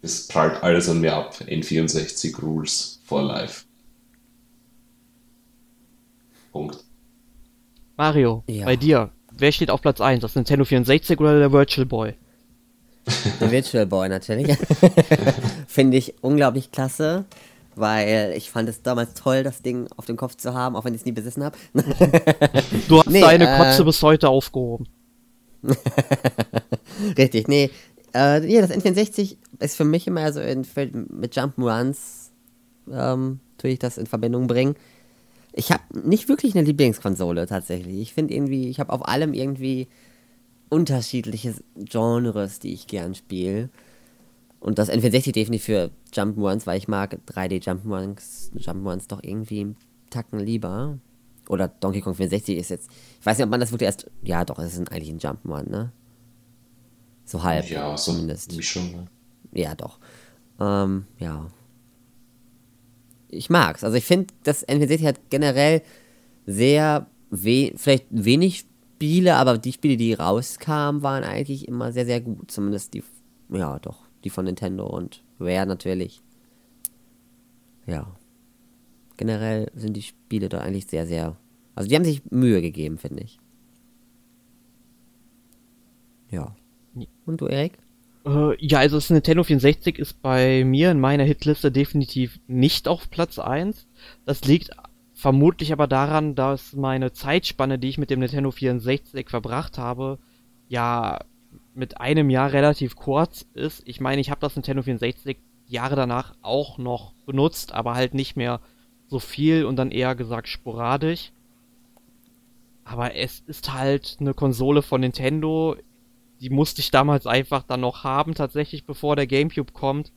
C: Das prallt alles an mir ab. N64 Rules for Life. Punkt.
A: Mario,
B: Ja.
A: bei dir, wer steht auf Platz 1? Das Nintendo 64 oder der Virtual Boy?
B: Der Virtual Boy natürlich. Finde ich unglaublich klasse, weil ich fand es damals toll, das Ding auf dem Kopf zu haben, auch wenn ich es nie besessen habe.
A: Du hast
B: Nee,
A: deine
B: äh,
A: Kotze bis heute aufgehoben.
B: Richtig, nee. Äh, ja, das N64 ist für mich immer so in, mit Jump'n'Runs, ähm, tue ich das in Verbindung bringen. Ich habe nicht wirklich eine Lieblingskonsole tatsächlich. Ich finde irgendwie, ich habe auf allem irgendwie unterschiedliche Genres, die ich gern spiele. Und das N64 definitiv für Jump'n'Runs, weil ich mag 3D Jump'n'Runs, Jump'n'Runs doch irgendwie einen Tacken lieber. Oder Donkey Kong 64 ist jetzt, ich weiß nicht, ob man das wirklich erst, ja doch, es ist eigentlich ein Jump'n'Run, ne? So halb,
C: Ja, so
B: zumindest.
C: Mischung. Ne?
B: Ja, doch. Ähm, ja. Ich mag's. Also ich finde, das N64 hat generell sehr we vielleicht wenig Spiele, aber die Spiele, die rauskamen, waren eigentlich immer sehr, sehr gut. Zumindest die, ja, doch, die von Nintendo und Rare natürlich. Ja. Generell sind die Spiele da eigentlich sehr, sehr. Also die haben sich Mühe gegeben, finde ich. Ja. Und du, Erik?
A: Äh, ja, also das Nintendo 64 ist bei mir in meiner Hitliste definitiv nicht auf Platz 1. Das liegt vermutlich aber daran, dass meine Zeitspanne, die ich mit dem Nintendo 64 verbracht habe, ja mit einem Jahr relativ kurz ist. Ich meine, ich habe das Nintendo 64 Jahre danach auch noch benutzt, aber halt nicht mehr so viel und dann eher gesagt sporadisch. Aber es ist halt eine Konsole von Nintendo, die musste ich damals einfach dann noch haben, tatsächlich, bevor der GameCube kommt.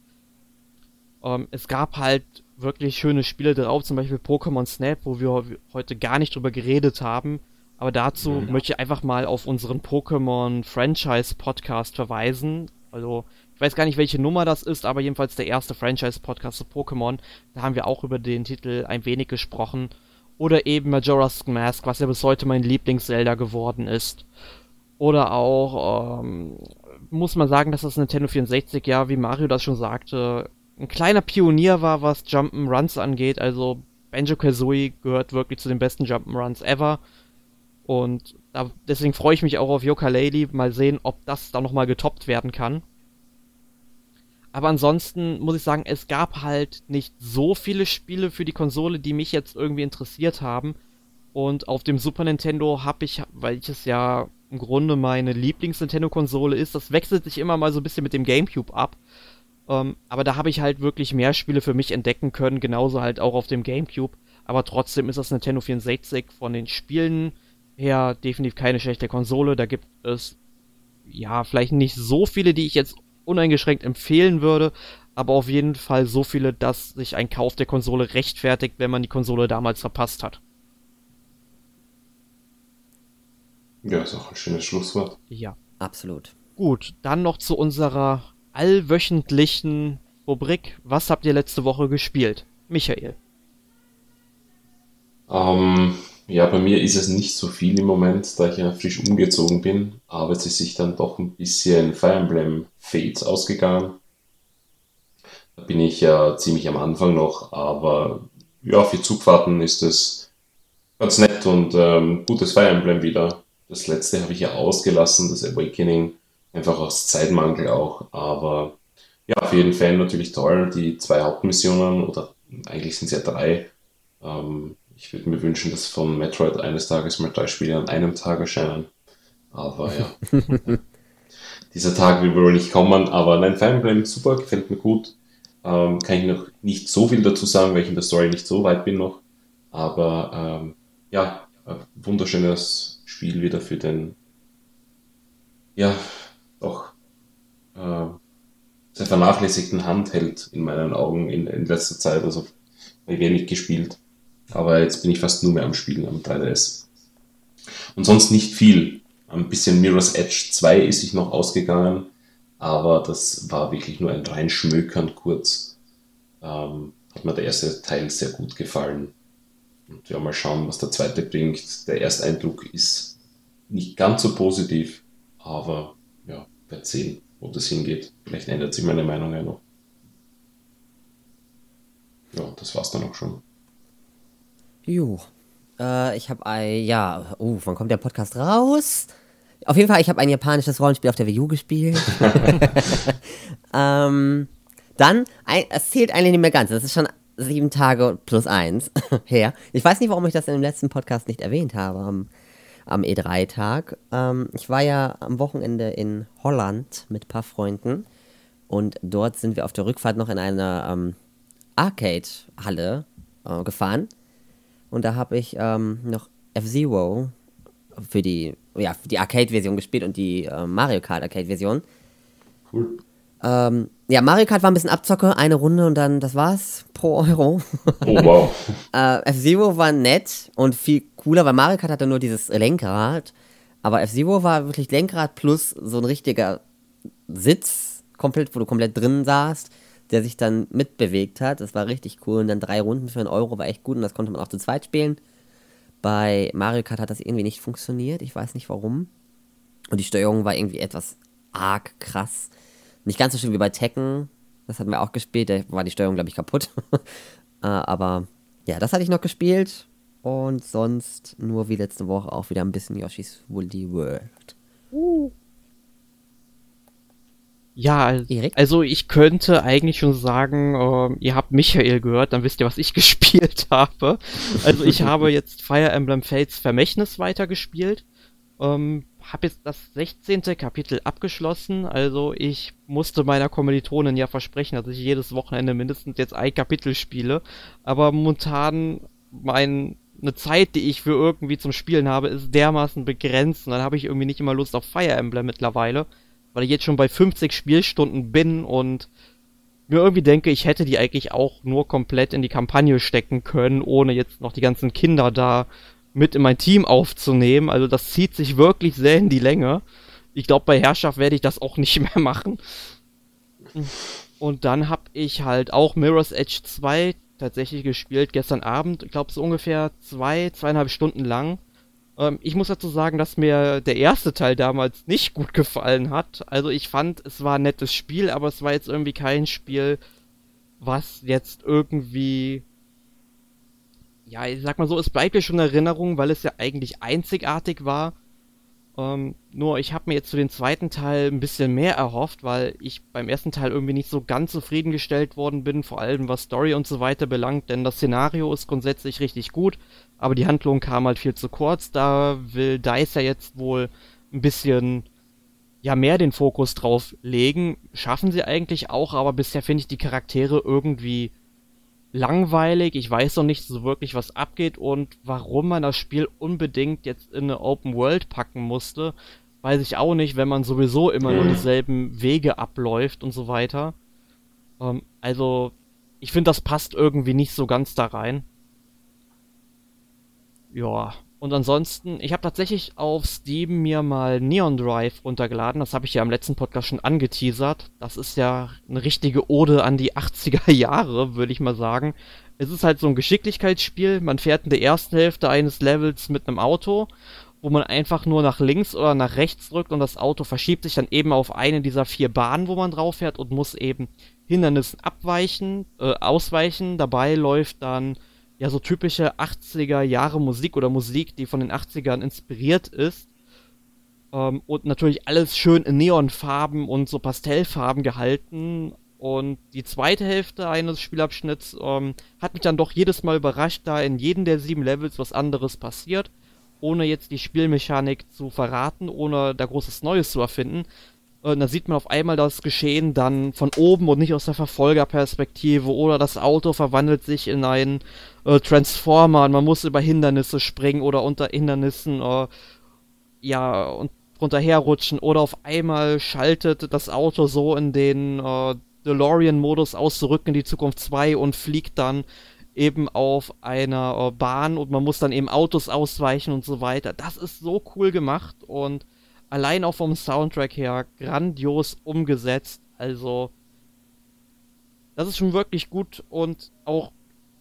A: Ähm, es gab halt wirklich schöne Spiele drauf, zum Beispiel Pokémon Snap, wo wir heute gar nicht drüber geredet haben. Aber dazu
C: Mhm.
A: möchte ich einfach mal auf unseren Pokémon Franchise Podcast verweisen. Also, ich weiß gar nicht, welche Nummer das ist, aber jedenfalls der erste Franchise Podcast zu Pokémon. Da haben wir auch über den Titel ein wenig gesprochen. Oder eben Majora's Mask, was ja bis heute mein Lieblings-Zelda geworden ist. Oder auch, ähm, muss man sagen, dass das Nintendo 64, ja, wie Mario das schon sagte, ein kleiner Pionier war, was Jump'n'Runs angeht. Also Banjo-Kazooie gehört wirklich zu den besten Jump'n'Runs ever. Und da, deswegen freue ich mich auch auf Yooka-Laylee. Mal sehen, ob das da nochmal getoppt werden kann. Aber ansonsten muss ich sagen, es gab halt nicht so viele Spiele für die Konsole, die mich jetzt irgendwie interessiert haben. Und auf dem Super Nintendo habe ich, weil ich es ja im Grunde meine Lieblings-Nintendo-Konsole ist, das wechselt sich immer mal so ein bisschen mit dem GameCube ab. Ähm, aber da habe ich halt wirklich mehr Spiele für mich entdecken können, genauso halt auch auf dem GameCube. Aber trotzdem ist das Nintendo 64 von den Spielen her definitiv keine schlechte Konsole. Da gibt es ja vielleicht nicht so viele, die ich jetzt uneingeschränkt empfehlen würde, aber auf jeden Fall so viele, dass sich ein Kauf der Konsole rechtfertigt, wenn man die Konsole damals verpasst hat.
C: Ja, ist auch ein schönes Schlusswort.
A: Ja.
B: Absolut.
A: Gut, dann noch zu unserer allwöchentlichen Rubrik. Was habt ihr letzte Woche gespielt? Michael.
C: Ähm, Ja, bei mir ist es nicht so viel im Moment, da ich ja frisch umgezogen bin, aber es ist sich dann doch ein bisschen Fire Emblem Fates ausgegangen. Da bin ich ja ziemlich am Anfang noch, aber ja, für Zugfahrten ist es ganz nett und ähm, gutes Fire Emblem wieder. Das letzte habe ich ja ausgelassen, das Awakening, einfach aus Zeitmangel auch, aber ja, für jeden Fan natürlich toll, die zwei Hauptmissionen oder eigentlich sind es ja drei. Ähm, ich würde mir wünschen, dass von Metroid eines Tages mal drei Spiele an einem Tag erscheinen. Aber ja. Dieser Tag will wohl nicht kommen, aber nein, Fire Emblem super, gefällt mir gut. Ähm, kann ich noch nicht so viel dazu sagen, weil ich in der Story nicht so weit bin noch. Aber ähm, ja, wunderschönes Spiel wieder für den, ja, doch äh, sehr vernachlässigten Handheld in meinen Augen in, in letzter Zeit. Also bei wenig gespielt. Aber jetzt bin ich fast nur mehr am Spielen am 3DS. Und sonst nicht viel. Ein bisschen Mirror's Edge 2 ist sich noch ausgegangen, aber das war wirklich nur ein reinschmökern kurz. Ähm, hat mir der erste Teil sehr gut gefallen. Und ja, mal schauen, was der zweite bringt. Der Ersteindruck ist nicht ganz so positiv, aber ja, bei 10, wo das hingeht. Vielleicht ändert sich meine Meinung ja noch. Ja, das war's dann auch schon.
B: Jo. Äh, ich habe ein, ja, uh, wann kommt der Podcast raus? Auf jeden Fall, ich habe ein japanisches Rollenspiel auf der Wii U gespielt. ähm, dann, ein, es zählt eigentlich nicht mehr ganz. Das ist schon sieben Tage plus eins her. Ich weiß nicht, warum ich das in dem letzten Podcast nicht erwähnt habe, am, am E3-Tag. Ähm, ich war ja am Wochenende in Holland mit ein paar Freunden und dort sind wir auf der Rückfahrt noch in einer ähm, Arcade-Halle äh, gefahren. Und da habe ich ähm, noch F-Zero für die, ja, die Arcade-Version gespielt und die äh, Mario Kart Arcade-Version. Cool. Ähm, ja, Mario Kart war ein bisschen Abzocke, eine Runde und dann, das war's, pro Euro.
C: Oh, wow.
B: äh, F-Zero war nett und viel cooler, weil Mario Kart hatte nur dieses Lenkrad. Aber F-Zero war wirklich Lenkrad plus so ein richtiger Sitz, komplett, wo du komplett drin saßt, der sich dann mitbewegt hat. Das war richtig cool. Und dann drei Runden für einen Euro war echt gut und das konnte man auch zu zweit spielen. Bei Mario Kart hat das irgendwie nicht funktioniert. Ich weiß nicht warum. Und die Steuerung war irgendwie etwas arg krass. Nicht ganz so schön wie bei Tekken. Das hatten wir auch gespielt. Da war die Steuerung, glaube ich, kaputt. äh, aber ja, das hatte ich noch gespielt. Und sonst nur wie letzte Woche auch wieder ein bisschen Yoshi's Woolly World. Uh.
A: Ja, also ich könnte eigentlich schon sagen, äh, ihr habt Michael gehört, dann wisst ihr, was ich gespielt habe. Also ich habe jetzt Fire Emblem Fates Vermächtnis weitergespielt. Ähm, habe jetzt das 16. Kapitel abgeschlossen, also ich musste meiner Kommilitonin ja versprechen, dass ich jedes Wochenende mindestens jetzt ein Kapitel spiele, aber momentan meine Zeit, die ich für irgendwie zum Spielen habe, ist dermaßen begrenzt und dann habe ich irgendwie nicht immer Lust auf Fire Emblem mittlerweile, weil ich jetzt schon bei 50 Spielstunden bin und mir irgendwie denke, ich hätte die eigentlich auch nur komplett in die Kampagne stecken können, ohne jetzt noch die ganzen Kinder da mit in mein Team aufzunehmen. Also das zieht sich wirklich sehr in die Länge. Ich glaube, bei Herrschaft werde ich das auch nicht mehr machen. Und dann habe ich halt auch Mirror's Edge 2 tatsächlich gespielt gestern Abend. Ich glaube, so ungefähr zwei, zweieinhalb Stunden lang. Ähm, ich muss dazu sagen, dass mir der erste Teil damals nicht gut gefallen hat. Also ich fand, es war ein nettes Spiel, aber es war jetzt irgendwie kein Spiel, was jetzt irgendwie ja, ich sag mal so, es bleibt ja schon in Erinnerung, weil es ja eigentlich einzigartig war. Ähm, nur ich habe mir jetzt zu dem zweiten Teil ein bisschen mehr erhofft, weil ich beim ersten Teil irgendwie nicht so ganz zufriedengestellt worden bin, vor allem was Story und so weiter belangt, denn das Szenario ist grundsätzlich richtig gut, aber die Handlung kam halt viel zu kurz. Da will DICE ja jetzt wohl ein bisschen ja mehr den Fokus drauf legen. Schaffen sie eigentlich auch, aber bisher finde ich die Charaktere irgendwie langweilig. Ich weiß noch nicht so wirklich, was abgeht und warum man das Spiel unbedingt jetzt in eine Open World packen musste, weiß ich auch nicht, wenn man sowieso immer nur dieselben Wege abläuft und so weiter. Ähm, also, ich finde, das passt irgendwie nicht so ganz da rein. Ja, und ansonsten, ich habe tatsächlich auf Steam mir mal Neon Drive runtergeladen. Das habe ich ja im letzten Podcast schon angeteasert. Das ist ja eine richtige Ode an die 80er Jahre, würde ich mal sagen. es ist halt so ein Geschicklichkeitsspiel. Man fährt in der ersten Hälfte eines Levels mit einem Auto, wo man einfach nur nach links oder nach rechts drückt und das Auto verschiebt sich dann eben auf eine dieser vier Bahnen, wo man drauf fährt und muss eben Hindernissen abweichen, äh, ausweichen. Dabei läuft dann ja so typische 80er Jahre Musik oder Musik, die von den 80ern inspiriert ist. Ähm, und natürlich alles schön in Neonfarben und so Pastellfarben gehalten. Und die zweite Hälfte eines Spielabschnitts ähm, hat mich dann doch jedes Mal überrascht, da in jedem der sieben Levels was anderes passiert, ohne jetzt die Spielmechanik zu verraten, ohne da großes Neues zu erfinden. Und da sieht man auf einmal das Geschehen dann von oben und nicht aus der Verfolgerperspektive oder das Auto verwandelt sich in einen äh, Transformer und man muss über Hindernisse springen oder unter Hindernissen äh, ja und drunter herrutschen oder auf einmal schaltet das Auto so in den äh, DeLorean-Modus aus zurück in die Zukunft 2 und fliegt dann eben auf einer äh, Bahn und man muss dann eben Autos ausweichen und so weiter. Das ist so cool gemacht und allein auch vom Soundtrack her grandios umgesetzt. Also, das ist schon wirklich gut und auch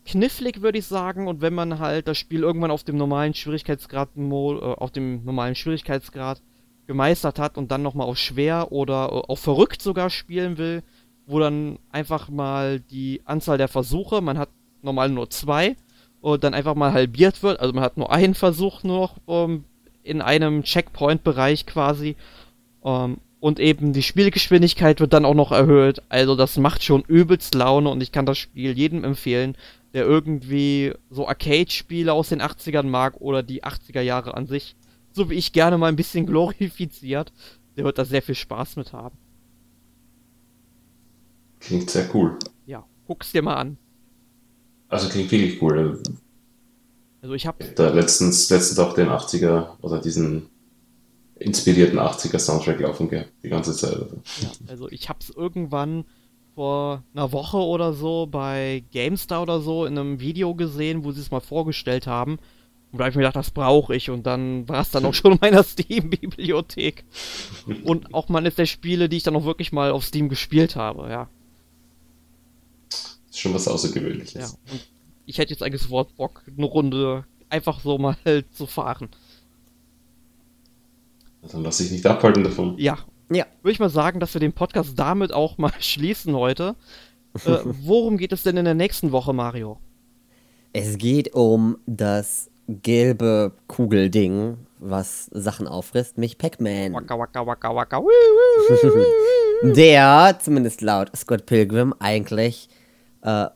A: knifflig, würde ich sagen. Und wenn man halt das Spiel irgendwann auf dem normalen Schwierigkeitsgrad, äh, auf dem normalen Schwierigkeitsgrad gemeistert hat und dann nochmal auf schwer oder äh, auf verrückt sogar spielen will, wo dann einfach mal die Anzahl der Versuche, man hat normal nur zwei, und dann einfach mal halbiert wird. Also man hat nur einen Versuch nur noch ähm, in einem Checkpoint-Bereich quasi. Ähm, und eben die Spielgeschwindigkeit wird dann auch noch erhöht. Also das macht schon übelst Laune und ich kann das Spiel jedem empfehlen, der irgendwie so Arcade-Spiele aus den 80ern mag oder die 80er Jahre an sich, so wie ich gerne mal ein bisschen glorifiziert. Der wird da sehr viel Spaß mit haben.
C: Klingt sehr cool.
A: Ja, guck's dir mal an.
C: Also klingt wirklich cool.
A: Also ich habe
C: da letztens, letztens auch den 80er oder diesen inspirierten 80er Soundtrack laufen gehabt, die ganze Zeit.
A: Ja, also ich hab's irgendwann vor einer Woche oder so bei GameStar oder so in einem Video gesehen, wo sie es mal vorgestellt haben. Und da habe ich mir gedacht, das brauche ich. Und dann war es dann auch schon in meiner Steam-Bibliothek. Und auch mal eines der Spiele, die ich dann auch wirklich mal auf Steam gespielt habe, ja.
C: Das ist schon was Außergewöhnliches.
A: Ja, ich hätte jetzt eigentlich sofort Bock, eine Runde einfach so mal zu fahren.
C: Dann lass dich nicht abhalten davon.
A: Ja.
B: Ja.
A: Würde ich mal sagen, dass wir den Podcast damit auch mal schließen heute. äh, worum geht es denn in der nächsten Woche, Mario?
B: Es geht um das gelbe Kugelding, was Sachen auffrisst, mich Pac-Man.
A: Waka waka waka waka.
B: Der, zumindest laut Scott Pilgrim, eigentlich äh,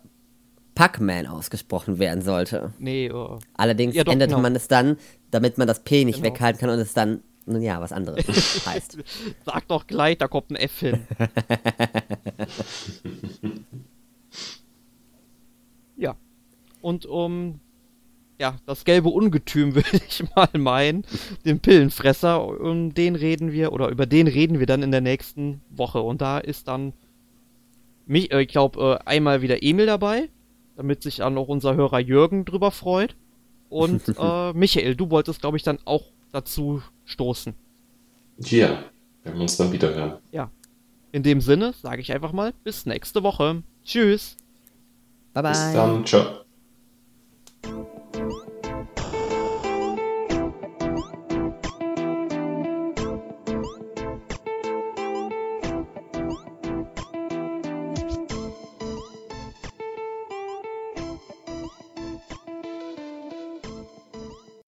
B: Pac-Man ausgesprochen werden sollte.
A: Nee, oh.
B: Allerdings
A: Ja, doch,
B: änderte
A: genau.
B: man es dann, damit man das P nicht
A: Genau.
B: weghalten kann und es dann, nun ja, was anderes heißt.
A: Sag doch gleich, da kommt ein F hin. ja. Und um ja, das gelbe Ungetüm würde ich mal meinen, den Pillenfresser, um den reden wir, oder über den reden wir dann in der nächsten Woche. Und da ist dann mich, äh, ich glaube, äh, einmal wieder Emil dabei, damit sich dann auch unser Hörer Jürgen drüber freut. Und äh, Michael, du wolltest, glaube ich, dann auch dazu stoßen.
C: Ja, wir wir uns dann wieder hören.
A: Ja. In dem Sinne sage ich einfach mal bis nächste Woche. Tschüss.
B: Bye bye.
C: Bis dann. Ciao.